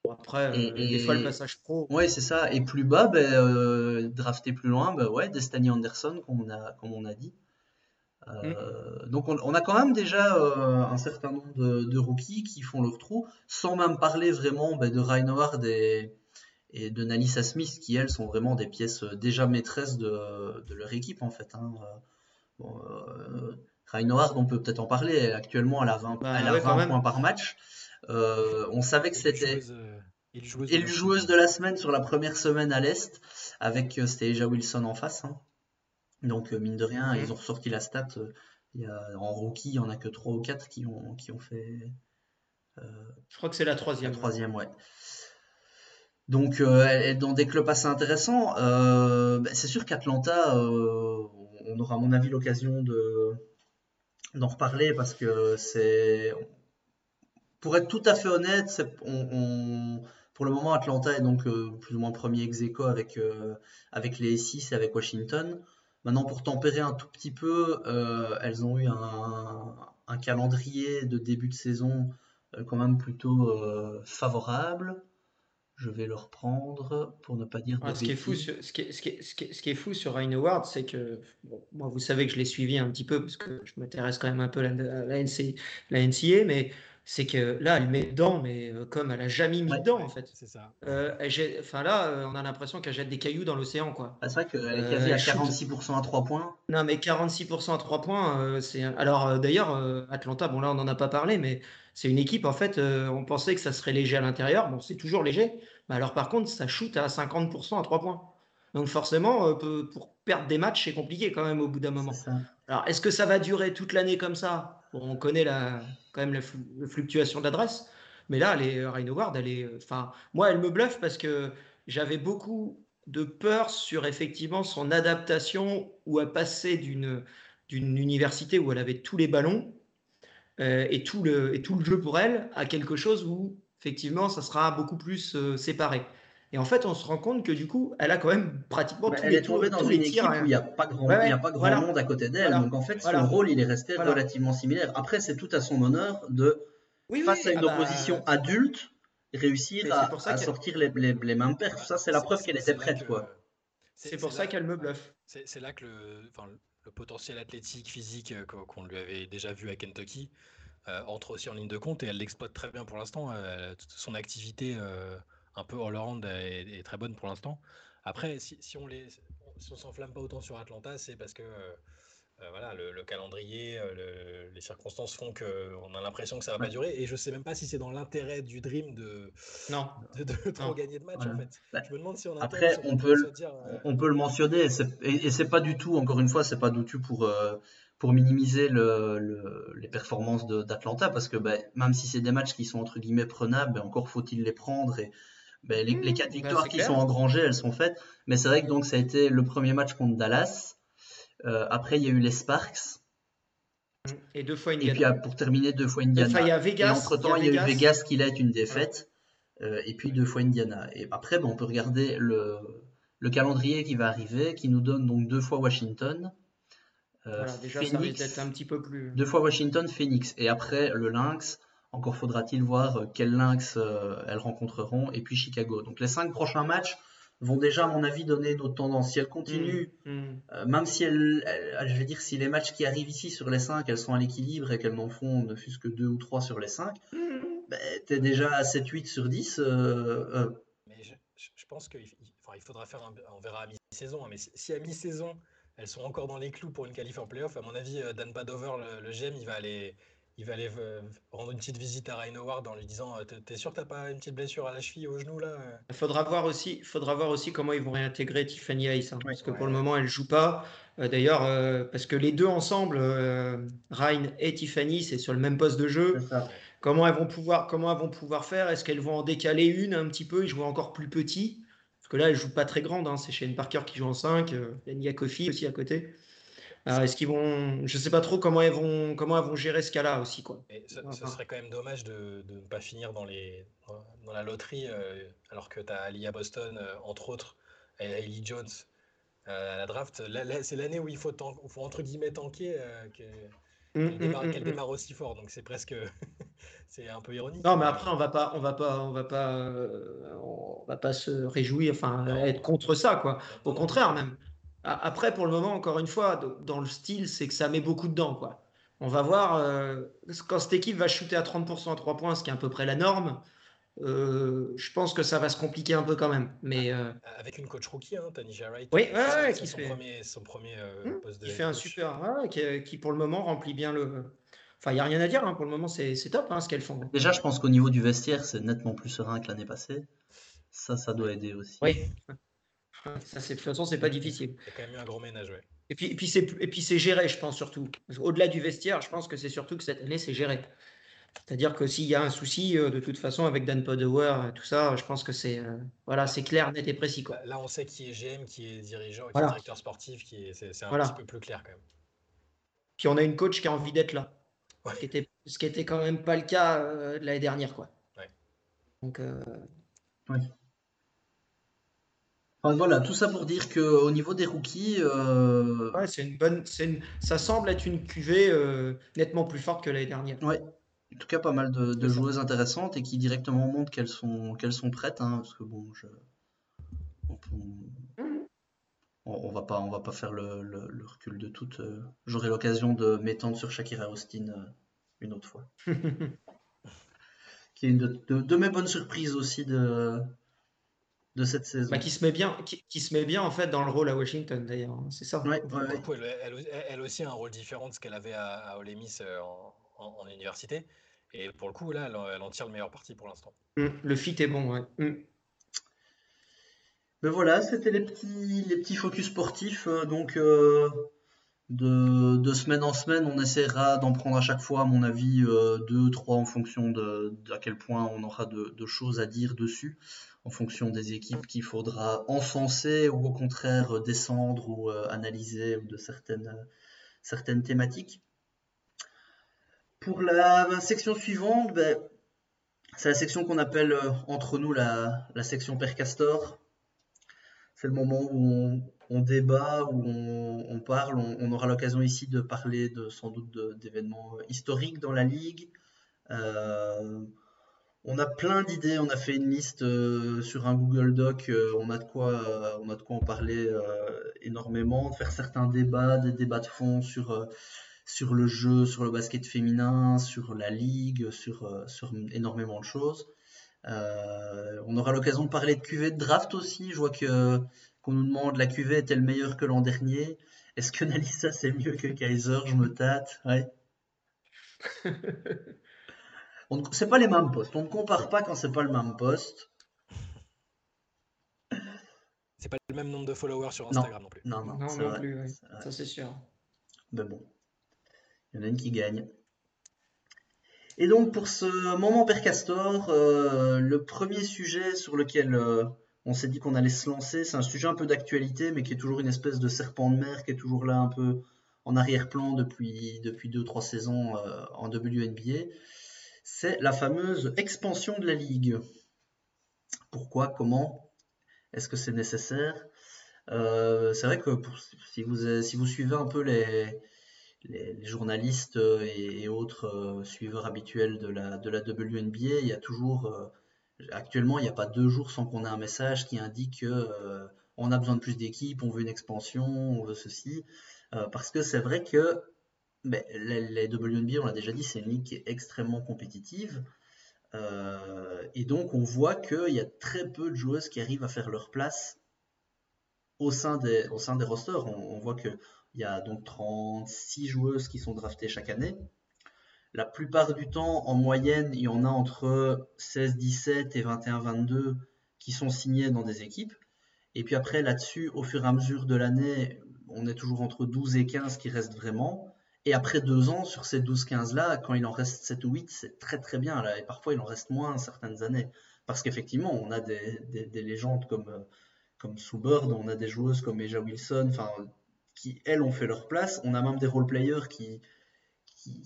après, euh, des fois, le passage pro. Ouais, c'est ça. Et plus bas, ben, euh, drafter plus loin, ben, ouais, Destiny Anderson, comme on a, comme on a dit. Euh, mm. Donc, on, a quand même déjà un certain nombre de, rookies qui font leur trou, sans même parler vraiment ben, de Reinhard et, et de Nalissa Smith, qui elles sont vraiment des pièces déjà maîtresses de, de leur équipe, en fait. Hein. Bon, on peut peut-être en parler. Actuellement, elle a 20, bah elle a 20 points par match. Euh, on savait que c'était et joueuse, joueuse, de la semaine sur la première semaine à l'Est, avec euh, c'était Eja Wilson en face. Hein. Donc, euh, mine de rien, ils ont ressorti la stat. Il y a, en rookie, il n'y en a que 3 ou 4 qui ont, qui ont fait. Je crois que c'est la troisième. La troisième, ouais. Donc, elle est dans des clubs assez intéressants. Ben, c'est sûr qu'Atlanta, on aura à mon avis l'occasion de d'en reparler parce que c'est pour être tout à fait honnête, on, pour le moment, Atlanta est donc euh, plus ou moins premier ex aequo avec, euh, avec les 6 et avec Washington. Maintenant, pour tempérer un tout petit peu, euh, elles ont eu un, un, calendrier de début de saison quand même plutôt favorable. Je vais le reprendre pour ne pas dire de ce, qui est fou sur, ce, qui est, ce, qui est, ce, qui est, fou sur Ryan Howard, c'est que, moi, vous savez que je l'ai suivi un petit peu parce que je m'intéresse quand même un peu à la, la, la NCA, mais c'est que là, elle met dedans, mais euh, comme elle a jamais mis dedans, en fait. C'est ça. Euh, enfin là, euh, on a l'impression qu'elle jette des cailloux dans l'océan, quoi. Ah, c'est vrai qu'elle est quasi à 46% à 3 points. Non, mais 46% à 3 points, c'est. Alors d'ailleurs, Atlanta, bon là, on n'en a pas parlé, mais c'est une équipe, en fait, on pensait que ça serait léger à l'intérieur. Bon, c'est toujours léger. Mais alors, par contre, ça shoot à 50% à 3 points. Donc forcément, pour perdre des matchs, c'est compliqué quand même au bout d'un moment. Alors, est-ce que ça va durer toute l'année comme ça? On connaît la, quand même la, fluctuation d'adresse. Mais là, les Ryan Howard, elle est, enfin, moi, elle me bluffe parce que j'avais beaucoup de peur sur effectivement son adaptation où elle passait d'une université où elle avait tous les ballons euh, et, tout le, et tout le jeu pour elle à quelque chose où effectivement ça sera beaucoup plus euh, séparé. Et en fait, on se rend compte que du coup, elle a quand même pratiquement bah, tous elle est tombée dans une équipe où il n'y a pas grand, a pas grand monde à côté d'elle. Donc en fait, son rôle, il est resté relativement similaire. Après, c'est tout à son honneur de, face à une ah bah, opposition adulte, réussir à, sortir les, les, les, mêmes perfs. Ça, c'est la preuve qu'elle était prête. quoi. C'est pour ça qu'elle me bluffe. C'est là que le, le potentiel athlétique, physique euh, qu'on lui avait déjà vu à Kentucky euh, entre aussi en ligne de compte et elle l'exploite très bien pour l'instant. Euh, son activité un peu all-around est, très bonne pour l'instant. Après, si, si on les, si on s'enflamme pas autant sur Atlanta, c'est parce que euh, voilà, le, calendrier, euh, les circonstances font qu'on a l'impression que ça va pas durer. Et je sais même pas si c'est dans l'intérêt du Dream de, non. de, trop gagner de match. En fait. Bah, je me demande si on Après, on, peut, euh, on peut le mentionner. Et, c'est pas du tout, encore une fois, c'est pas du tout pour, pour minimiser le, les performances d'Atlanta. Parce que bah, même si c'est des matchs qui sont entre guillemets prenables, ben, encore faut-il les prendre. Et, ben, les, les, quatre bah, victoires qui sont engrangées, elles sont faites. Mais c'est vrai que donc ça a été le premier match contre Dallas. Euh, après, il y a eu les Sparks. Et deux fois Indiana. Et puis pour terminer, deux fois Indiana. il y a Vegas. Et entre temps, il y a, eu Vegas qui l'a été une défaite. Euh, et puis deux fois Indiana. Et après, bon, on peut regarder le, le, calendrier qui va arriver, qui nous donne donc deux fois Washington. Euh, déjà, Phoenix, ça un petit peu plus. Deux fois Washington, Phoenix. Et après, le Lynx. Encore faudra-t-il voir quel Lynx elles rencontreront. Et puis Chicago. Donc les cinq prochains matchs vont déjà, à mon avis, donner d'autres tendances. Si elles continuent, mm, mm. Euh, même si elles, je vais dire, si les matchs qui arrivent ici sur les 5, elles sont à l'équilibre et qu'elles n'en font ne fût-ce que 2 ou 3 sur les 5, mm. ben, tu es déjà à 7-8 sur 10. Euh, euh. Mais je, pense qu'il il faudra faire, un, on verra à mi-saison, hein, mais si, à mi-saison, elles sont encore dans les clous pour une qualif en playoff, à mon avis, Dan Padover, le, le GM, il va aller il va aller euh, rendre une petite visite à Ryan Howard en lui disant euh, T'es sûr que t'as pas une petite blessure à la cheville, au genou là Il faudra voir aussi, faudra voir aussi comment ils vont réintégrer Tiffany Hayes, hein, parce que pour le moment elle joue pas. Euh, d'ailleurs, parce que les deux ensemble, Ryan et Tiffany, c'est sur le même poste de jeu. Comment elles vont pouvoir, comment elles vont pouvoir faire? Est-ce qu'elles vont en décaler une un petit peu et jouer encore plus petit? Parce que là, elles jouent pas très grande. Hein. C'est Shane Parker qui joue en 5, il y a Kofi aussi à côté. Alors, est-ce qu'ils vont. Je ne sais pas trop comment elles vont, comment elles vont gérer ce cas-là aussi. Quoi. ce, serait quand même dommage de ne pas finir dans, les, dans la loterie, euh, alors que tu as Ali à Boston, euh, entre autres, et Ellie Jones euh, à la draft. c'est l'année où il faut, faut, entre guillemets tanker mmh, qu'elle démarre, mmh, mmh, démarre, aussi fort. Donc c'est presque. c'est un peu ironique. Non, mais après, on va pas, on va pas, on va pas, on va pas se réjouir, enfin, être contre ça, quoi. Au contraire, même. Après, pour le moment, encore une fois, dans le style, c'est que ça met beaucoup dedans. Quoi. On va voir, euh, quand cette équipe va shooter à 30% à 3 points, ce qui est à peu près la norme, euh, je pense que ça va se compliquer un peu quand même. Mais, euh, Avec une coach rookie, hein, Tanisha Wright. Oui, qui son, premier, son premier hmm, poste de Il fait un super. qui, pour le moment remplit bien le. Enfin, il n'y a rien à dire, hein, pour le moment, c'est top hein, ce qu'elles font. Déjà, je pense qu'au niveau du vestiaire, c'est nettement plus serein que l'année passée. Ça, ça doit aider aussi. Oui. Ça, de toute façon, c'est pas difficile. Il y a quand même eu un gros ménage, ouais. Et puis, et puis c'est et puis c'est géré, je pense surtout. Au-delà du vestiaire, je pense que c'est surtout que cette année c'est géré. C'est-à-dire que s'il y a un souci, euh, de toute façon, avec Dan Podower et tout ça, je pense que c'est euh, voilà, c'est clair, net et précis. Quoi. Là, on sait qui est GM, qui est dirigeant, qui est directeur sportif, qui est, c'est, un petit peu plus clair quand même. Puis on a une coach qui a envie d'être là. Ce, qui était, ce qui était quand même pas le cas euh, de l'année dernière. Quoi. Donc, voilà, tout ça pour dire qu'au niveau des rookies. Euh, c'est une bonne. ça semble être une cuvée euh, nettement plus forte que l'année dernière. Ouais. En tout cas, pas mal de, joueuses intéressantes et qui directement montrent qu'elles sont, qu'elles sont prêtes. Hein, parce que bon, je... on, va pas, on va pas faire le, recul de toutes. Euh, j'aurai l'occasion de m'étendre sur Shakira Austin une autre fois. qui est une de, mes bonnes surprises aussi de, de cette saison. Bah, qui se met bien, qui, se met bien en fait dans le rôle à Washington d'ailleurs, hein, c'est ça. Elle, aussi a un rôle différent de ce qu'elle avait à, à Ole Miss euh, en, université. Et pour le coup, là, elle, en tire le meilleur parti pour l'instant. Mmh, le fit est bon, ouais. Mmh. Ben voilà, c'était les petits, les petits focus sportifs. Euh, donc, euh, de, semaine en semaine, on essaiera d'en prendre à chaque fois, à mon avis, euh, deux, trois en fonction de, à quel point on aura de, choses à dire dessus, en fonction des équipes qu'il faudra encenser ou au contraire descendre ou euh, analyser ou de certaines, certaines thématiques. Pour la, section suivante, ben, c'est la section qu'on appelle euh, entre nous la, la section Percastor. C'est le moment où on, débat, où on, parle. On, aura l'occasion ici de parler de, sans doute d'événements historiques dans la Ligue. Euh, on a plein d'idées, on a fait une liste euh, sur un Google Doc, euh, on, a de quoi, on a de quoi en parler énormément, faire certains débats, des débats de fond sur, sur le jeu, sur le basket féminin, sur la Ligue, sur, sur énormément de choses. Euh, on aura l'occasion de parler de QV de draft aussi. Je vois que qu'on nous demande la QV est-elle meilleure que l'an dernier? Est-ce que Nalissa c'est mieux que Kaiser? Je me tâte. Ouais. c'est pas les mêmes postes. On ne compare pas quand c'est pas le même poste. C'est pas le même nombre de followers sur Instagram non, plus. Non, non, non, plus. Ça c'est sûr. Mais bon, il y en a une qui gagne. Et donc pour ce moment Père Castor, euh, le premier sujet sur lequel euh, on s'est dit qu'on allait se lancer, c'est un sujet un peu d'actualité, mais qui est toujours une espèce de serpent de mer, qui est toujours là un peu en arrière-plan depuis depuis deux trois saisons euh, en WNBA. C'est la fameuse expansion de la ligue. Pourquoi Comment Est-ce que c'est nécessaire? C'est vrai que si vous si vous suivez un peu les les, journalistes euh, et, autres euh, suiveurs habituels de la, de la WNBA, il y a toujours, euh, actuellement, il n'y a pas deux jours sans qu'on ait un message qui indique que on a besoin de plus d'équipes, on veut une expansion, on veut ceci. parce que c'est vrai que ben, les, WNBA, on l'a déjà dit, c'est une ligue qui est extrêmement compétitive. et donc, on voit qu'il y a très peu de joueuses qui arrivent à faire leur place au sein des, au sein des rosters. On voit que il y a donc 36 joueuses qui sont draftées chaque année. La plupart du temps, en moyenne, il y en a entre 16-17 et 21-22 qui sont signés dans des équipes. Et puis après, là-dessus, au fur et à mesure de l'année, on est toujours entre 12 et 15 qui restent vraiment. Et après deux ans, sur ces 12-15-là, quand il en reste 7 ou 8, c'est très très bien. Là. Et parfois, il en reste moins certaines années. Parce qu'effectivement, on a des, des, légendes comme, comme Sue Bird, on a des joueuses comme Eja Wilson, enfin qui, elles, ont fait leur place. On a même des role-players qui,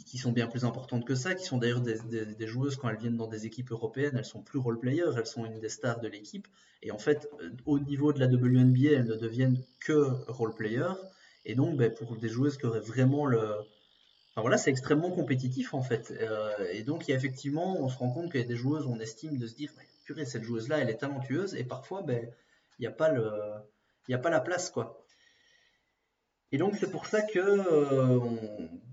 qui, sont bien plus importantes que ça, qui sont d'ailleurs des, joueuses quand elles viennent dans des équipes européennes, elles sont plus role-players, elles sont une des stars de l'équipe. Et en fait, euh, au niveau de la WNBA, elles ne deviennent que role-players. Et donc, ben, pour des joueuses qui auraient vraiment le. Enfin voilà, c'est extrêmement compétitif en fait. Euh, et donc, il y a effectivement, on se rend compte qu'il y a des joueuses, on estime de se dire, purée, cette joueuse-là, elle est talentueuse, et parfois, ben, il n'y a, pas le... il a pas la place, quoi. Et donc c'est pour ça que euh,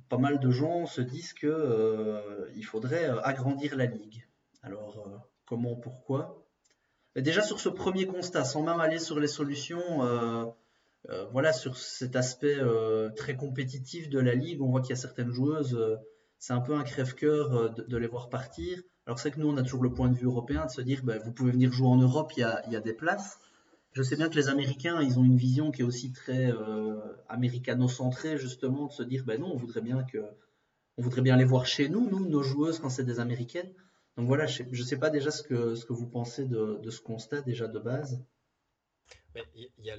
pas mal de gens se disent qu'il euh, faudrait euh, agrandir la ligue. Alors comment, pourquoi? Déjà sur ce premier constat, sans même aller sur les solutions, voilà sur cet aspect très compétitif de la ligue, on voit qu'il y a certaines joueuses, c'est un peu un crève-cœur de, les voir partir. Alors c'est que nous on a toujours le point de vue européen de se dire ben, vous pouvez venir jouer en Europe, il y a des places. Je sais bien que les Américains, ils ont une vision qui est aussi très euh, américano-centrée, justement, de se dire, ben non, on voudrait bien que, on voudrait bien les voir chez nous, nous, nos joueuses, quand c'est des Américaines. Donc voilà, je ne sais, pas déjà ce que, ce que vous pensez de, de ce constat déjà de base. Il y,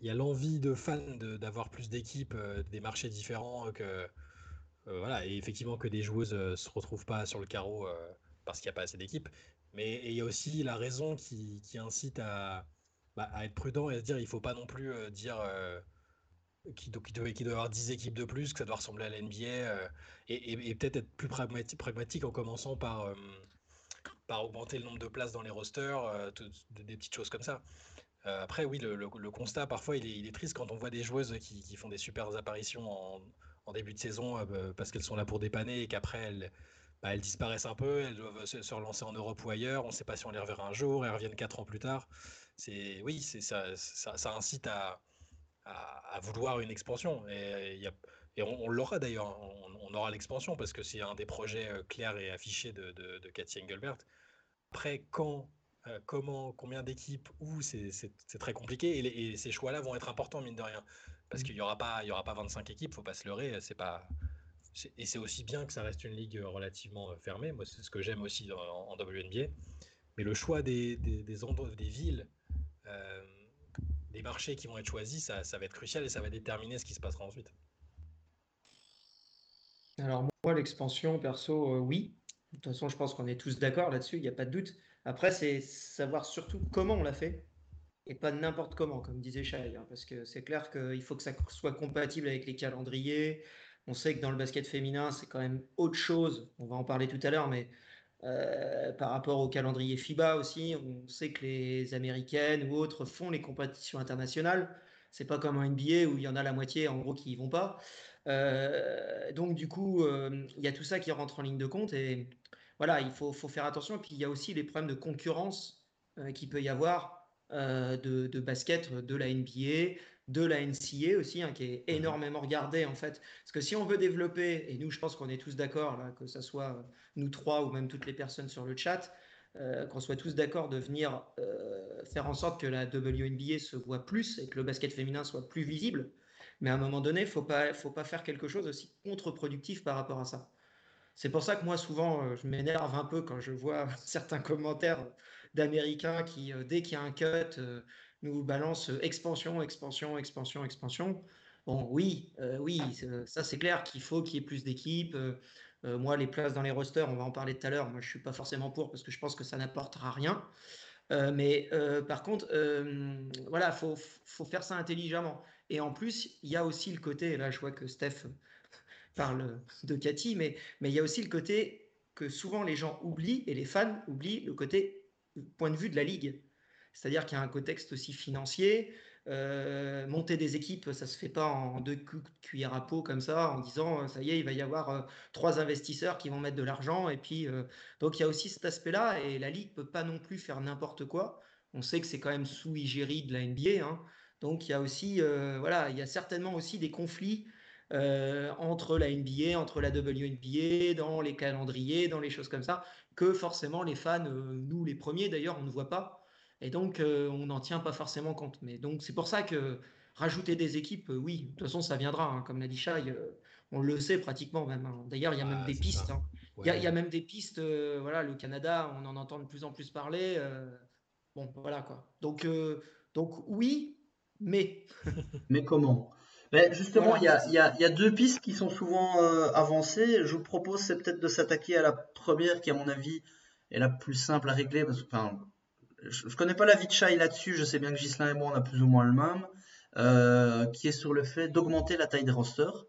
y a l'envie de fans d'avoir plus d'équipes, euh, des marchés différents, que euh, voilà, et effectivement que des joueuses ne se retrouvent pas sur le carreau parce qu'il n'y a pas assez d'équipes. Mais il y a aussi la raison qui, incite bah, à, être prudent et à se dire il ne faut pas non plus euh, dire euh, qu'il doit, y avoir 10 équipes de plus, que ça doit ressembler à l'NBA, euh, et, peut-être être plus pragmatique, en commençant par, par augmenter le nombre de places dans les rosters, des petites choses comme ça. après, oui, le, constat, parfois, il est, triste quand on voit des joueuses qui, font des super apparitions en, en début de saison parce qu'elles sont là pour dépanner et qu'après, elles bah, elles disparaissent un peu, elles doivent se, relancer en Europe ou ailleurs, on ne sait pas si on les reverra un jour, elles reviennent quatre ans plus tard. C'est oui, c'est ça, ça, incite à, à, vouloir une expansion et, et on, l'aura d'ailleurs, on, aura l'expansion parce que c'est un des projets euh, clairs et affichés de, de, de Cathy Engelbert. Après, quand comment, combien d'équipes, où, c'est très compliqué. Et, ces choix-là vont être importants, mine de rien. Parce mmh. qu'il n'y aura, pas, il y aura pas 25 équipes, faut pas se leurrer. C'est pas, et c'est aussi bien que ça reste une ligue relativement fermée. Moi, c'est ce que j'aime aussi en, WNBA. Mais le choix des, des, endroits, des villes, des marchés qui vont être choisis, ça, ça, va être crucial et ça va déterminer ce qui se passera ensuite. Alors moi, l'expansion, perso, oui. De toute façon, je pense qu'on est tous d'accord là-dessus, il n'y a pas de doute. Après, c'est savoir surtout comment on l'a fait et pas n'importe comment, comme disait Shai, hein, parce que c'est clair qu'il faut que ça soit compatible avec les calendriers. On sait que dans le basket féminin, c'est quand même autre chose. On va en parler tout à l'heure, mais euh, par rapport au calendrier FIBA aussi, on sait que les Américaines ou autres font les compétitions internationales. C'est pas comme un NBA où il y en a la moitié en gros qui y vont pas. Euh, donc du coup, euh, il y a tout ça qui rentre en ligne de compte et voilà, il faut, faire attention. Et puis il y a aussi les problèmes de concurrence qu'il peut y avoir de, basket de la NBA, de la NCA aussi, hein, qui est mmh énormément regardée en fait. Parce que si on veut développer, et nous je pense qu'on est tous d'accord, là, que ce soit nous trois ou même toutes les personnes sur le chat, qu'on soit tous d'accord de venir faire en sorte que la WNBA se voit plus et que le basket féminin soit plus visible, mais à un moment donné, il faut pas, faut pas faire quelque chose aussi contre-productif par rapport à ça. C'est pour ça que moi, souvent, euh, je m'énerve un peu quand je vois certains commentaires d'Américains qui, euh, dès qu'il y a un cut, euh, nous balancent expansion, expansion, expansion, expansion. Bon, oui, oui, ça c'est clair qu'il faut qu'il y ait plus d'équipes. moi, les places dans les rosters, on va en parler tout à l'heure. Moi, je suis pas forcément pour parce que je pense que ça n'apportera rien. mais par contre, voilà, faut, faut faire ça intelligemment. Et en plus, il y a aussi le côté, là je vois que Steph parle de Cathy, mais, mais il y a aussi le côté que souvent les gens oublient, et les fans oublient le côté point de vue de la Ligue. C'est-à-dire qu'il y a un contexte aussi financier. Euh, monter des équipes, ça se fait pas en deux coups de à peau comme ça, en disant ça y est, il va y avoir euh, trois investisseurs qui vont mettre de l'argent. Et puis, euh, donc il y a aussi cet aspect-là, et la Ligue peut pas non plus faire n'importe quoi. On sait que c'est quand même sous égérie de la NBA. Hein. Donc il y a aussi, euh, voilà, il y a certainement aussi des conflits euh, entre la NBA, entre la WNBA, dans les calendriers, dans les choses comme ça, que forcément les fans, euh, nous les premiers d'ailleurs, on ne voit pas. Et donc on n'en tient pas forcément compte. Mais donc c'est pour ça que rajouter des équipes, oui, de toute façon ça viendra, hein, comme l'a dit Chai, on le sait pratiquement même. Hein. D'ailleurs, il y a même des pistes. Hein. Il, y a, même des pistes, voilà, le Canada, on en entend de plus en plus parler. bon, voilà quoi. Donc, donc oui, mais. mais comment? Ben Justement, il y, a, deux pistes qui sont souvent euh, avancées. Je vous propose, c'est peut-être de s'attaquer à la première, qui, à mon avis, est la plus simple à régler. Parce que, je ne connais pas la vie de Chai là-dessus. Je sais bien que Gislain et moi, on a plus ou moins le même. Euh, qui est sur le fait d'augmenter la taille des rosters.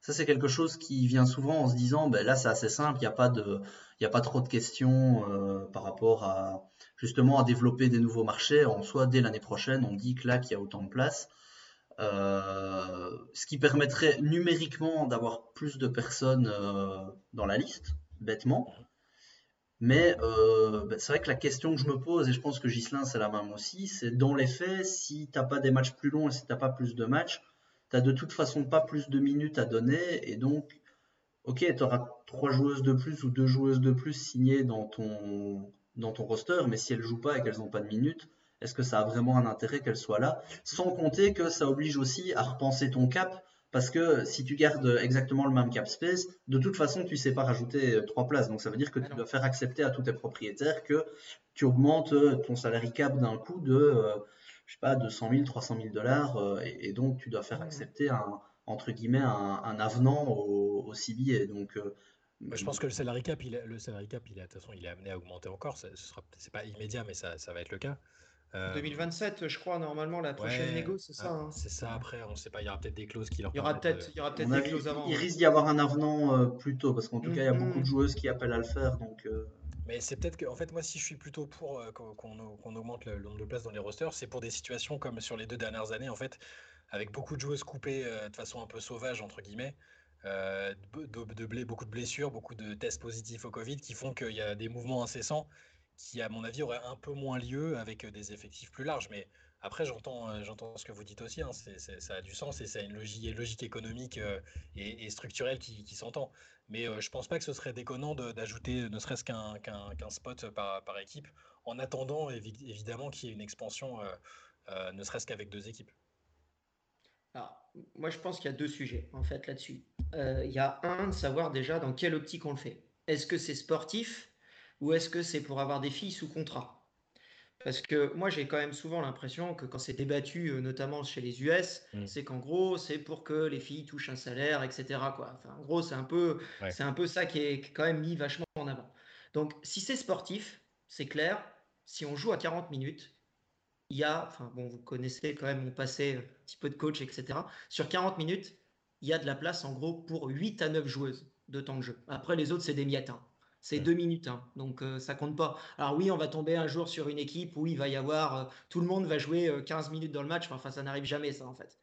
Ça, c'est quelque chose qui vient souvent en se disant, ben là, c'est assez simple, il n'y a, pas a pas trop de questions euh, par rapport à, justement à développer des nouveaux marchés. En soi, dès l'année prochaine, on dit que là, qu'il y a autant de place. Euh, ce qui permettrait numériquement d'avoir plus de personnes dans la liste, bêtement. Mais euh, ben, c'est vrai que la question que je me pose, et je pense que Gislin c'est la même aussi, c'est dans les faits, si tu n'as pas des matchs plus longs et si tu n'as pas plus de matchs, tu n'as de toute façon pas plus de minutes à donner, et donc, ok, tu auras trois joueuses de plus ou deux joueuses de plus signées dans ton, dans ton roster, mais si elles jouent pas et qu'elles n'ont pas de minutes, est-ce que ça a vraiment un intérêt qu'elles soient là? Sans compter que ça oblige aussi à repenser ton cap, parce que si tu gardes exactement le même cap space, de toute façon, tu sais pas rajouter euh, trois places. Donc ça veut dire que tu dois faire accepter à tous tes propriétaires que tu augmentes euh, ton salary cap d'un coup de, euh, je sais pas, de 100 000, 300 000 dollars, et, donc tu dois faire accepter un, entre guillemets, un, avenant au, au CBA. Donc je pense que le salary cap, il le salary cap, il de toute façon, il est amené à augmenter encore. Ce sera, c'est pas immédiat, mais ça, ça va être le cas. 2027, euh, je crois, normalement, la prochaine négo, c'est ça. Hein. C'est ça, après, on ne sait pas, il y aura peut-être des clauses qui leur Il y aura peut-être il y aura peut-être des clauses avant. Il risque d'y avoir un avenant euh, plus tôt, parce qu'en tout cas, il y a beaucoup de mm-hmm. joueuses qui appellent à le faire. Donc, euh. Mais c'est peut-être que, en fait, moi, si je suis plutôt pour qu'on augmente le, nombre de places dans les rosters, c'est pour des situations comme sur les deux dernières années, en fait, avec beaucoup de joueuses coupées de façon un peu sauvage, entre guillemets. de, de, beaucoup de blessures, beaucoup de tests positifs au Covid qui font qu'il y a des mouvements incessants qui, à mon avis, aurait un peu moins lieu avec des effectifs plus larges. Mais après, j'entends, j'entends ce que vous dites aussi, hein, ça a du sens et ça a une logique, économique et, structurelle qui, s'entend. Mais je pense pas que ce serait déconnant d'ajouter ne serait-ce qu'un spot par, équipe, en attendant évidemment qu'il y ait une expansion, ne serait-ce qu'avec deux équipes. Alors, moi, je pense qu'il y a deux sujets, en fait, là-dessus. Euh, il y a un, de savoir déjà dans quelle optique on le fait. Est-ce que c'est sportif ou est-ce que c'est pour avoir des filles sous contrat? Parce que moi, j'ai quand même souvent l'impression que quand c'est débattu, euh, notamment chez les US, mm. c'est qu'en gros, c'est pour que les filles touchent un salaire, etc. Quoi. Enfin, en gros, c'est un, peu, c'est un peu ça qui est quand même mis vachement en avant. Donc, si c'est sportif, c'est clair, si on joue à 40 minutes, il y a, enfin bon, vous connaissez quand même mon passé, un petit peu de coach, etc. Sur 40 minutes, il y a de la place en gros pour 8 à 9 joueuses de temps de jeu. Après, les autres, c'est des miettes. Hein. C'est 2 minutes, hein. donc euh, ça compte pas. Alors oui, on va tomber un jour sur une équipe où il va y avoir, euh, tout le monde va jouer 15 minutes dans le match. Enfin, ça n'arrive jamais, ça en fait.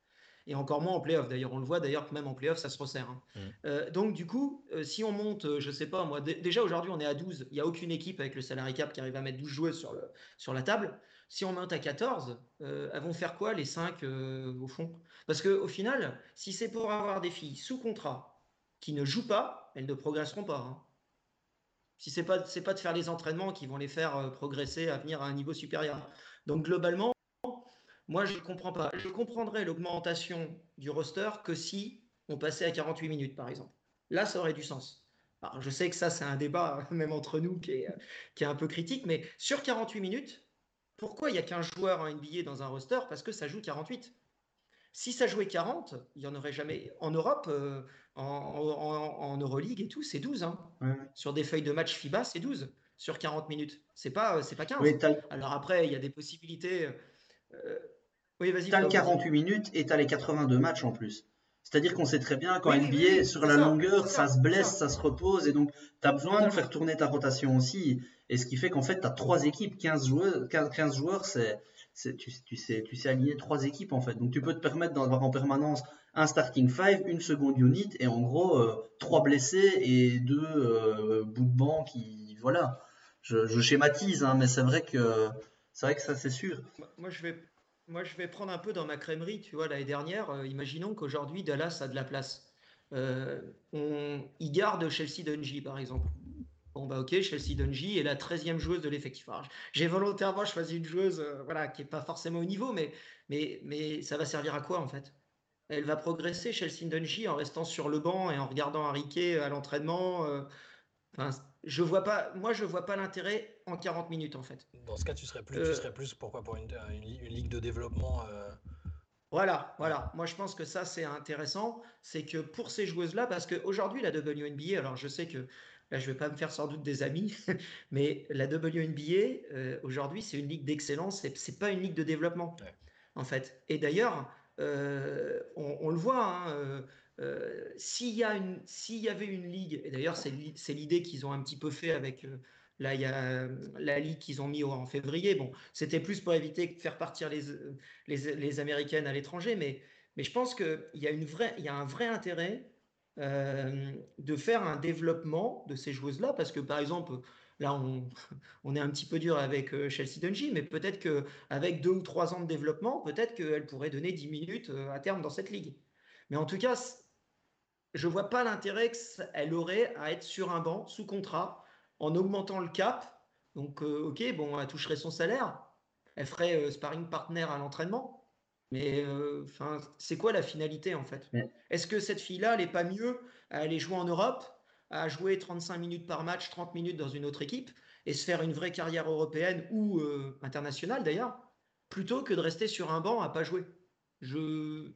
Et encore moins en playoff. D'ailleurs, on le voit d'ailleurs que même en playoff, ça se resserre. Hein. donc du coup, si on monte, je sais pas, moi, déjà aujourd'hui, on est à 12. Il n'y a aucune équipe avec le salary cap qui arrive à mettre 12 joueuses sur, le, sur la table. Si on monte à 14, euh, elles vont faire quoi les 5 euh, au fond? Parce qu'au final, si c'est pour avoir des filles sous contrat qui ne jouent pas, elles ne progresseront pas. Hein. Si c'est pas c'est pas de faire les entraînements qui vont les faire euh, progresser à venir à un niveau supérieur. Donc globalement, moi je ne comprends pas. Je comprendrais l'augmentation du roster que si on passait à 48 minutes par exemple. Là, ça aurait du sens. Alors, je sais que ça, c'est un débat, même entre nous, qui est, qui est un peu critique, mais sur 48 minutes, pourquoi il n'y a qu'un joueur en NBA dans un roster? Parce que ça joue 48. Si ça jouait 40, il n'y en aurait jamais. En Europe, euh, en, Euroleague et tout, c'est 12. Hein. Sur des feuilles de match FIBA, c'est 12 sur 40 minutes. C'est pas, c'est pas 15. Alors après, il y a des possibilités. Euh, oui, vas-y. Tu as les 48 minutes et tu as les 82 matchs en plus. C'est-à-dire qu'on sait très bien qu'en NBA, sur la longueur, ça, se blesse, ça. se repose, et donc tu as besoin de faire tourner ta rotation aussi. Et ce qui fait qu'en fait, tu as trois équipes, 15 joueurs, 15 joueurs c'est, tu, sais, aligner trois équipes en fait. Donc tu peux te permettre d'avoir en permanence un starting five, une seconde unit, et en gros, euh, trois blessés et deux euh, bouts de banc qui. Voilà. Je, schématise, hein, mais c'est vrai que vrai que ça c'est sûr. Moi je vais moi, je vais prendre un peu dans ma crèmerie. Tu vois, l'année dernière, euh, imaginons qu'aujourd'hui, Dallas a de la place. On, il garde Chelsea Dungy, par exemple. Bon, bah ok, Chelsea Dungy est la 13e joueuse de l'effectif. J'ai volontairement choisi une joueuse euh, voilà, qui n'est pas forcément au niveau, mais, mais, mais ça va servir à quoi en fait? Elle va progresser, Chelsea Dungy, en restant sur le banc et en regardant Harry à l'entraînement. Enfin, je vois pas, moi, je vois pas l'intérêt en 40 minutes, en fait. Dans ce cas, tu serais plus, tu euh, serais plus pourquoi pour une, ligue de développement euh, Voilà, voilà. Moi, je pense que ça, c'est intéressant. C'est que pour ces joueuses-là, parce qu'aujourd'hui, la WNBA, alors je sais que là, je vais pas me faire sans doute des amis, mais la WNBA, euh, aujourd'hui, c'est une ligue d'excellence. C'est, c'est pas une ligue de développement, en fait. Et d'ailleurs, on, le voit, hein, euh, s'il y, y, avait une ligue, et d'ailleurs c'est l'idée qu'ils ont un petit peu fait avec euh, là, il y a, la ligue qu'ils ont mis en février, bon, c'était plus pour éviter de faire partir les, les, Américaines à l'étranger, mais, mais je pense qu'il y, a une vraie, il y a un vrai intérêt euh, de faire un développement de ces joueuses-là, parce que par exemple, là on, est un petit peu dur avec Chelsea Dungy, mais peut-être qu'avec deux ou trois ans de développement, peut-être qu'elle pourrait donner 10 minutes à terme dans cette ligue. Mais en tout cas, je vois pas l'intérêt qu'elle aurait à être sur un banc sous contrat en augmentant le cap. Donc, euh, ok, bon, elle toucherait son salaire, elle ferait euh, sparring partner à l'entraînement. Mais euh, enfin, c'est quoi la finalité en fait? Est-ce que cette fille-là, elle n'est pas mieux? À aller jouer en Europe, à jouer 35 minutes par match, 30 minutes dans une autre équipe et se faire une vraie carrière européenne ou internationale d'ailleurs, plutôt que de rester sur un banc à pas jouer? Je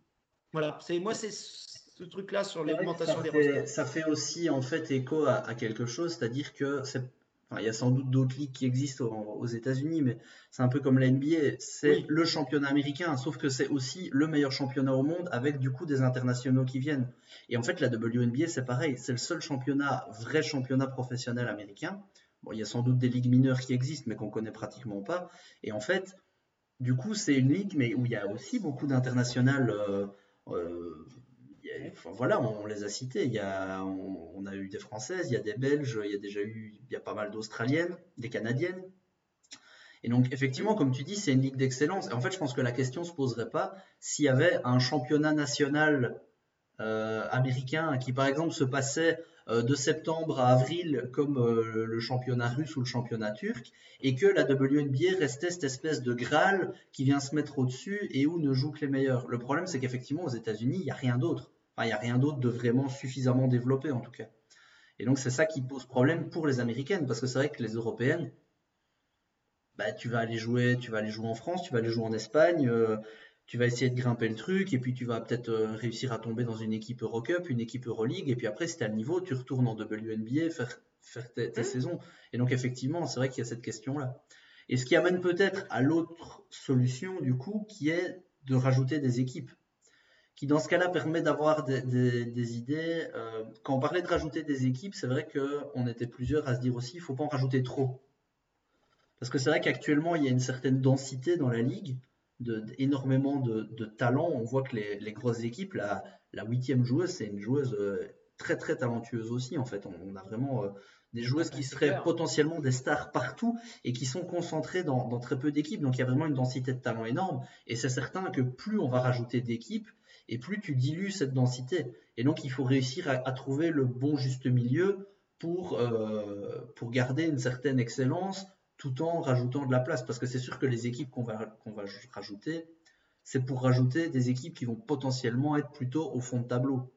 voilà, c'est moi c'est ce truc-là sur l'augmentation des rosters. Ça fait aussi en fait écho à, quelque chose, c'est-à-dire que il y a sans doute d'autres ligues qui existent aux, États-Unis, mais c'est un peu comme la NBA. C'est le championnat américain, sauf que c'est aussi le meilleur championnat au monde avec du coup des internationaux qui viennent. Et en fait, la WNBA, c'est pareil. C'est le seul championnat, vrai championnat professionnel américain. Bon, il y a sans doute des ligues mineures qui existent, mais qu'on connaît pratiquement pas. Et en fait, du coup, c'est une ligue, mais où il y a aussi beaucoup d'internationales. Euh, euh, voilà, on, les a cités. Il y a, on, a eu des Françaises, il y a des Belges, il y a déjà eu, il pas mal d'Australiennes, des Canadiennes. Et donc, effectivement, comme tu dis, c'est une ligue d'excellence. Et en fait, je pense que la question ne se poserait pas s'il y avait un championnat national euh, américain qui, par exemple, se passait euh, de septembre à avril comme euh, le championnat russe ou le championnat turc, et que la WNBA restait cette espèce de Graal qui vient se mettre au-dessus et où ne jouent que les meilleurs. Le problème, c'est qu'effectivement, aux États-Unis, il n'y a rien d'autre. Enfin, il n'y a rien d'autre de vraiment suffisamment développé, en tout cas. Et donc, c'est ça qui pose problème pour les Américaines, parce que c'est vrai que les Européennes, bah, tu vas aller jouer, tu vas aller jouer en France, tu vas aller jouer en Espagne, euh, tu vas essayer de grimper le truc, et puis tu vas peut-être euh, réussir à tomber dans une équipe Eurocup, une équipe Euroleague, et puis après, si tu as le niveau, tu retournes en WNBA, faire, faire tes, mmh. saisons. Et donc, effectivement, c'est vrai qu'il y a cette question-là. Et ce qui amène peut-être à l'autre solution, du coup, qui est de rajouter des équipes qui dans ce cas-là permet d'avoir des, idées. Euh, quand on parlait de rajouter des équipes, c'est vrai qu'on était plusieurs à se dire aussi, il ne faut pas en rajouter trop. Parce que c'est vrai qu'actuellement, il y a une certaine densité dans la ligue, de, énormément de, de talent. On voit que les, grosses équipes, la, huitième joueuse, c'est une joueuse euh, très très talentueuse aussi. En fait, on, a vraiment euh, des joueuses qui seraient potentiellement des stars partout et qui sont concentrées dans, dans très peu d'équipes. Donc il y a vraiment une densité de talent énorme. Et c'est certain que plus on va rajouter d'équipes, et plus tu dilues cette densité. Et donc il faut réussir à, trouver le bon juste milieu pour, euh, pour garder une certaine excellence tout en rajoutant de la place. Parce que c'est sûr que les équipes qu'on va, qu'on va rajouter, c'est pour rajouter des équipes qui vont potentiellement être plutôt au fond de tableau.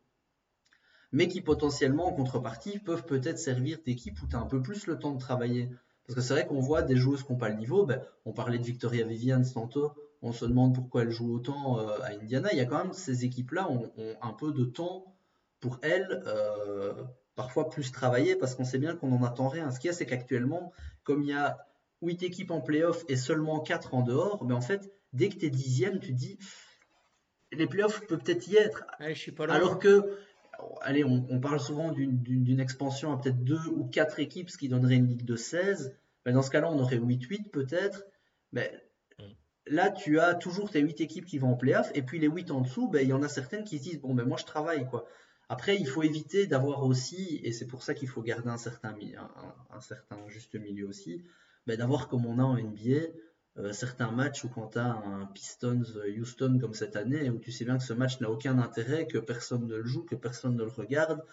Mais qui potentiellement, en contrepartie, peuvent peut-être servir d'équipes où tu as un peu plus le temps de travailler. Parce que c'est vrai qu'on voit des joueuses qui n'ont pas le niveau. Ben, on parlait de Victoria Vivian tantôt on se demande pourquoi elle joue autant euh, à Indiana. Il y a quand même ces équipes-là ont, un peu de temps pour elles, euh, parfois plus travailler, parce qu'on sait bien qu'on n'en attend rien. Ce qu'il y a, c'est qu'actuellement, comme il y a 8 équipes en playoff et seulement 4 en dehors, mais en fait, dès que tu es dixième, tu te dis, les playoffs peuvent peut-être y être. Alors que, allez, on, parle souvent d'une expansion à peut-être 2 ou 4 équipes, ce qui donnerait une ligue de 16. Mais dans ce cas-là, on aurait 8-8 peut-être. Mais là, tu as toujours tes 8 équipes qui vont en playoff, et puis les 8 en dessous, ben, il y en a certaines qui se disent, bon, ben moi je travaille, quoi. Après, il faut éviter d'avoir aussi, et c'est pour ça qu'il faut garder un certain, un, certain juste milieu aussi, ben, d'avoir comme on a en NBA, euh, certains matchs où quand tu as un Pistons Houston comme cette année, où tu sais bien que ce match n'a aucun intérêt, que personne ne le joue, que personne ne le regarde,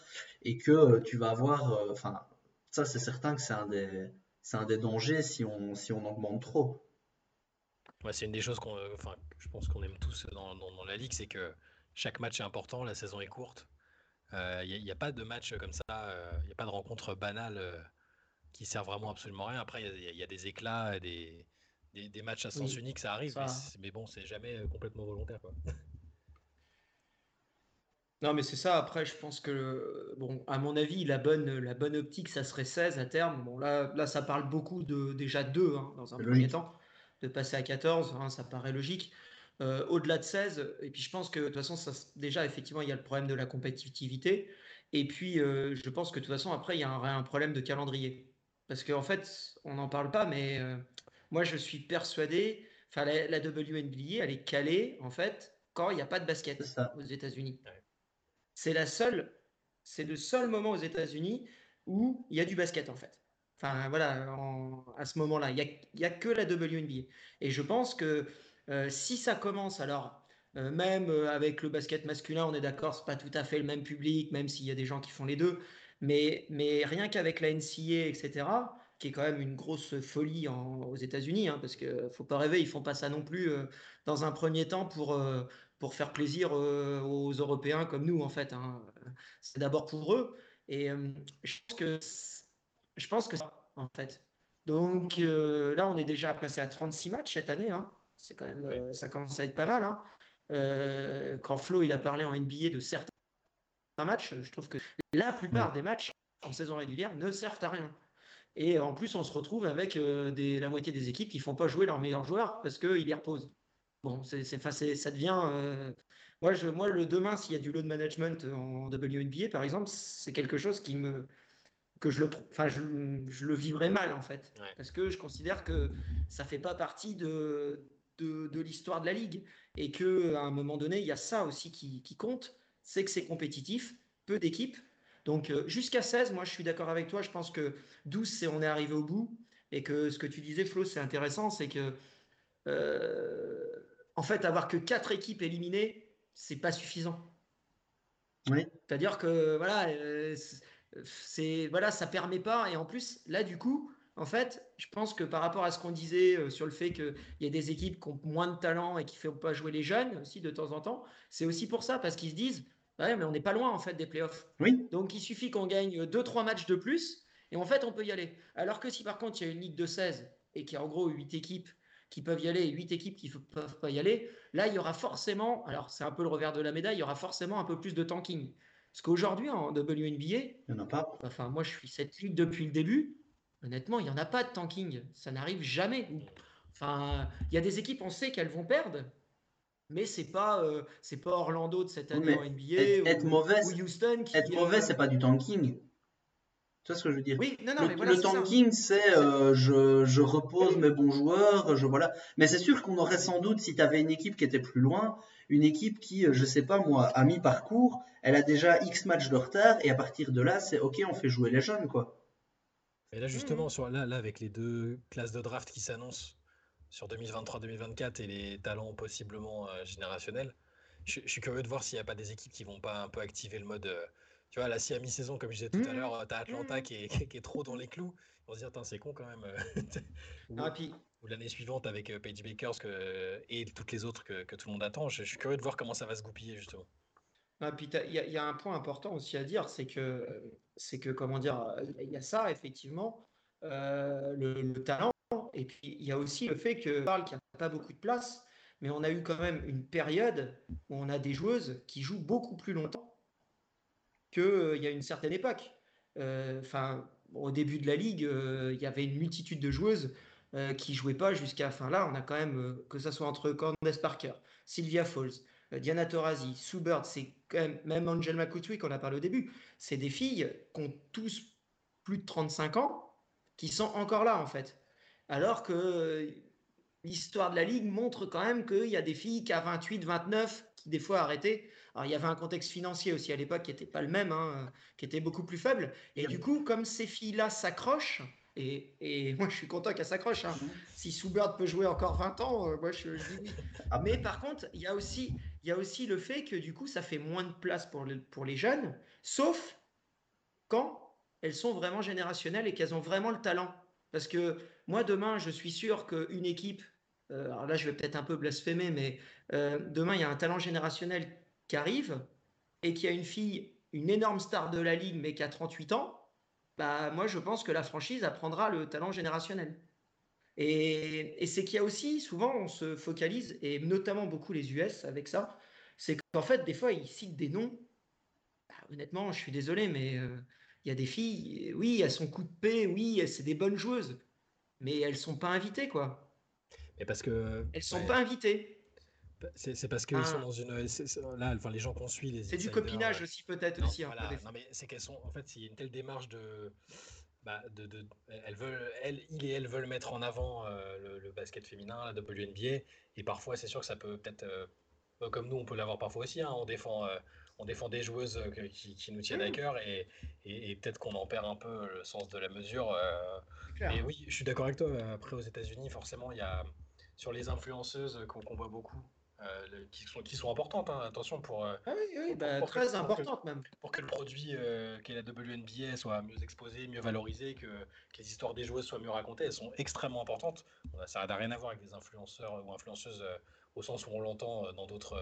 et que euh, tu vas avoir, euh, enfin, ça c'est certain que c'est un, des, un des dangers si on, si on augmente trop c'est une des choses qu'on, euh, enfin, je pense qu'on aime tous dans, la ligue, c'est que chaque match est important, la saison est courte. Il euh, n'y a, pas de match comme ça, il euh, n'y a pas de rencontre banale qui sert vraiment absolument à rien. Après, il y, a des éclats, des, des, matchs à sens unique, ça arrive, Mais, bon, c'est jamais complètement volontaire. Non, mais c'est ça. Après, je pense que, bon, à mon avis, la bonne, la bonne optique, ça serait 16 à terme. Bon, là, là ça parle beaucoup de déjà 2 hein, dans un premier temps de passer à 14, hein, ça paraît logique. Euh, au-delà de 16, et puis je pense que de toute façon, ça, déjà, effectivement, il y a le problème de la compétitivité. Et puis, euh, je pense que de toute façon, après, il y a un, problème de calendrier. Parce qu'en fait, on n'en parle pas, mais euh, moi, je suis persuadé, enfin, la, la, WNBA, elle est calée, en fait, quand il n'y a pas de basket aux États-Unis. C'est la seule, c'est le seul moment aux États-Unis où il y a du basket, en fait. Enfin, voilà, à ce moment-là, il n'y a, que la WNBA. Et je pense que euh, si ça commence, alors, euh, même euh, avec le basket masculin, on est d'accord, c'est pas tout à fait le même public, même s'il y a des gens qui font les deux. Mais, mais rien qu'avec la NCA, etc., qui est quand même une grosse folie aux États-Unis, hein, parce qu'il ne faut pas rêver, ils font pas ça non plus dans un premier temps pour, pour faire plaisir aux Européens comme nous, en fait. Hein. C'est d'abord pour eux. Et je pense que je pense que ça, en fait. Donc euh, là, on est déjà passé à 36 matchs cette année. Hein. C'est quand même, euh, ça commence à être pas mal. Hein. Euh, quand Flo il a parlé en NBA de certains matchs, je trouve que la plupart des matchs en saison régulière ne servent à rien. Et en plus, on se retrouve avec des, la moitié des équipes qui font pas jouer leurs meilleurs joueurs parce qu'ils les reposent. Bon, c'est, ça devient. moi, je, moi, le demain, s'il y a du load management en WNBA, par exemple, c'est quelque chose qui me, que je le, enfin, je, je, le vivrais mal en fait, parce que je considère que ça fait pas partie de, de, de l'histoire de la ligue et que à un moment donné, il y a ça aussi qui, qui compte, c'est que c'est compétitif, peu d'équipes. Donc euh, jusqu'à 16, moi je suis d'accord avec toi, je pense que 12 c'est on est arrivé au bout Et que ce que tu disais, Flo, c'est intéressant, c'est que euh, en fait, avoir que quatre équipes éliminées, c'est pas suffisant. Oui. C'est-à-dire que voilà, euh, c'est voilà, ça permet pas. Et en plus, là, du coup, en fait, je pense que par rapport à ce qu'on disait euh, sur le fait qu'il y a des équipes qui ont moins de talent et qui ne font pas jouer les jeunes aussi de temps en temps, c'est aussi pour ça, parce qu'ils se disent, ouais, mais on n'est pas loin en fait des playoffs. Oui. Donc il suffit qu'on gagne 2-3 matchs de plus et en fait on peut y aller. Alors que si par contre il y a une ligue de 16 et qu'il y a en gros 8 équipes qui peuvent y aller et 8 équipes qui ne peuvent pas y aller, là il y aura forcément, alors c'est un peu le revers de la médaille, il y aura forcément un peu plus de tanking. Parce qu'aujourd'hui en WNBA, il n'y en a pas. Enfin, moi je suis cette ligue depuis le début Honnêtement, il n'y en a pas de tanking. Ça n'arrive jamais. Enfin, il y a des équipes, on sait qu'elles vont perdre, mais c'est pas euh, c'est pas Orlando de cette année en NBA être, mauvais, Houston être mauvais, c'est pas du tanking. Tu vois ce que je veux dire? Oui, non, non, le, mais voilà, le tanking, c'est euh, je, je, repose mes bons joueurs, je voilà. Mais c'est sûr qu'on aurait sans doute, si tu avais une équipe qui était plus loin, une équipe qui, euh, je sais pas moi, à mi-parcours, elle a déjà X matchs de retard et à partir de là, c'est ok, on fait jouer les jeunes, quoi. Et là, justement, mmh. sur, là, là, avec les deux classes de draft qui s'annoncent sur 2023-2024 et les talents possiblement euh, générationnels, je, suis curieux de voir s'il n'y a pas des équipes qui vont pas un peu activer le mode. Euh, tu vois, là, si à mi-saison, comme je disais tout à mmh. l'heure, tu as Atlanta mmh. qui est, qui est, trop dans les clous, ils vont se dire, c'est con quand même. ah, puis... l'année suivante avec euh, Paige Bakers que, et toutes les autres que, que, tout le monde attend. Je, suis curieux de voir comment ça va se goupiller, justement. Ah, il y, y, a un point important aussi à dire, c'est que c'est que, comment dire, il y a ça, effectivement, euh, le, talent. Et puis, il y a aussi le fait que, parle qu'il n'y a pas beaucoup de place, mais on a eu quand même une période où on a des joueuses qui jouent beaucoup plus longtemps qu'il euh, y a une certaine époque. Euh, enfin, au début de la ligue, il y avait une multitude de joueuses qui jouaient pas jusqu'à. Enfin, là, on a quand même, que ce soit entre Candace Parker, Sylvia Falls, Diana Taurasi, Sue Bird, c'est quand même, même Angel McCoutry qu'on a parlé au début, c'est des filles qui ont tous plus de 35 ans, qui sont encore là en fait. Alors que l'histoire de la Ligue montre quand même qu'il y a des filles qui à 28, 29, qui des fois arrêtaient. Alors il y avait un contexte financier aussi à l'époque qui n'était pas le même, hein, qui était beaucoup plus faible. Et du coup, comme ces filles-là s'accrochent, et, et, moi je suis content qu'elles s'accrochent. Hein. Si Soubert peut jouer encore 20 ans, euh, moi je, dis oui. Ah Mais par contre, il y, a aussi, il y a aussi le fait que du coup, ça fait moins de place pour, pour les jeunes, sauf quand elles sont vraiment générationnelles et qu'elles ont vraiment le talent. Parce que moi, demain, je suis sûr qu'une équipe, euh, alors là, je vais peut-être un peu blasphémer, mais euh, demain, il y a un talent générationnel qui arrive et qui a une fille, une énorme star de la ligue, mais qui a 38 ans. Bah, moi, je pense que la franchise apprendra le talent générationnel. Et, c'est qu'il y a aussi, souvent, on se focalise, et notamment beaucoup les US avec ça, c'est qu'en fait, des fois, ils citent des noms. Bah, honnêtement, je suis désolé, mais euh, il y a des filles, oui, elles sont coup de paix, oui, c'est des bonnes joueuses, mais elles sont pas invitées, quoi. Mais parce que. Elles sont pas invitées. C'est parce sont ah. dans une. Là, enfin, les gens qu'on suit. C'est du copinage aussi, peut-être aussi. Voilà. non, mais c'est qu'elles sont. En fait, il y a une telle démarche de. Bah, de, de, elles veulent, elles, ils et elles veulent mettre en avant euh, le, basket féminin, la WNBA, et parfois c'est sûr que ça peut peut-être, euh, comme nous on peut l'avoir parfois aussi, hein, on défend euh, on défend des joueuses euh, qui, nous tiennent à mmh. cœur et, peut-être qu'on en perd un peu le sens de la mesure. Euh. mais oui, je suis d'accord avec toi. Après, aux États-Unis, forcément, il y a sur les influenceuses qu'on voit beaucoup. Euh, qui, sont, qui sont importantes, hein, attention pour, ah oui, bah, très importantes même. Pour que le produit qu'est la WNBA soit mieux exposé, mieux valorisé, que, les histoires des joueuses soient mieux racontées, elles sont extrêmement importantes. Ça n'a rien à voir avec des influenceurs ou influenceuses au sens où on l'entend dans d'autres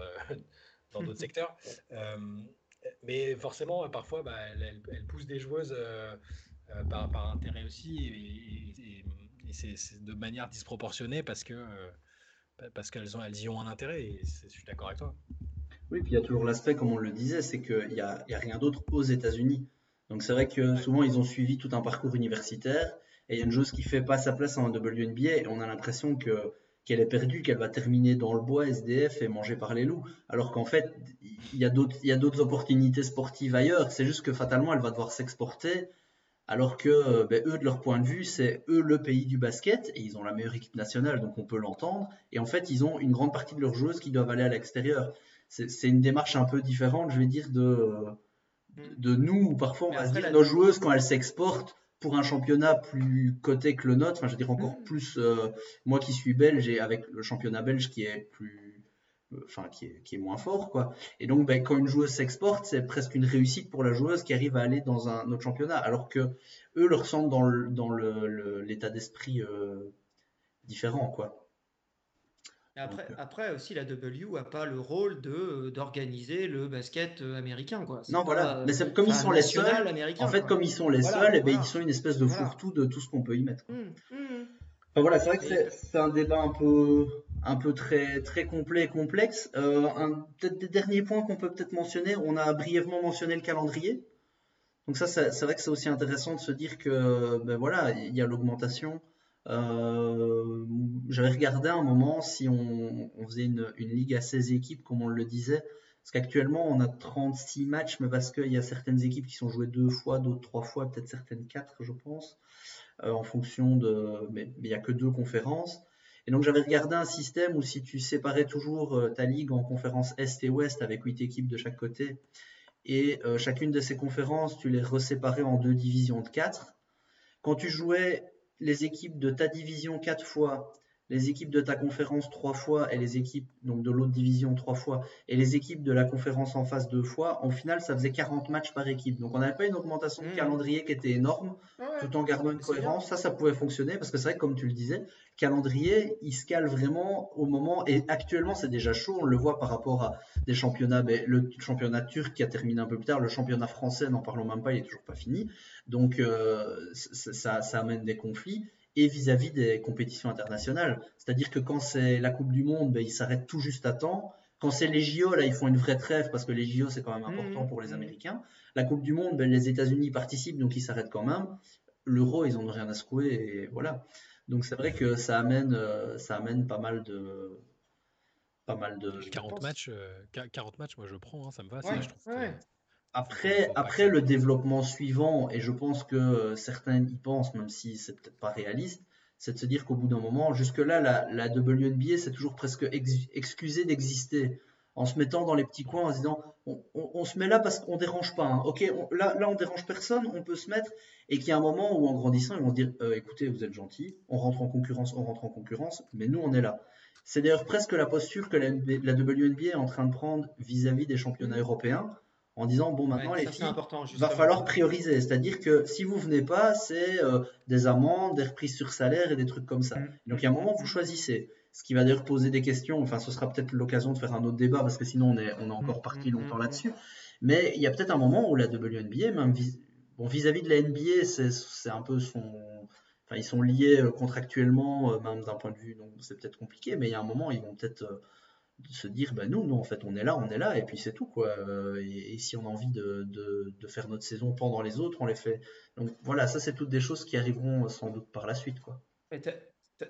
dans d'autres secteurs. Euh, mais forcément, parfois, bah, elle, pousse des joueuses euh, euh, par, par, intérêt aussi, et, c'est de manière disproportionnée parce que parce qu'elles ont, elles y ont un intérêt, et je suis d'accord avec toi. Oui, puis il y a toujours l'aspect, comme on le disait, c'est qu'il n'y a, a, rien d'autre aux États-Unis. Donc c'est vrai que souvent ils ont suivi tout un parcours universitaire, et il y a une chose qui fait pas sa place en WNBA, et on a l'impression que qu'elle est perdue, qu'elle va terminer dans le bois SDF et manger par les loups, alors qu'en fait, il y a d'autres opportunités sportives ailleurs. C'est juste que fatalement, elle va devoir s'exporter, alors que euh, ben, eux, de leur point de vue, c'est eux le pays du basket, et ils ont la meilleure équipe nationale, donc on peut l'entendre. Et en fait, ils ont une grande partie de leurs joueuses qui doivent aller à l'extérieur. C'est une démarche un peu différente, je vais dire, de, de nous, où parfois on va se dire, nos joueuses, quand elles s'exportent, pour un championnat plus coté que le nôtre, enfin je veux dire encore mm. plus, euh, moi qui suis belge et avec le championnat belge qui est plus, enfin qui est, qui est moins fort quoi. Et donc ben, quand une joueuse s'exporte, c'est presque une réussite pour la joueuse qui arrive à aller dans un autre championnat, alors que eux le ressentent dans le, dans l'état d'esprit euh, différent quoi. Après, euh, après aussi, la W n'a pas le rôle de euh, d'organiser le basket américain, quoi. Non, voilà. Mais comme ils sont les seuls, en fait, comme ils sont les seuls, eh ben, ils sont une espèce de fourre-tout de tout ce qu'on peut y mettre. Mmh, mmh. voilà, c'est vrai que c'est un débat un peu, un peu très, très complet et complexe. peut-être des qu'on peut peut-être mentionner. On a brièvement mentionné le calendrier. Donc ça, c'est vrai que c'est aussi intéressant de se dire que, ben voilà, il y a l'augmentation euh, j'avais regardé un moment si on, faisait une, ligue à 16 équipes, comme on le disait. Parce qu'actuellement, on a 36 matchs, mais parce qu'il y a certaines équipes qui sont jouées deux fois, d'autres trois fois, peut-être certaines quatre, je pense, euh, en fonction de. Mais il n'y a que deux conférences. Et donc, j'avais regardé un système où si tu séparais toujours euh, ta ligue en conférences Est et Ouest avec 8 équipes de chaque côté, et chacune de ces conférences, tu les reséparais en deux divisions de 4. Quand tu jouais les équipes de ta division quatre fois, les équipes de ta conférence trois fois et les équipes donc de l'autre division trois fois et les équipes de la conférence en face deux fois, en final ça faisait 40 matchs par équipe. Donc on n'avait pas une augmentation de mmh. calendrier qui était énorme tout en gardant une cohérence. Ça, ça pouvait fonctionner parce que c'est vrai que comme tu le disais, le calendrier il se cale vraiment au moment et actuellement c'est déjà chaud. On le voit par rapport à des championnats, ben, le championnat turc qui a terminé un peu plus tard, le championnat français n'en parlons même pas, il est toujours pas fini. Donc euh, ça, amène des conflits et vis-à-vis des compétitions internationales. C'est-à-dire que quand c'est la Coupe du Monde, ben, ils s'arrêtent tout juste à temps. Quand c'est les JO, là, ils font une vraie trêve parce que les JO, c'est quand même important mmh, pour les. Américains. La Coupe du Monde, ben, les États-Unis participent, donc ils s'arrêtent quand même. L'euro, ils n'ont rien à secouer, et voilà. Donc c'est vrai que ça amène, euh, ça amène pas mal de, pas mal de. 40 matchs, 40 euh, matchs, moi je prends, hein, ça me va. Après, après le développement suivant, et je pense que certains y pensent, même si c'est peut-être pas réaliste, c'est de se dire qu'au bout d'un moment, jusque-là, la, la WNBA s'est toujours presque excusée d'exister en se mettant dans les petits coins, en se disant on, se met là parce qu'on dérange pas. Hein. Ok, là, là on dérange personne, on peut se mettre, et qu'il y a un moment où en grandissant, ils vont se dire euh, écoutez, vous êtes gentil, on rentre en concurrence, on rentre en concurrence, mais nous on est là. C'est d'ailleurs presque la posture que la, la, WNBA est en train de prendre vis-à-vis des championnats européens en disant bon maintenant les filles, il va falloir prioriser. C'est-à-dire que si vous venez pas, c'est euh, des amendes, des reprises sur salaire et des trucs comme ça. Mm. Donc il y a un moment où vous choisissez. Ce qui va d'ailleurs poser des questions. Enfin, ce sera peut-être l'occasion de faire un autre débat parce que sinon on est, on est encore mm. parti mm. longtemps là-dessus. Mais il y a peut-être un moment où la WNBA, même vis bon, vis-à-vis de la NBA, c'est un peu son. Enfin, ils sont liés euh, contractuellement, euh, même d'un point de vue, donc c'est peut-être compliqué, mais il y a un moment, ils vont peut-être se dire bah nous, nous en fait on est là, on est là et puis c'est tout quoi. Euh, et, si on a envie de, de, faire notre saison pendant les autres, on les fait. Donc voilà, ça c'est toutes des choses qui arriveront sans doute par la suite quoi.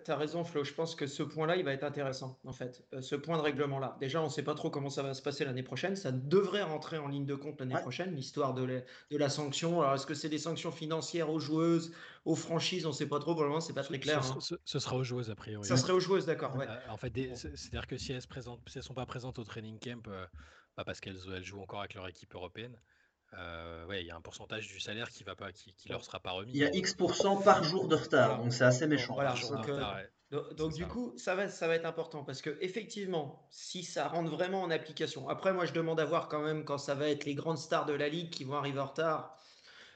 Tu as raison, Flo. Je pense que ce point-là, il va être intéressant, en fait. Euh, ce point de règlement-là. Déjà, on ne sait pas trop comment ça va se passer l'année prochaine. Ça devrait rentrer en ligne de compte l'année prochaine, l'histoire de, de, la sanction. Alors, est-ce que c'est des sanctions financières aux joueuses, aux franchises? On ne sait pas trop. Pour le moment, c'est pas très clair. Hein. Ce, sera aux joueuses, a priori. Ça serait aux joueuses, d'accord. Ouais. Euh, en fait, c'est-à-dire que si elles ne sont pas présentes au training camp, euh, bah, parce qu'elles jouent encore avec leur équipe européenne, euh, ouais, il y a un pourcentage du salaire qui va pas, qui, leur sera pas remis. Il y a X par jour de retard, donc c'est assez méchant. donc, du coup, ça va, ça va être important parce que effectivement, si ça rentre vraiment en application. Après, moi, je demande à voir quand même quand ça va être les grandes stars de la ligue qui vont arriver en retard.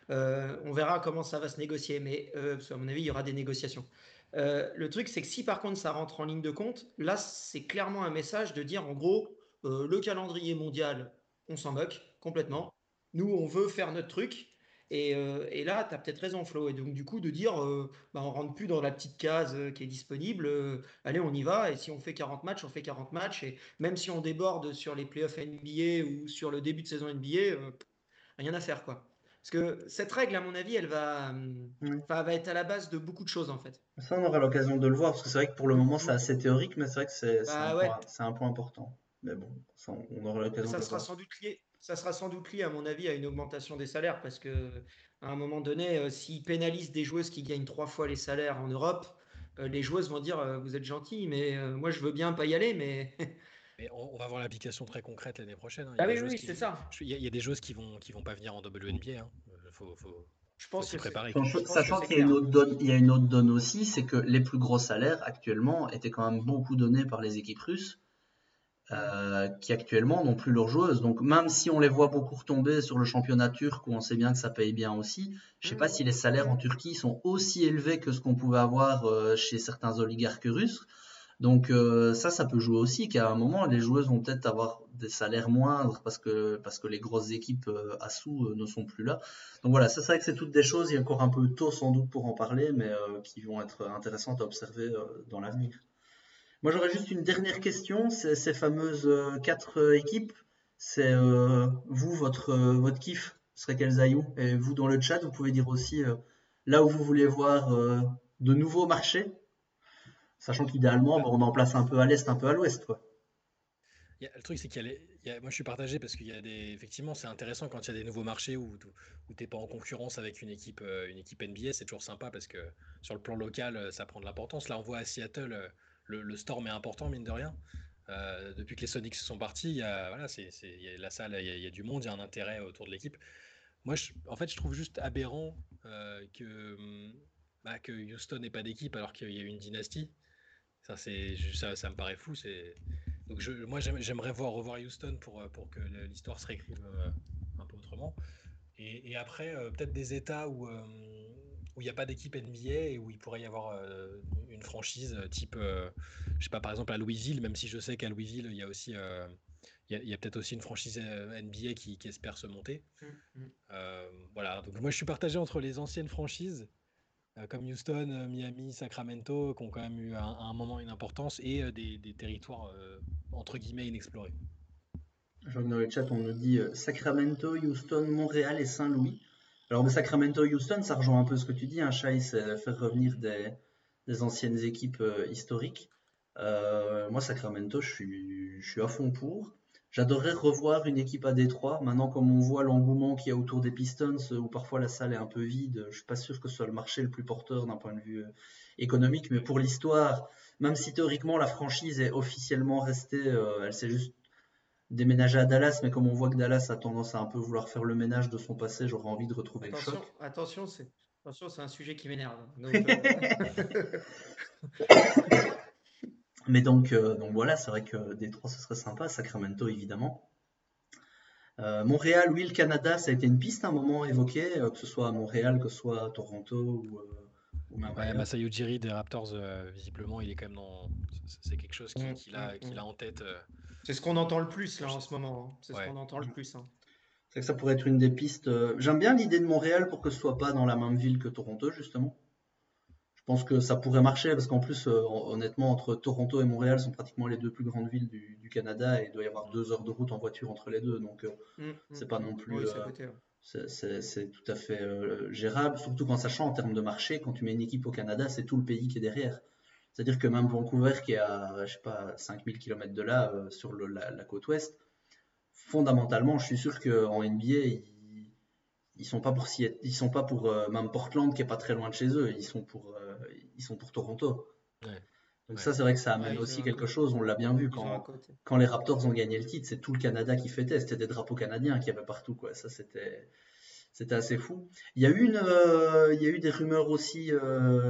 Euh, on verra comment ça va se négocier, mais euh, à mon avis, il y aura des négociations. le truc, c'est que si par contre ça rentre en ligne de compte, là, c'est clairement un message de dire en gros, le calendrier mondial, on s'en moque complètement. Nous, on veut faire notre truc. Et, euh, là, tu as peut-être raison, Flo. Et donc, du coup, de dire, euh, bah, on rentre plus dans la petite case euh, qui est disponible. allez, on y va. Et si on fait 40 matchs, on fait 40 matchs. Et même si on déborde sur les playoffs NBA ou sur le début de saison NBA, rien à faire, quoi. Parce que cette règle, à mon avis, elle va, va être à la base de beaucoup de choses, en fait. Ça, on aura l'occasion de le voir. Parce que c'est vrai que pour le moment, c'est assez théorique, mais c'est vrai que c'est bah un, point important. Mais bon, on aura l'occasion de Ça sera sans doute lié ça sera sans doute lié, à mon avis, à une augmentation des salaires parce que à un moment donné, euh, s'ils pénalisent des joueuses qui gagnent trois fois les salaires en Europe, euh, les joueuses vont dire euh, vous êtes gentil, mais moi je veux bien pas y aller, mais. mais on, va voir l'application très concrète l'année prochaine. Hein. Ah oui, oui, c'est ça. Il y, a, des joueuses qui vont qui vont pas venir en WNBA. Hein. Faut, faut, Je pense que préparer. Sachant qu'il y a une autre donne aussi, c'est que les plus gros salaires actuellement étaient quand même beaucoup donnés par les équipes russes, euh, qui actuellement n'ont plus leurs joueuses. Donc même si on les voit beaucoup retomber sur le championnat turc, où on sait bien que ça paye bien aussi, je ne sais pas si les salaires en Turquie sont aussi élevés que ce qu'on pouvait avoir euh, chez certains oligarques russes. Donc euh, ça, ça peut jouer aussi, qu'à un moment, les joueuses vont peut-être avoir des salaires moindres parce que, parce que les grosses équipes à sous ne sont plus là. Donc voilà, c'est vrai que c'est toutes des choses, il y a encore un peu tôt sans doute pour en parler, mais qui vont être intéressantes à observer dans l'avenir. Moi j'aurais juste une dernière question, ces fameuses quatre équipes, c'est vous, votre, votre kiff serait quels aïeux Et vous dans le chat, vous pouvez dire aussi là où vous voulez voir de nouveaux marchés Sachant qu'idéalement, on en place un peu à l'est, un peu à l'ouest. Le truc, c'est qu'il y a, moi je suis partagé parce qu'il y a des. Effectivement, c'est intéressant quand il y a des nouveaux marchés où, tu n'es pas en concurrence avec une équipe, euh, une équipe NBA, c'est toujours sympa parce que sur le plan local, euh, ça prend de l'importance. Là, on voit à Seattle, euh, le, Storm est important, mine de rien. depuis que les Sonics sont partis, il y a, voilà, c'est, la salle, il y, a, du monde, il y a un intérêt autour de l'équipe. Moi, en fait, je trouve juste aberrant que, bah, que Houston n'ait pas d'équipe alors qu'il y a une dynastie. Ça, ça, me paraît fou. Donc moi, j'aimerais voir revoir Houston pour, euh, que l'histoire se réécrive euh, un peu autrement. Et, après, euh, peut-être des États où où il n'y a pas d'équipe NBA et où il pourrait y avoir une franchise type, je sais pas, par exemple à Louisville, même si je sais qu'à Louisville, il y a aussi, il y a, peut-être aussi une franchise NBA qui, qui espère se monter. Mmh, mmh. voilà, donc moi je suis partagé entre les anciennes franchises euh, comme Houston, euh, Miami, Sacramento, qui ont quand même eu à un, moment une importance, et euh, des, territoires entre guillemets inexplorés. Je vois que dans le chat, on nous dit Sacramento, Houston, Montréal et Saint-Louis. Alors, mais Sacramento, Houston, ça rejoint un peu ce que tu dis, hein, Chai, c'est faire revenir des, anciennes équipes historiques. moi, Sacramento, je suis, à fond pour. J'adorerais revoir une équipe à Détroit. Maintenant, comme on voit l'engouement qu'il y a autour des Pistons, euh, où parfois la salle est un peu vide, je suis pas sûr que ce soit le marché le plus porteur d'un point de vue euh, économique. Mais pour l'histoire, même si théoriquement la franchise est officiellement restée, euh, elle s'est juste déménagée à Dallas, mais comme on voit que Dallas a tendance à un peu vouloir faire le ménage de son passé, j'aurais envie de retrouver le choc. Attention, c'est Attention, c'est un sujet qui m'énerve. Mais donc, euh, donc voilà, c'est vrai que Détroit, ce serait sympa. Sacramento, évidemment. Euh, Montréal, oui, le Canada, ça a été une piste à un moment évoquée, euh, que ce soit à Montréal, que ce soit à Toronto ou, ou même ouais, Masai Ujiri des Raptors, visiblement, il est quand même dans. C'est quelque chose qu'il mm, a, mm, mm. a, en tête. C'est ce qu'on entend le plus là en ce moment. Hein. C'est ce qu'on entend le plus. Hein. C'est que ça pourrait être une des pistes. J'aime bien l'idée de Montréal pour que ce soit pas dans la même ville que Toronto, justement. Je pense que ça pourrait marcher parce qu'en plus, euh, honnêtement, entre Toronto et Montréal sont pratiquement les deux plus grandes villes du, Canada et il doit y avoir deux heures de route en voiture entre les deux. Donc, euh, mm, mm. c'est pas non plus. Euh, c'est tout à fait gérable, surtout quand sachant en termes de marché, quand tu mets une équipe au Canada, c'est tout le pays qui est derrière. C'est-à-dire que même Vancouver, qui est à, je sais pas, 5000 km de là, sur la, la, côte ouest, fondamentalement, je suis sûr qu'en NBA, ils sont pas pour ils sont pas pour euh, même Portland qui est pas très loin de chez eux, ils sont pour euh, ils sont pour Toronto. Donc ça c'est vrai que ça amène aussi quelque chose, on l'a bien vu quand, quand les Raptors ont gagné le titre, c'est tout le Canada qui fêtait, c'était des drapeaux canadiens qui y avait partout quoi. Ça c'était c'était assez fou. Il y a eu une euh, il y a eu des rumeurs aussi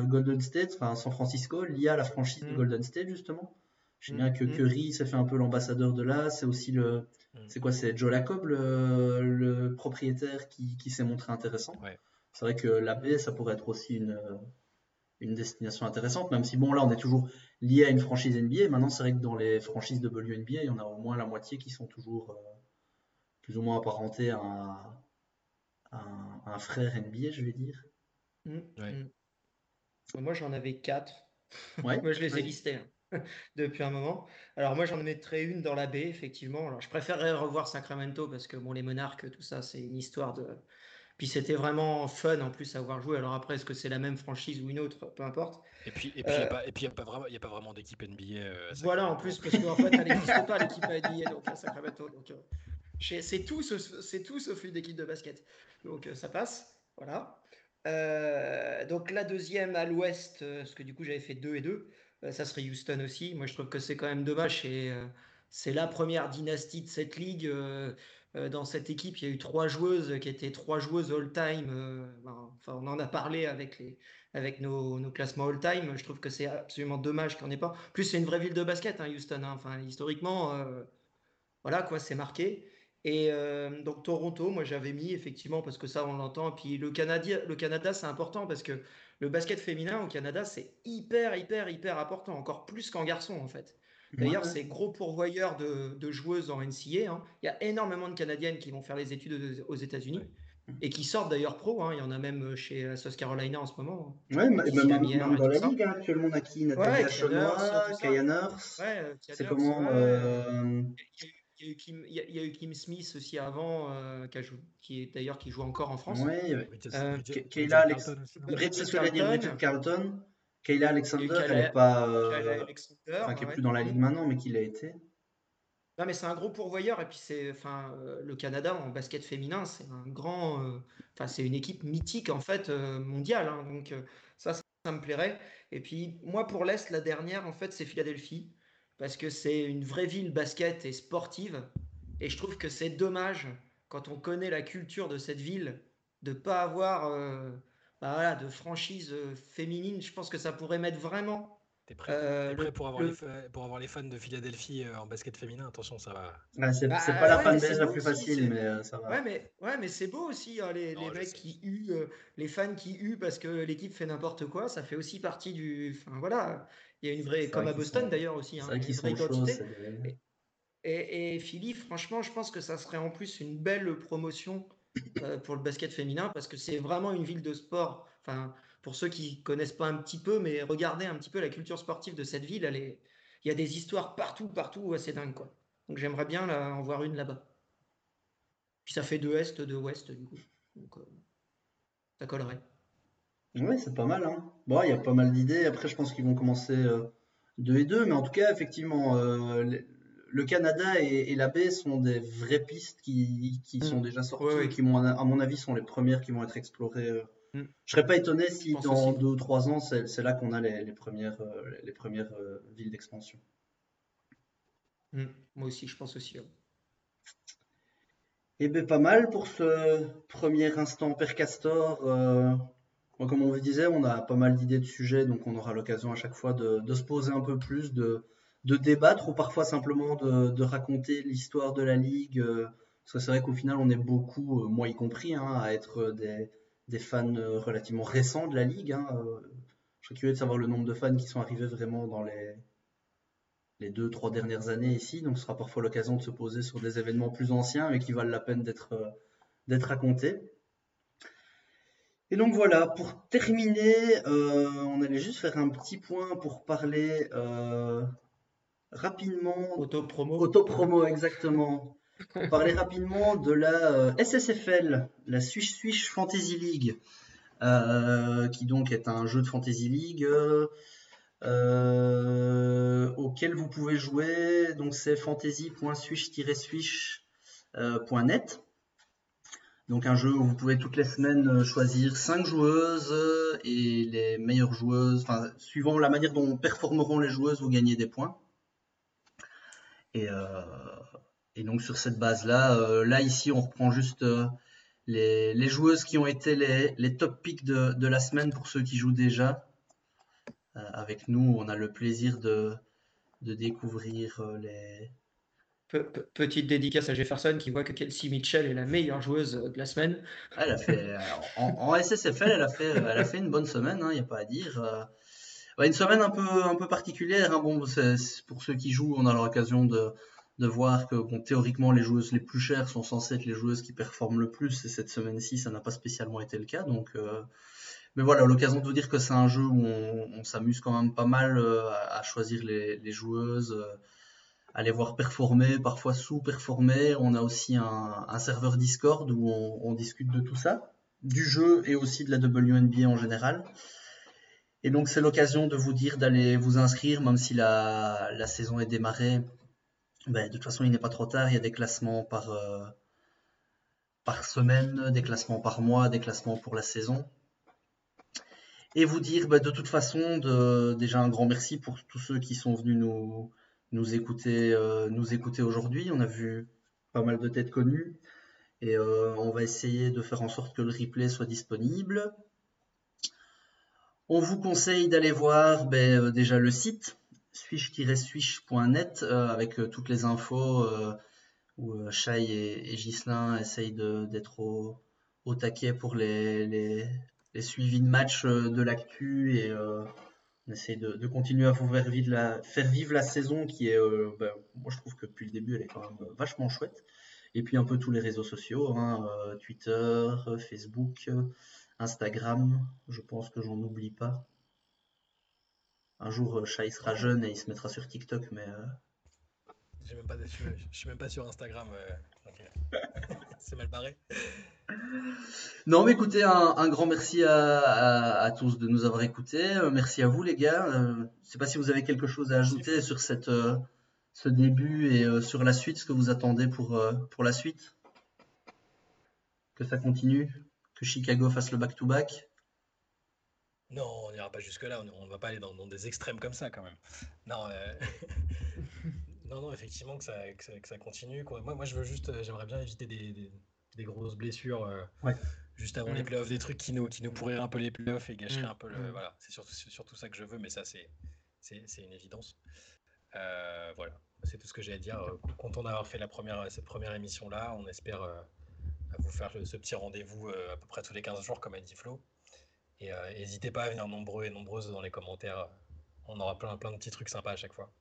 Golden State, enfin San Francisco liées à la franchise de mm. Golden State justement. Je sais bien que mm. Curry s'est fait un peu l'ambassadeur de là, c'est aussi le Mm. C'est quoi C'est Joe Lacob, le, propriétaire, qui, s'est montré intéressant. C'est vrai que la baie, ça pourrait être aussi une, une destination intéressante, même si bon, là, on est toujours lié à une franchise NBA. Maintenant, c'est vrai que dans les franchises de WNBA, il y en a au moins la moitié qui sont toujours euh, plus ou moins apparentés à un, frère NBA, je vais dire. Mm. Mm. Moi, j'en avais quatre. Moi, je les ai listés. Hein. depuis un moment. Alors moi j'en mettrais une dans la baie, effectivement. Alors je préférerais revoir Sacramento parce que bon les monarques, tout ça, c'est une histoire de. Puis c'était vraiment fun en plus à voir jouer. Alors après, est-ce que c'est la même franchise ou une autre, peu importe. Et puis et puis il n'y a, euh, pas vraiment, a pas vraiment d'équipe NBA. Euh, voilà en plus parce qu'en fait elle n'existe pas l'équipe NBA donc à Sacramento. Donc euh, c'est tout c'est tout sauf une équipe de basket. Donc ça passe. Voilà. donc la deuxième à l'ouest, parce que du coup j'avais fait deux et deux. Euh, ça serait Houston aussi. Moi, je trouve que c'est quand même dommage. Et, euh, c'est la première dynastie de cette ligue. Euh, dans cette équipe, il y a eu trois joueuses qui étaient trois joueuses all-time. Ben, enfin, on en a parlé avec, les, avec nos, nos classements all-time. Je trouve que c'est absolument dommage qu'on n'ait pas. plus, c'est une vraie ville de basket, hein, Houston. Hein. Historiquement, voilà quoi, c'est marqué. Et donc Toronto, moi j'avais mis effectivement parce que ça on l'entend. Puis le Canada, le Canada c'est important parce que le basket féminin au Canada c'est hyper hyper hyper important, encore plus qu'en garçon en fait. D'ailleurs, c'est gros pourvoyeur de, joueuses en NCA. Hein. Il y a énormément de Canadiennes qui vont faire les études aux États-Unis et qui sortent d'ailleurs pro. Hein. Il y en a même chez South Carolina en ce moment. Hein. Ouais, même, dans la ligue actuellement, on a qui Nathalie ouais, Kaya Nurse. c'est comment euh, il y, a eu Kim, Smith aussi avant, euh, qui, est d'ailleurs qui joue encore en France. Oui, euh, Kayla Alexander. Carlton. Kayla Alexander, elle n'est pas. Euh, enfin, qui est plus dans la ligue maintenant, mais qui l'a été. Non, mais c'est un gros pourvoyeur. Et puis, c'est, enfin, le Canada en basket féminin, c'est un grand. Enfin, c'est une équipe mythique, en fait, mondiale. Hein. donc, ça, ça me plairait. Et puis, moi, pour l'Est, la dernière, en fait, c'est Philadelphie parce que c'est une vraie ville basket et sportive. Et je trouve que c'est dommage, quand on connaît la culture de cette ville, de ne pas avoir euh, bah voilà, de franchise euh, féminine. Je pense que ça pourrait mettre vraiment. T'es prêt, euh, prêt pour, avoir les, pour avoir les fans de Philadelphie en basket féminin? Attention, ça va. c'est bah, pas la fanbase la plus facile, mais ça va. Ouais, mais, ouais, mais c'est beau aussi, hein, les, les mecs qui huent, les fans qui huent parce que l'équipe fait n'importe quoi. Ça fait aussi partie du. Enfin, voilà. Il y a une vraie, comme à Boston d'ailleurs aussi, hein, une vraie identité. Et, et, Philippe, franchement, je pense que ça serait en plus une belle promotion euh, pour le basket féminin parce que c'est vraiment une ville de sport. Enfin, pour ceux qui connaissent pas un petit peu, mais regardez un petit peu la culture sportive de cette ville. Elle est... Il y a des histoires partout, partout, assez dingue quoi. Donc j'aimerais bien en voir une là-bas. Puis ça fait deux est, deux ouest du coup. Donc euh, ça collerait. Oui, c'est pas mal. Hein. Bon, il y a pas mal d'idées. Après, je pense qu'ils vont commencer euh, deux et deux. Mais en tout cas, effectivement, euh, le Canada et, la baie sont des vraies pistes qui, qui sont mm. déjà sorties et qui, à mon avis, sont les premières qui vont être explorées. Euh. Mm. Je serais pas étonné si dans deux ou trois ans, c'est là qu'on a les, premières, les premières villes d'expansion. Mm. Moi aussi, je pense aussi. Eh bien, pas mal pour ce premier instant Père Castor comme on vous disait, on a pas mal d'idées de sujets, donc on aura l'occasion à chaque fois de, se poser un peu plus, de, débattre ou parfois simplement de, raconter l'histoire de la ligue. Euh, parce que c'est vrai qu'au final, on est beaucoup, euh, moi y compris, hein, à être des, fans euh, relativement récents de la ligue. Hein, je serais curieux de savoir le nombre de fans qui sont arrivés vraiment dans les, les deux, trois dernières années ici. Donc ce sera parfois l'occasion de se poser sur des événements plus anciens mais qui valent la peine d'être racontés. Et donc voilà, pour terminer, euh, on allait juste faire un petit point pour parler euh, rapidement. Auto-promo. Auto-promo, exactement. pour parler rapidement de la euh, SSFL, la Swish Swish Fantasy League, qui donc est un jeu de Fantasy League auquel vous pouvez jouer. Donc c'est fantasy.swish-swish.net. Donc un jeu où vous pouvez toutes les semaines euh, choisir 5 joueuses euh, et les meilleures joueuses, enfin suivant la manière dont performeront les joueuses, vous gagnez des points. Et, euh, donc sur cette base-là, là ici on reprend juste les, joueuses qui ont été les, top picks de, la semaine pour ceux qui jouent déjà. avec nous, on a le plaisir de découvrir les, petite dédicace à Jefferson qui voit que Kelsey Mitchell est la meilleure joueuse de la semaine. Elle a fait, euh, en, SSFL, elle a fait, elle a fait une bonne semaine, il hein, n'y a pas à dire. Euh. une semaine un peu, un peu particulière. Hein. Bon, pour ceux qui jouent, on a l'occasion de, de voir que théoriquement les joueuses les plus chères sont censées être les joueuses qui performent le plus. Et cette semaine-ci, ça n'a pas spécialement été le cas. Donc, euh, Mais voilà, l'occasion de vous dire que c'est un jeu où on, s'amuse quand même pas mal à, choisir les joueuses aller voir performer, parfois sous-performer. On a aussi un, serveur Discord où on, discute de tout ça, du jeu et aussi de la WNBA en général. Et donc c'est l'occasion de vous dire d'aller vous inscrire, même si la, saison est démarrée. Ben, de toute façon, il n'est pas trop tard. Il y a des classements par, euh, semaine, des classements par mois, des classements pour la saison. Et vous dire ben, de toute façon déjà un grand merci pour tous ceux qui sont venus nous, nous écouter, euh, aujourd'hui. On a vu pas mal de têtes connues. Et on va essayer de faire en sorte que le replay soit disponible. On vous conseille d'aller voir ben, déjà le site swish-swish.net avec toutes les infos où Shai et, et essayent d'être au, taquet pour les, les, les, suivis de match de l'actu et on essaie de, continuer à vous faire vivre la, saison qui est, euh, ben, moi je trouve que depuis le début elle est quand même vachement chouette. Et puis un peu tous les réseaux sociaux, hein, euh, Twitter, Facebook, Instagram, je pense que j'en oublie pas. Un jour, euh, sera jeune et il se mettra sur TikTok, mais. Je, ne suis même pas sur Instagram. C'est mal barré. Non, mais écoutez, un, grand merci à, tous de nous avoir écoutés. Euh, merci à vous, les gars. Euh, je ne sais pas si vous avez quelque chose à ajouter sur cette, euh, ce début et sur la suite, ce que vous attendez pour, pour la suite. Que ça continue, que Chicago fasse le back-to-back. Non, on n'ira pas jusque-là. On ne va pas aller dans, des extrêmes comme ça, quand même. Non, non, non, effectivement, que ça, que ça, continue. Moi, moi, je veux juste, j'aimerais bien éviter des des grosses blessures euh, juste avant les mm. playoffs, des trucs qui nous, qui nous pourraient un peu les playoffs et gâcheraient mm. un peu le. Mm. Voilà, c'est surtout, surtout ça que je veux, mais ça, c'est, c'est, une évidence. Euh, voilà, c'est tout ce que j'ai à dire. Content d'avoir fait la première, cette première émission-là. On espère euh, vous faire ce petit rendez-vous à peu près tous les 15 jours, comme a dit Flo. Et n'hésitez pas à venir nombreux et nombreuses dans les commentaires. On aura plein, plein de petits trucs sympas à chaque fois.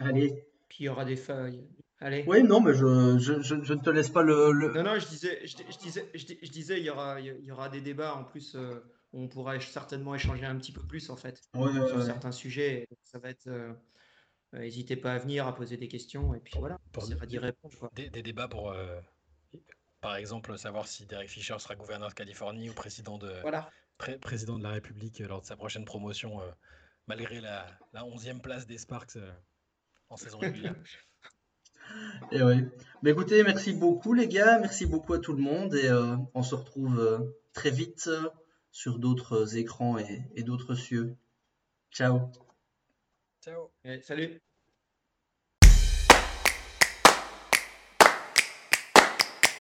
Allez. Puis il y aura des feuilles. Allez. Oui, non, mais je, je, je, ne te laisse pas le. Non, non, je disais, je, disais, je, disais, il y aura, il y aura des débats en plus. Euh, on pourra certainement échanger un petit peu plus en fait sur certains sujets. Ça va être. Euh, euh, n'hésitez pas à venir, à poser des questions et puis voilà, on essaiera d'y répondre. Des, des, débats pour, par exemple, savoir si Derek Fisher sera gouverneur de Californie ou président de, voilà. président de la République lors de sa prochaine promotion, malgré la, la 11e place des Sparks en saison régulière. Et ouais. Mais écoutez, merci beaucoup les gars, merci beaucoup à tout le monde et euh, on se retrouve euh, très vite euh, sur d'autres écrans et, et d'autres cieux. Ciao. Ciao. Et salut.